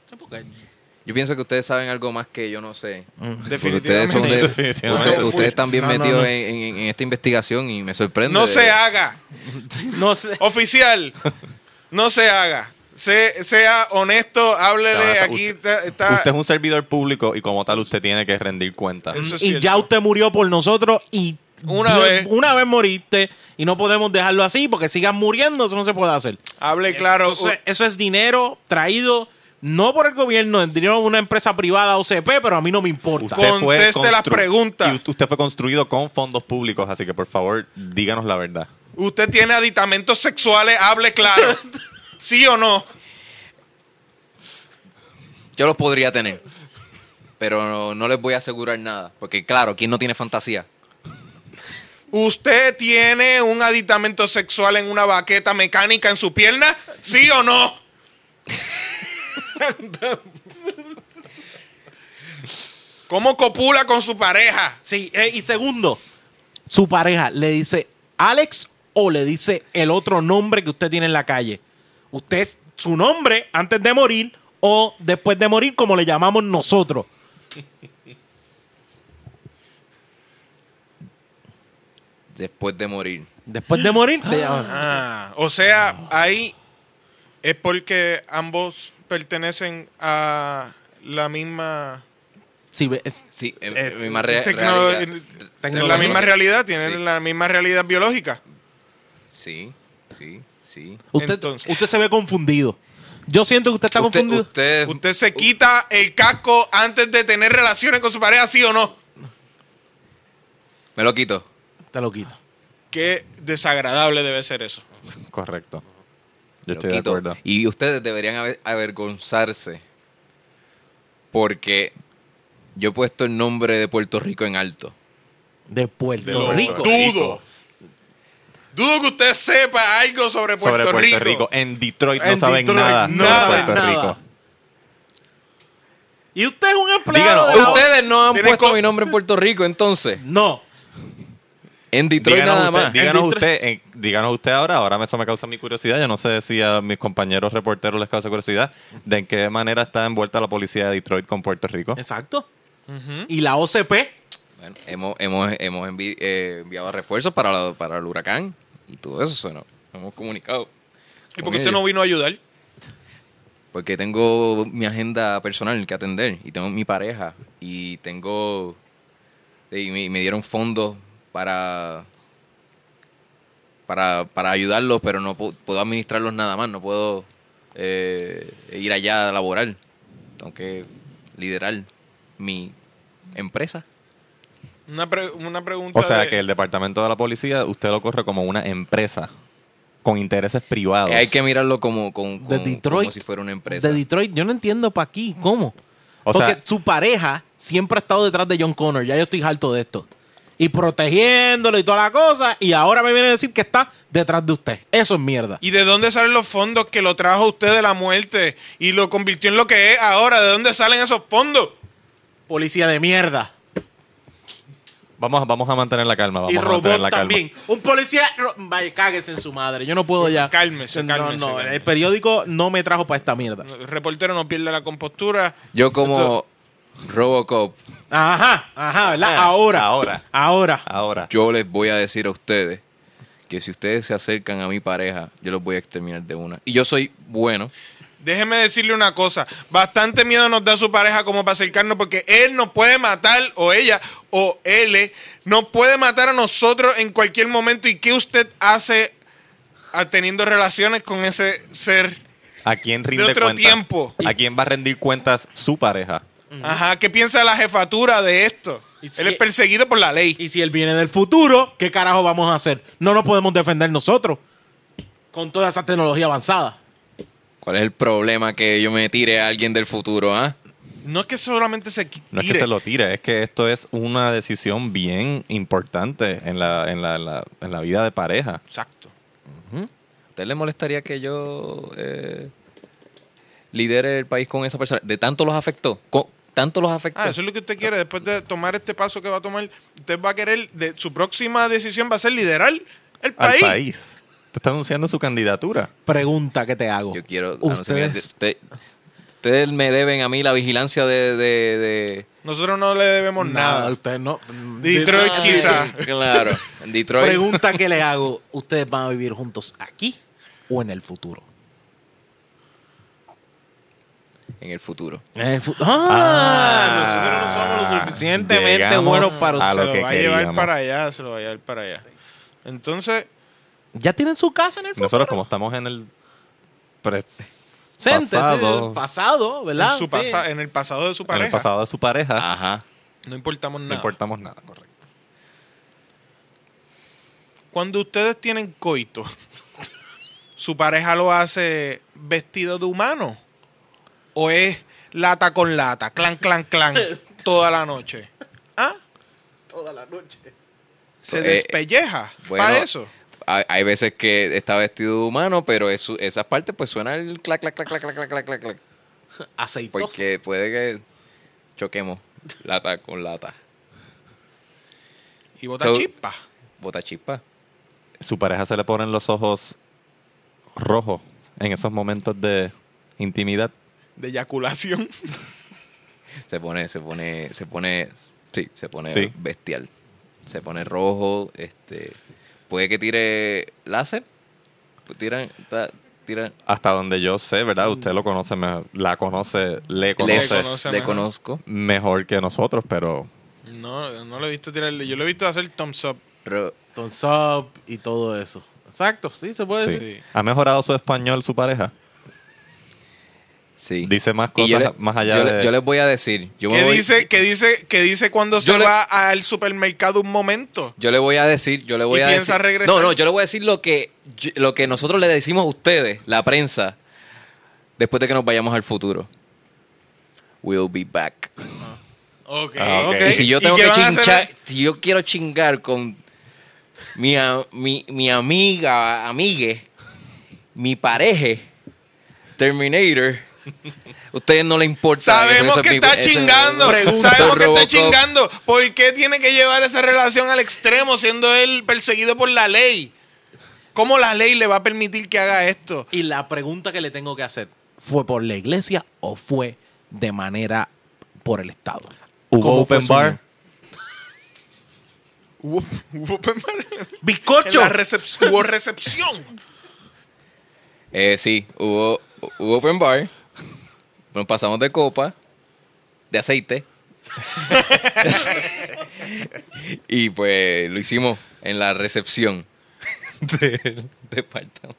Yo pienso que ustedes saben algo más que yo no sé. Porque Definitivamente. ustedes, son de- Definitivamente. usted- ustedes están bien No, metidos no. En, en- en esta investigación y me sorprende. No se haga. No sé. Oficial, no se haga. Se- sea honesto, háblele. Usted- Aquí está. está- Usted es un servidor público y como tal usted tiene que rendir cuenta. Eso es y cierto. ya usted murió por nosotros y Una vez. una vez moriste y no podemos dejarlo así porque sigan muriendo, eso no se puede hacer. Hable claro. Entonces, eso es dinero traído no por el gobierno, es dinero de una empresa privada OCP, pero a mí no me importa. Usted- Conteste las constru- preguntas. y usted- usted fue construido con fondos públicos, así que por favor, díganos la verdad. Usted tiene aditamentos sexuales, hable claro. ¿Sí o no? Yo los podría tener. Pero no, no les voy a asegurar nada. Porque, claro, ¿quién no tiene fantasía? ¿Usted tiene un aditamento sexual en una baqueta mecánica en su pierna? ¿Sí o no? ¿Cómo copula con su pareja? Sí, eh, y segundo, su pareja le dice Alex o le dice el otro nombre que usted tiene en la calle. Usted es su nombre antes de morir o después de morir como le llamamos nosotros. Después de morir. Después de morir te llaman. Ah, o sea, ahí es porque ambos pertenecen a la misma Sí, es- Sí, Eh, misma re- tecno- realidad. la misma realidad, tienen Sí. la misma realidad biológica. Sí, sí, sí. usted, Entonces. usted se ve confundido. Yo siento que usted está Usted, confundido. usted, Usted se quita el casco antes de tener relaciones con su pareja, ¿sí o no? me lo quito. Te lo quito. Qué desagradable debe ser eso. Correcto. Yo estoy de acuerdo. Y ustedes deberían aver- avergonzarse. Porque yo he puesto el nombre de Puerto Rico en alto. De Puerto De lo- Rico. Dudo. Dudo que usted sepa algo sobre Puerto, Sobre Puerto Rico. Rico. En Detroit no En saben Detroit nada no sobre Puerto nada. Rico. Y usted es un empleado. Díganos, de la- Ustedes no han puesto mi nombre en Puerto Rico, entonces. No. En Detroit Díganos nada usted, más. díganos, usted, eh, díganos usted ahora, ahora eso me causa mi curiosidad. Yo no sé si a mis compañeros reporteros les causa curiosidad de en qué manera está envuelta la policía de Detroit con Puerto Rico. Exacto. Y la OCP. Bueno, hemos hemos, hemos envi- eh, enviado refuerzos para, la- para el huracán y todo eso. se nos hemos comunicado. ¿Y por qué usted no vino a ayudar? Porque tengo mi agenda personal que atender y tengo mi pareja y tengo... Y me, me dieron fondos para, para, para ayudarlos, pero no pu- puedo administrarlos nada más, no puedo eh, ir allá a laborar. Tengo que liderar mi empresa. Una, pre- una pregunta. O sea de- que el departamento de la policía usted lo corre como una empresa con intereses privados. Eh, Hay que mirarlo como, con- De con- Detroit. como si fuera una empresa. De Detroit, yo no entiendo para aquí, ¿cómo? O Porque sea- su pareja siempre ha estado detrás de John Connor, ya yo estoy harto de esto. Y protegiéndolo y toda la cosa, y ahora me viene a decir que está detrás de usted. Eso es mierda. ¿Y de dónde salen los fondos que lo trajo usted de la muerte y lo convirtió en lo que es ahora? ¿De dónde salen esos fondos? Policía de mierda. Vamos, vamos a mantener la calma. Vamos y a mantener robot la calma. también. Un policía. Vaya, cáguese en su madre. Yo no puedo ya. Cálmese, No, cálmese, no, cálmese. el periódico no me trajo para esta mierda. El reportero no pierde la compostura. Yo como Robocop, Ajá, ajá, ¿verdad? Ah, ahora. ahora. Ahora. Ahora. yo les voy a decir a ustedes que si ustedes se acercan a mi pareja, yo los voy a exterminar de una. Y yo soy bueno. Déjeme decirle una cosa. Bastante miedo nos da su pareja como para acercarnos porque él nos puede matar, o ella, o él, nos puede matar a nosotros en cualquier momento. ¿Y qué usted hace a- teniendo relaciones con ese ser? ¿A quién rinde otro tiempo. ¿A quién va a rendir cuentas su pareja? Ajá, ¿qué piensa la jefatura de esto? Si- Él es perseguido por la ley. Y si él viene del futuro, ¿qué carajo vamos a hacer? No nos podemos defender nosotros. Con toda esa tecnología avanzada. ¿Cuál es el problema que yo me tire a alguien del futuro, ah? No es que solamente se qui- No es tire. que se lo tire, es que esto es una decisión bien importante en la, en la, en la, en la vida de pareja. Exacto. ¿A usted le molestaría que yo eh, lidere el país con esa persona? ¿De tanto los afectó? ¿Tanto los afectó? Ah, eso es lo que usted quiere. Después de tomar este paso que va a tomar, usted va a querer, de, su próxima decisión va a ser liderar el Al país. Te está anunciando su candidatura. Pregunta que te hago. Yo quiero... Ustedes. Usted- ustedes me deben a mí la vigilancia de... de, de- Nosotros no le debemos nada. Nada, ustedes no. Detroit Ah, quizá. Claro. En Detroit. Pregunta que le hago. ¿Ustedes van a vivir juntos aquí o en el futuro? En el futuro. En el futuro. ¡Ah! nosotros no somos lo suficientemente buenos para a Se lo va a llevar para allá, se lo va a llevar para allá. Entonces, ¿Ya tienen su casa en el futuro? Nosotros como estamos en el pres- Siéntese, pasado, el pasado, ¿verdad? en, su Sí. pasa- en el pasado de su en pareja, el pasado de su pareja, Ajá. no importamos no nada. importamos nada, correcto. Cuando ustedes tienen coito, ¿su pareja lo hace vestido de humano? ¿O es lata con lata, clan, clan, clan, toda la noche? ¿Ah? Toda la noche. ¿Se Eh, despelleja bueno, para eso? hay veces que está vestido humano, pero eso, esas partes pues suena el clac, clac, clac, clac, clac, clac, clac, clac. Aceitoso. Porque puede que choquemos lata con lata. Y bota so, chispa. Bota chispa. Su pareja se le ponen los ojos rojos en esos momentos de intimidad. De eyaculación. se pone, se pone, se pone, sí, se pone bestial. Se pone rojo, este puede que tire láser. Tiran, ta- tiran, Hasta donde yo sé, ¿verdad? Usted lo conoce, me- la conoce, le le, conoce conoce le mejor. conozco. mejor que nosotros, pero No, no lo he visto tirarle. Yo lo he visto hacer thumbs up. Ro- Thumbs up y todo eso. Exacto, sí, se puede sí. decir. Sí. ¿Ha mejorado su español su pareja? Sí. Dice más cosas le- más allá yo, de... yo les voy a decir. Yo me ¿Qué voy- dice, qué dice, qué dice cuando Yo se le- va al supermercado un momento? Yo le voy a decir, yo le voy ¿Y a piensa decir. regresar? No, no, yo le voy a decir lo que lo que nosotros le decimos a ustedes, la prensa, después de que nos vayamos al futuro. We'll be back. Ok. Ah, ok. Y si yo tengo que chinchar, si yo quiero chingar con mi, a- mi, mi amiga, amigue, mi pareja, Terminator, ustedes no le importa. Sabemos que está chingando. Pregunta. Sabemos que está chingando. ¿Por qué tiene que llevar esa relación al extremo siendo él perseguido por la ley? ¿Cómo la ley le va a permitir que haga esto? Y la pregunta que le tengo que hacer, ¿fue por la iglesia o fue de manera por el Estado? ¿Hubo ¿Cómo fue open bar? Hubo, hubo open bar. ¡Bizcocho! recep- hubo recepción. Eh, sí, hubo, hubo open bar. Nos pasamos de copa, de aceite. y pues lo hicimos en la recepción del departamento.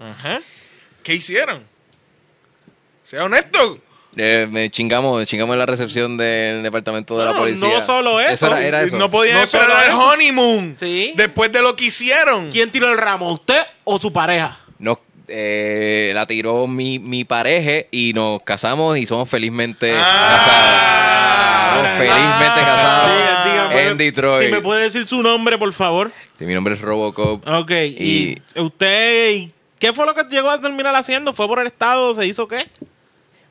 Ajá. ¿Qué hicieron? Sea honesto. Eh, me chingamos, me chingamos en la recepción del departamento de la policía. no solo eso. era, era eso. No podían No esperar eso. honeymoon. Sí. Después de lo que hicieron. ¿Quién tiró el ramo? ¿Usted o su pareja? Eh, la tiró mi, mi pareja y nos casamos y somos felizmente Ah. casados. Somos felizmente casados Diga- dígame, en Detroit. Si me puede decir su nombre, por favor. Sí, mi nombre es Robocop. Ok. ¿Y, usted qué fue lo que llegó a terminar haciendo? ¿Fue por el Estado? ¿Se hizo qué?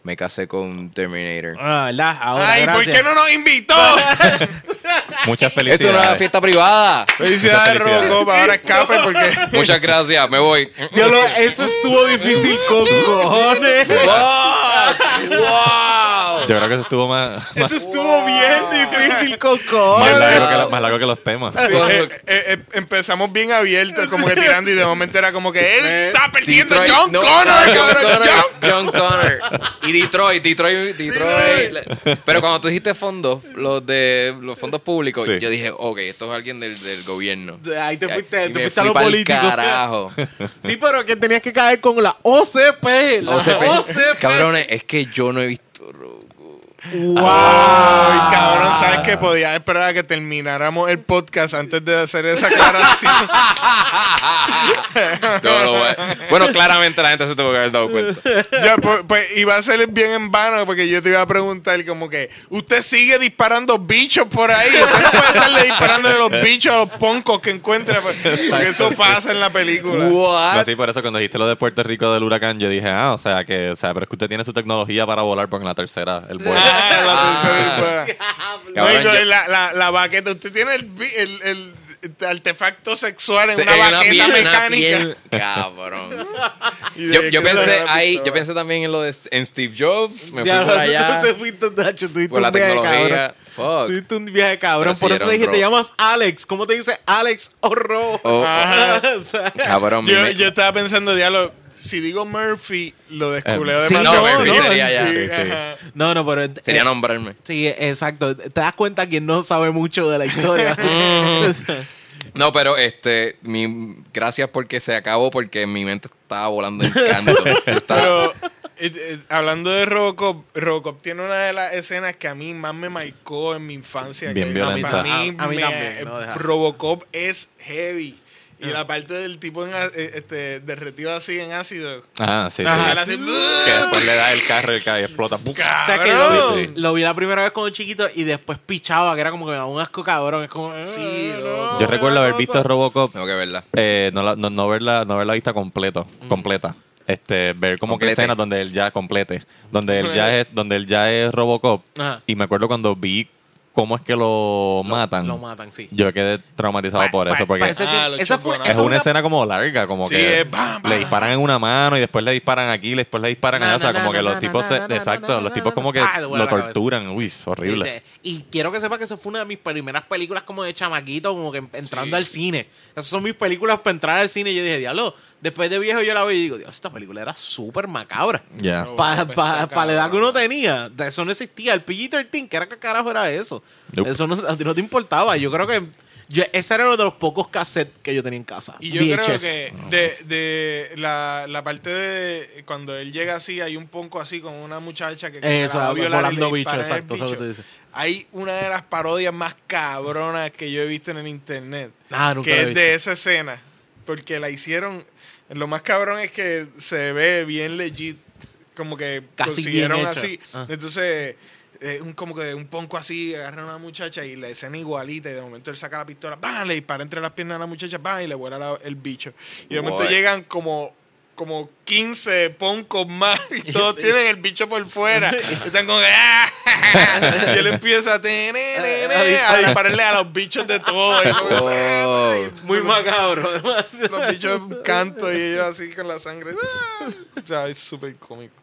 Me casé con Terminator. Ah, ¿verdad? Ahora, Ay, ¿por qué no nos invitó? Muchas Esto no es una felicidades. fiesta privada. Felicidades, felicidades. Robocop. Ahora escape porque. Muchas gracias, me voy. Yo lo- eso estuvo difícil con cojones. ¡Wow! Yo creo que eso estuvo más, más, Eso estuvo bien difícil con más largo, que la- más largo que los temas. Sí, eh, eh, eh, empezamos bien abiertos, como que tirando, y de momento era como que él está persiguiendo a Detroit, John no, Connor, John cabrón, Connor, John John Connor. Y Detroit, Detroit, Detroit. Pero cuando tú dijiste fondos, los de los fondos públicos, Sí. yo dije, ok, esto es alguien del, del gobierno. Ahí te fuiste, Y te fuiste a lo político. carajo. Sí, pero que tenías que caer con la OCP. La OCP. OCP. Cabrones, es que yo no he visto Wow. Ay, cabrón, ¿sabes qué? Podía esperar a que termináramos el podcast antes de hacer esa aclaración. No, no, bueno. claramente la gente se tuvo que haber dado cuenta. ya, pues, pues iba a ser bien en vano porque yo te iba a preguntar como que usted sigue disparando bichos por ahí. Usted no puede estarle disparando los bichos a los poncos que encuentra. pues, Porque eso pasa en la película. No, What? sí, por eso cuando dijiste lo de Puerto Rico del huracán, yo dije, ah, o sea, que, o sea, pero es que usted tiene su tecnología para volar porque en la tercera él vuela. Ah, la Ah. la, la, la baqueta, usted tiene el, el, el artefacto sexual en Sí, una en baqueta piel, en una mecánica. piel. Cabrón. Yo, yo pensé la ahí, yo pensé también en lo de en Steve Jobs, me fui Ya, por allá te fuiste, Nacho, tuviste por la un viaje tecnología. Fuck. Tuviste un viaje cabrón. Pero Por eso te dije, te robo. llamas Alex. ¿Cómo te dice Alex o Ro? Oh, Ajá. O sea, cabrón, Yo, me- yo estaba pensando, diablo, si digo Murphy, lo desculeo Eh, sí, demasiado. no, Murphy no, sería ya. Sí, Sí, no, no, pero. sería eh, nombrarme. Sí, exacto. Te das cuenta que no sabe mucho de la historia. No, pero este, mi, gracias porque se acabó porque mi mente estaba volando en canto. Estaba- Pero eh, eh, hablando de Robocop, Robocop tiene una de las escenas que a mí más me marcó en mi infancia. Bien que violenta. Para mí, A- a mí me- también, no. Robocop es heavy. Y la parte del tipo en, eh, este, derretido así en ácido. Ah, sí, sí. Ajá. Sale así, Que después le da el carro y el carro y explota. O sea que lo vi, Sí. lo vi la primera vez cuando chiquito y después pichaba, que era como que me daba un asco cabrón. Es como. Sí, "Ah, loco. Yo recuerdo haber visto Robocop, Tengo que verla. eh, no, la, no, no verla, no verla vista completo, completa. Este, ver como que Complete. escenas donde él ya complete, donde él ya es, donde él ya es Robocop. Ajá. Y me acuerdo cuando vi cómo es que lo, matan. Lo matan, sí. Yo quedé traumatizado Pa- por pa- eso, porque Ah, esa fue, es una escena como larga, como Sí, que es bam, bam. le disparan en una mano y después le disparan aquí, después le disparan allá, o sea, como que los tipos exacto, los tipos como que ah, lo torturan, uy, horrible. Dice, Y quiero que sepa que eso fue una de mis primeras películas como de chamaquito, como que entrando al cine. Esas son mis películas para entrar al cine. Y yo dije, diablo, después de viejo yo la veo y digo, Dios, esta película era súper macabra. Ya. Para pa, está pa la edad que uno tenía, de eso no existía. El PG-13, ¿qué era qué carajo era eso? Nope. Eso no, a ti no te importaba. Yo creo que yo, ese era uno de los pocos cassettes que yo tenía en casa. Y yo creo que de, de la, la parte de cuando él llega así, hay un ponco así con una muchacha que, que Eso, la va a violar y volando bicho, exacto, eso es lo que bicho. tú dices. Hay una de las parodias más cabronas que yo he visto en el internet. Ah, nunca que es visto. de esa escena. Porque la hicieron. Lo más cabrón es que se ve bien legit. Como que Casi consiguieron así. Ah. Entonces, eh, un, como que un ponco así, agarran a una muchacha y la escena igualita. Y de momento él saca la pistola, ¡bam! le dispara entre las piernas a la muchacha, ¡bam! y le vuela la- el bicho. Y de momento llegan como. Como 15 poncos más y todos tienen el bicho por fuera. Y están como que, ¡ah! Y él empieza a, tener, a dispararle a los bichos de todo. Y como que, Oh. Muy macabro. los bichos canto y ellos así con la sangre. O sea, es súper cómico.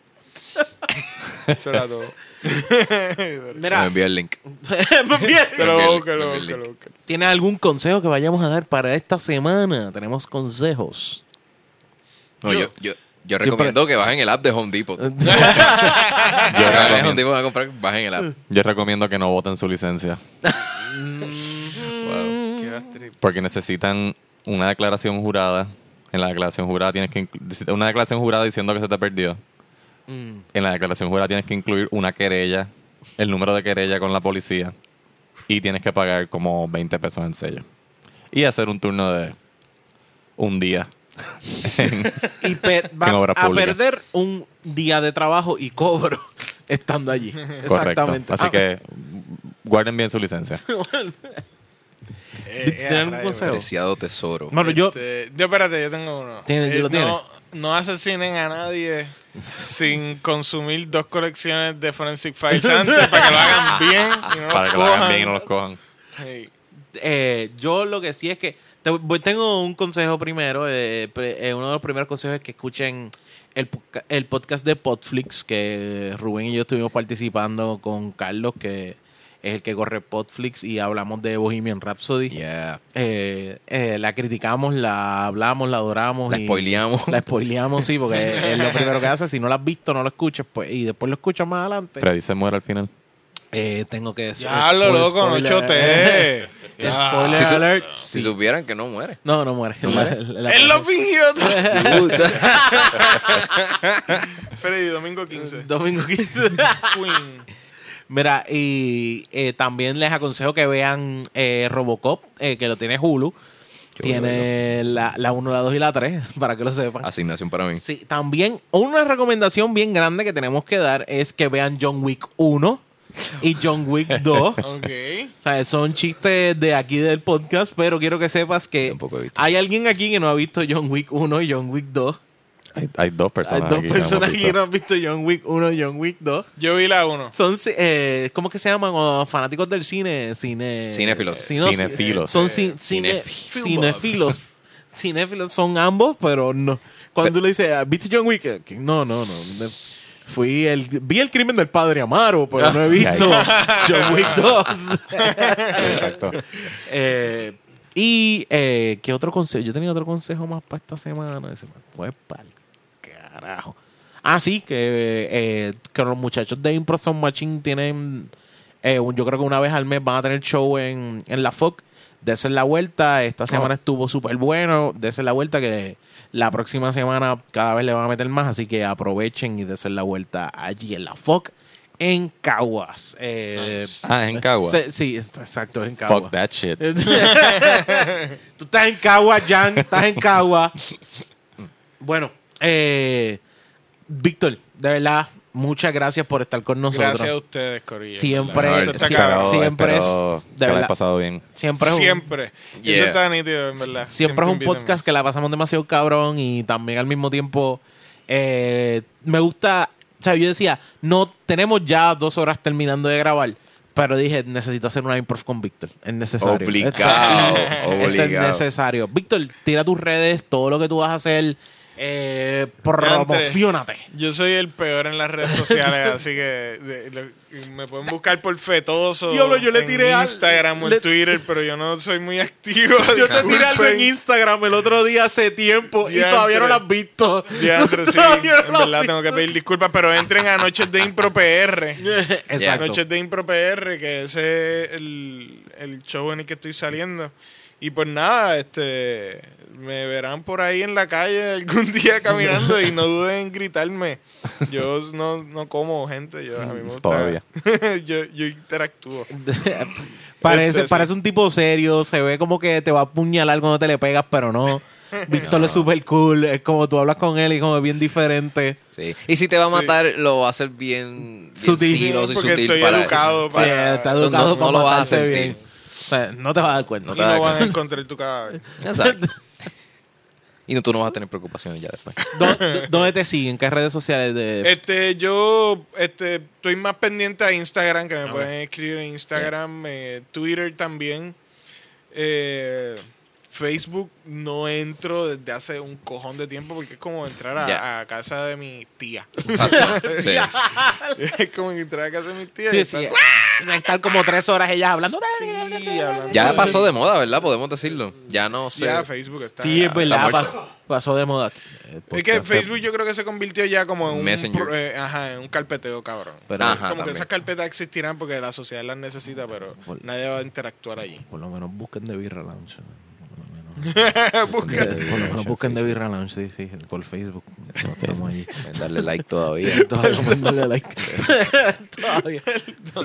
Eso era todo. Me Mira, el link. lo envíale busque, el lo busque. ¿Tienes algún consejo que vayamos a dar para esta semana? Tenemos consejos. No, Yo- yo, yo, Yo recomiendo que bajen el app de Home Depot. Yo Home recomiendo, Depot a comprar, bajen el app. yo recomiendo que no voten su licencia. Porque necesitan una declaración jurada. En la declaración jurada tienes que una declaración jurada diciendo que se te perdió. Mm. En la declaración jurada tienes que incluir una querella, el número de querella con la policía y tienes que pagar como 20 pesos en sello. Y hacer un turno de un día. Y per- vas obras a públicas. perder un día de trabajo y cobro estando allí. Correcto. Exactamente. Así Ah, que guarden bien su licencia. Eh, ¿Tienen algún rayos. consejo? Preciado tesoro. Bueno, yo. Este, yo, espérate, yo tengo uno. ¿Tiene- lo tiene? No, no asesinen a nadie sin consumir dos colecciones de Forensic Files antes para que lo hagan bien y no Para los que lo hagan cojan. bien y no los cojan. Sí. eh, yo lo que sí es que te voy- tengo un consejo primero. eh, pre- eh, uno de los primeros consejos es que escuchen el, el podcast de Podflix que Rubén y yo estuvimos participando con Carlos, que es el que corre Podflix y hablamos de Bohemian Rhapsody. Yeah. Eh, eh, la criticamos, la hablamos, la adoramos. La y- spoileamos. La spoileamos, sí, porque es lo primero que hace. Si no la has visto, no lo escuches, pues, y después lo escuchas más adelante. Freddy se muere al final. Eh, tengo que decir. Ya lo loco, no. Spoiler Si, su- alert. si sí. supieran que no muere. No, no muere. La- la- Él lo fingió. Freddy, domingo 15. Domingo 15. Queen. Mira, y eh, también les aconsejo que vean eh, Robocop, eh, que lo tiene Hulu. tiene la, la 1, la 2 y la 3, para que lo sepan. Asignación para mí. Sí, también una recomendación bien grande que tenemos que dar es que vean John Wick 1 y John Wick 2. Ok. O sea, son chistes de aquí del podcast, pero quiero que sepas que hay alguien aquí que no ha visto John Wick 1 y John Wick 2. Hay, hay dos Hay personas dos aquí que no hemos personas aquí visto. que no han visto John Wick 1 y John Wick 2. Yo vi la 1. Son, eh, ¿cómo que se llaman? Fanáticos del cine. cine no, Cinefilos. Son ci- cine- Cinefilos. cinefilos. Cinéfilos son ambos, pero no. Cuando tú le dices, "Ah, ¿viste John Wick? Eh, No, no, no. Fui el, vi el crimen del padre Amaro, pero no he visto John Wick 2. Sí, exacto. Eh, y, eh, ¿qué otro consejo? Yo tenía otro consejo más para esta semana. Ese fue para carajo. Ah, sí, que, eh, que los muchachos de Impro Sound Machine tienen, eh, un- yo creo que una vez al mes van a tener show en, en la FOC. Desen la vuelta. Esta semana estuvo súper bueno. Desen la vuelta que la próxima semana cada vez le van a meter más. Así que aprovechen y desen la vuelta allí en la FOC en Caguas. Eh, Ah, es en Cagua. se- sí, exacto, en Caguas. Fuck that shit. Tú estás en Cagua, Jan, estás en Cagua. Bueno, eh, Víctor, de verdad, muchas gracias por estar con nosotros. Gracias a ustedes, Corillo. Siempre- Esto está sí, cabrón. Espero- siempre es- de verdad. pasado bien. Siempre es un, Siempre. Yeah. Esto está nítido, en verdad. siempre es un invítenme. podcast que la pasamos demasiado cabrón y también al mismo tiempo eh, me gusta, o sea, yo decía, no tenemos ya dos horas terminando de grabar, pero dije, necesito hacer una improv con Víctor, es necesario. Obligado, Esto es obligado. necesario. Víctor, tira tus redes, todo lo que tú vas a hacer, eh, promocionate. Yo soy el peor en las redes sociales, así que de- lo- me pueden buscar por fetoso. Diablo, yo le en tiré al- Instagram o en Twitter, pero yo no soy muy activo. Yo te tiré algo en. Instagram el otro día hace tiempo y todavía no lo has visto. Diantre, sí, Todavía no en verdad tengo que pedir disculpas, pero entren a Noches de Impro PR. Exacto. Noches de Impro PR, que ese es el, el show en el que estoy saliendo. Y pues nada, este me verán por ahí en la calle algún día caminando y no duden en gritarme. Yo no, no como gente, yo a mí me gusta. Todavía. yo, yo interactúo. Parece, Este, parece un tipo serio, se ve como que te va a apuñalar cuando te le pegas, pero no. Víctor es súper cool, es como tú hablas con él y como es bien diferente. Sí. Y si te va a Sí. matar, lo va a hacer bien, bien Sutil. Porque sutil estoy para- educado Sí, para- está no- educado no- para no lo vas a sentir. bien. O sea, no te vas a dar cuenta. No y no van a encontrar tu cadáver. Exacto. Y no, tú no vas a tener preocupaciones ya después. ¿Dó- ¿Dónde te siguen? ¿Qué redes sociales de Este, yo este, estoy más pendiente a Instagram, que me pueden escribir en Instagram, eh, Twitter también, eh, Facebook no entro desde hace un cojón de tiempo porque es como entrar a, casa de mi tía. Sí. es como entrar a casa de mi tía. Sí, y sí. estar- Estar como tres horas ellas hablando. Ya pasó de moda, ¿verdad? Podemos decirlo. Ya no sé. Ya Facebook está. Sí, es verdad. Pasó, pasó de moda. Eh, Es que Facebook yo creo que se convirtió ya como en un, pro- eh, ajá, en un carpeteo cabrón. Pero- Ajá, como que esas carpetas existirán porque la sociedad las necesita, pero Por- nadie va a interactuar allí. Por lo menos busquen de Birra Lounge. Busca- De Birra Lounge, sí, sí, por Facebook. Estamos allí. Darle like todavía. Todavía dándole like. Todavía. Esa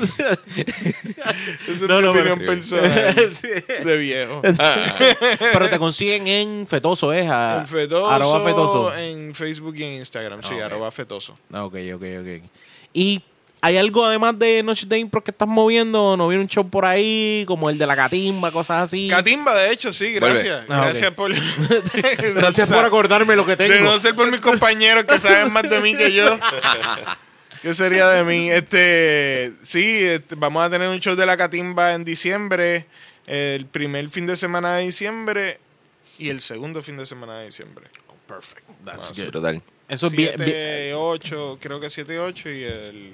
es No, mi no, opinión pero- personal de viejo. Pero te consiguen en Fetoso, ¿es? A- En Fetoso, Arroba Fetoso. en Facebook y en Instagram, sí, Ah, arroba Fetoso. Ah, Ok, ok, ok. ¿Y hay algo además de Noches de Impro que estás moviendo? ¿No viene un show por ahí como el de la catimba, cosas así? Catimba, de hecho, sí, gracias. Ah, gracias por... Gracias por acordarme lo que tengo. De no ser por mis compañeros que saben más de mí que yo. ¿Qué sería de mí? Este, sí, este, vamos a tener un show de la Catimba en diciembre, el primer fin de semana de diciembre y el segundo fin de semana de diciembre. Perfect. Ah, That's Sí, good. brutal. Eso es bien, bien- 7, 8, creo que 7, 8 y el...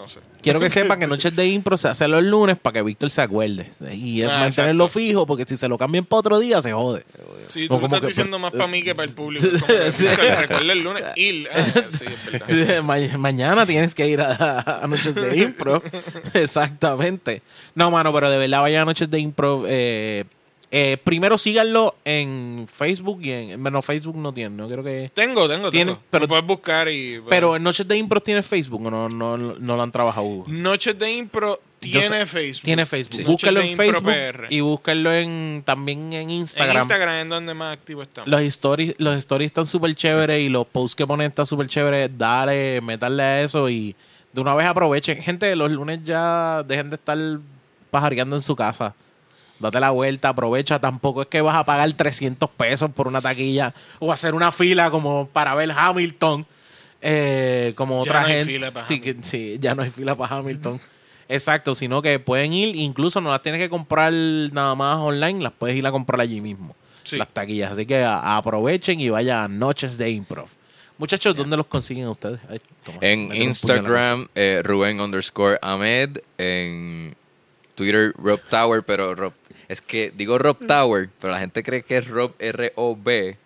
no sé. Quiero que sepan que Noches de Impro se hace los lunes para que Víctor se acuerde. Y es Ah, mantenerlo exacto. fijo porque si se lo cambian para otro día se jode. Sí, tú lo estás que- diciendo más para mí que para el público. Sí. Recuerda el lunes. Ir. Ah, sí, es verdad. Ma- mañana tienes que ir a, a Noches de Impro. Exactamente. No, mano, pero de verdad vayan a Noches de Impro. eh, eh, primero síganlo en Facebook y en... Bueno, Facebook no tiene, ¿no? Creo que... Tengo, tengo, tengo. pero- Lo puedes buscar y... bueno. Pero Noches de Impro tiene Facebook o no, no, no lo han trabajado. Noches de Impro tiene sé- Facebook. Tiene Facebook. Sí. Búsquenlo en Facebook PR. y búsquenlo en, también en Instagram. En Instagram es donde más activo estamos. Los stories, los stories están súper chéveres y los posts que ponen están súper chéveres. Dale, meterle a eso y de una vez aprovechen. Gente, los lunes ya dejen de estar pajareando en su casa. Date la vuelta, aprovecha. Tampoco es que vas a pagar 300 pesos por una taquilla o hacer una fila como para ver Hamilton. eh, como Ya otra no hay gente. fila para sí, que, sí, ya no hay fila para Hamilton. Exacto, sino que pueden ir, incluso no las tienes que comprar nada más online, las puedes ir a comprar allí mismo Sí. las taquillas. Así que a- aprovechen y vayan a Noches de Improv. Muchachos, ¿dónde los consiguen ustedes? Ay, toma, En Instagram, eh, Rubén underscore Ahmed. En Twitter, Rob Tower. Pero Rob, es que digo Rob Tower, pero la gente cree que es Rob R-O-B.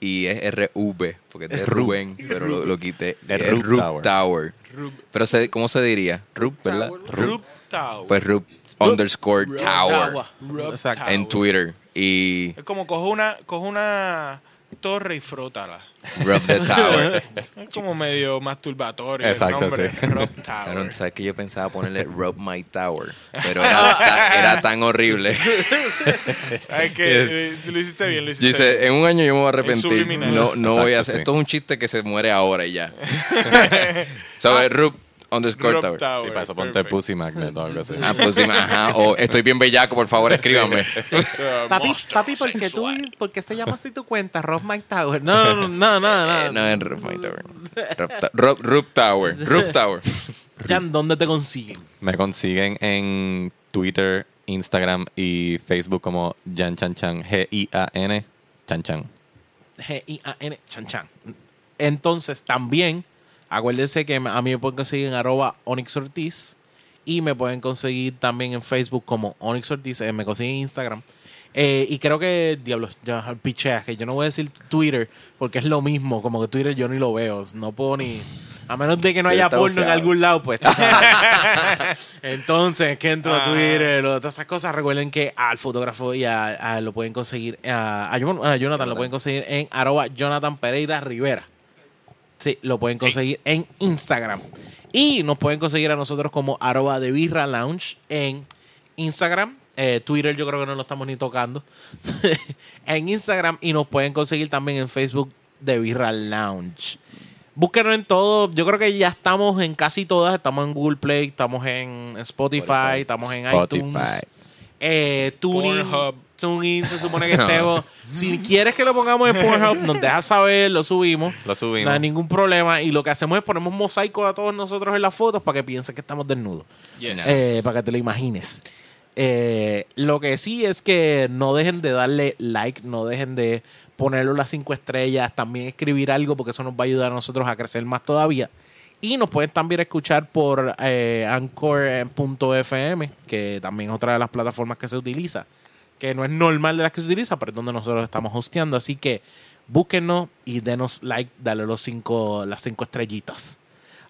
Y es R-U-B, porque es de. Rubén, pero lo, lo quité. Es Es Rub Rub Tower. Tower. Rub Pero se- ¿cómo se diría? Rub, ¿verdad? Rub Tower. Pues Rub underscore Rub Tower. Tower. Rub Exacto. Tower. En Twitter. Y Es como coge una, coge una torre y frótala. Rub the Tower. Es como medio masturbatorio Exacto, el nombre. sí. Rub Cabrón, Tower. ¿sabes que yo pensaba ponerle Rub My Tower? Pero era, ta- era tan horrible. ¿Sabes qué? Eh, Lo hiciste bien, lo hiciste Dice, bien. en un año yo me voy a arrepentir. No, no voy a Exacto, hacer. sí. Esto es un chiste que se muere ahora y ya. so, es Rub underscore Tower. Tower. Sí, para eso ponte perfect. Pussy Magnet o algo así. Ah, ajá. O estoy bien bellaco, por favor, escríbanme. Uh, Papi, papi, ¿por qué, tú. ¿por qué se llama así tu cuenta? Rob Mike Tower. No, no, no, no, no. Eh, no es Rub My Tower. Rub- Rub Tower. Rub Tower. Jan, ¿dónde te consiguen? Me consiguen en Twitter, Instagram y Facebook como Jan Chan Chan, G-I-A-N, Chan Chan. G-I-A-N, chan chan. Entonces, también, acuérdense que a mí me pueden conseguir en arroba Onyx Ortiz y me pueden conseguir también en Facebook como Onyx Ortiz, eh, me consiguen en Instagram. Eh, y creo que, diablos, ya pichea, que yo no voy a decir Twitter porque es lo mismo, como que Twitter yo ni lo veo, no puedo ni... A menos de que no Sí, haya porno en algún lado, pues. Entonces, que entro a Ah. Twitter o todas esas cosas, recuerden que al fotógrafo y a, a- lo pueden conseguir, a, a Jon- a Jonathan lo pueden conseguir en arroba Jonathan Pereira Rivera. Sí, lo pueden conseguir en Instagram. Y nos pueden conseguir a nosotros como arroba de Birra Lounge en Instagram. Eh, Twitter yo creo que no lo estamos ni tocando. en Instagram y nos pueden conseguir también en Facebook de Birra Lounge. Búsquenos en todo. Yo creo que ya estamos en casi todas. Estamos en Google Play, estamos en Spotify, Spotify. estamos en Spotify. iTunes. Eh, Tuning, Pornhub. Tuning, se supone que estemos. si quieres que lo pongamos en Pornhub, nos dejas saber, lo subimos. Lo subimos. No hay ningún problema. Y lo que hacemos es ponemos mosaico a todos nosotros en las fotos para que piensen que estamos desnudos. Yes. Eh, para que te lo imagines. Eh, lo que sí es que no dejen de darle like, no dejen de ponerle las cinco estrellas, también escribir algo porque eso nos va a ayudar a nosotros a crecer más todavía. Y nos pueden también escuchar por eh, anchor.fm, que también es otra de las plataformas que se utiliza, que no es normal de las que se utiliza, pero es donde nosotros estamos hosteando. Así que búsquenos y denos like, dale los cinco, las cinco estrellitas.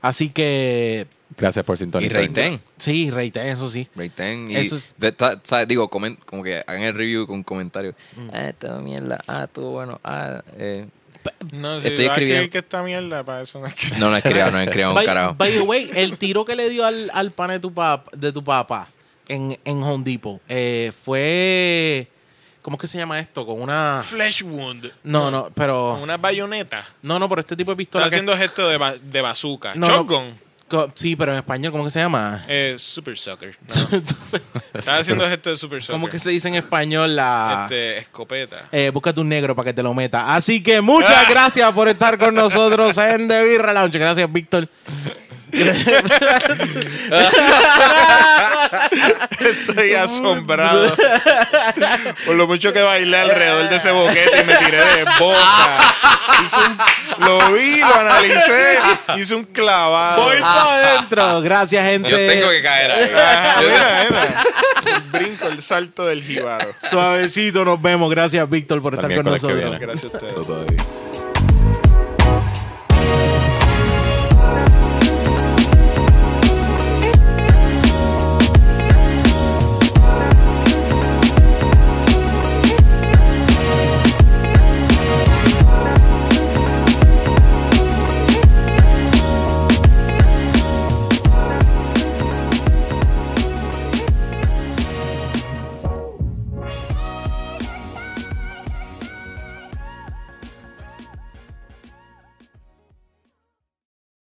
Así que Gracias por Y sintonizar. Rayten. sí, reite, eso sí. Rayten. Y Eso es- de- ta- ¿sabes? digo, comen- como que hagan el review con comentarios. Mm. Ah, esta mierda. Ah, tú, bueno. Ah, eh. No, si Estoy vas a escribiendo. escribir que esta mierda, para eso no es que... No, no he creado, no he creado un By, carajo. by the way, el tiro que le dio al, al pan de tu, pap- de tu papá en, en Home Depot eh, fue. ¿Cómo es que se llama esto? Con una. Flesh wound. No, no, pero. Con una bayoneta. No, no, pero este tipo de Está pistola. que- haciendo gesto de, ba- de bazooka. No. Shotgun. sí, pero en español, ¿cómo que se llama? Eh, super Sucker. No. Está haciendo gesto de Super Sucker. ¿Cómo que se dice en español la. Este, escopeta. Eh, búscate un negro para que te lo meta. Así que muchas gracias por estar con nosotros en The Birra Lounge. Gracias, Víctor. Estoy asombrado por lo mucho que bailé alrededor de ese boquete y me tiré de boca. Hice un- lo vi, lo analicé, hice un clavado. Voy para adentro. Gracias, gente. Yo tengo que caer ahí. Ajá, Yo- mira, mira. El brinco, el salto del jíbaro. Suavecito, nos vemos. Gracias, Víctor, por estar con que nosotros. Gracias a ustedes.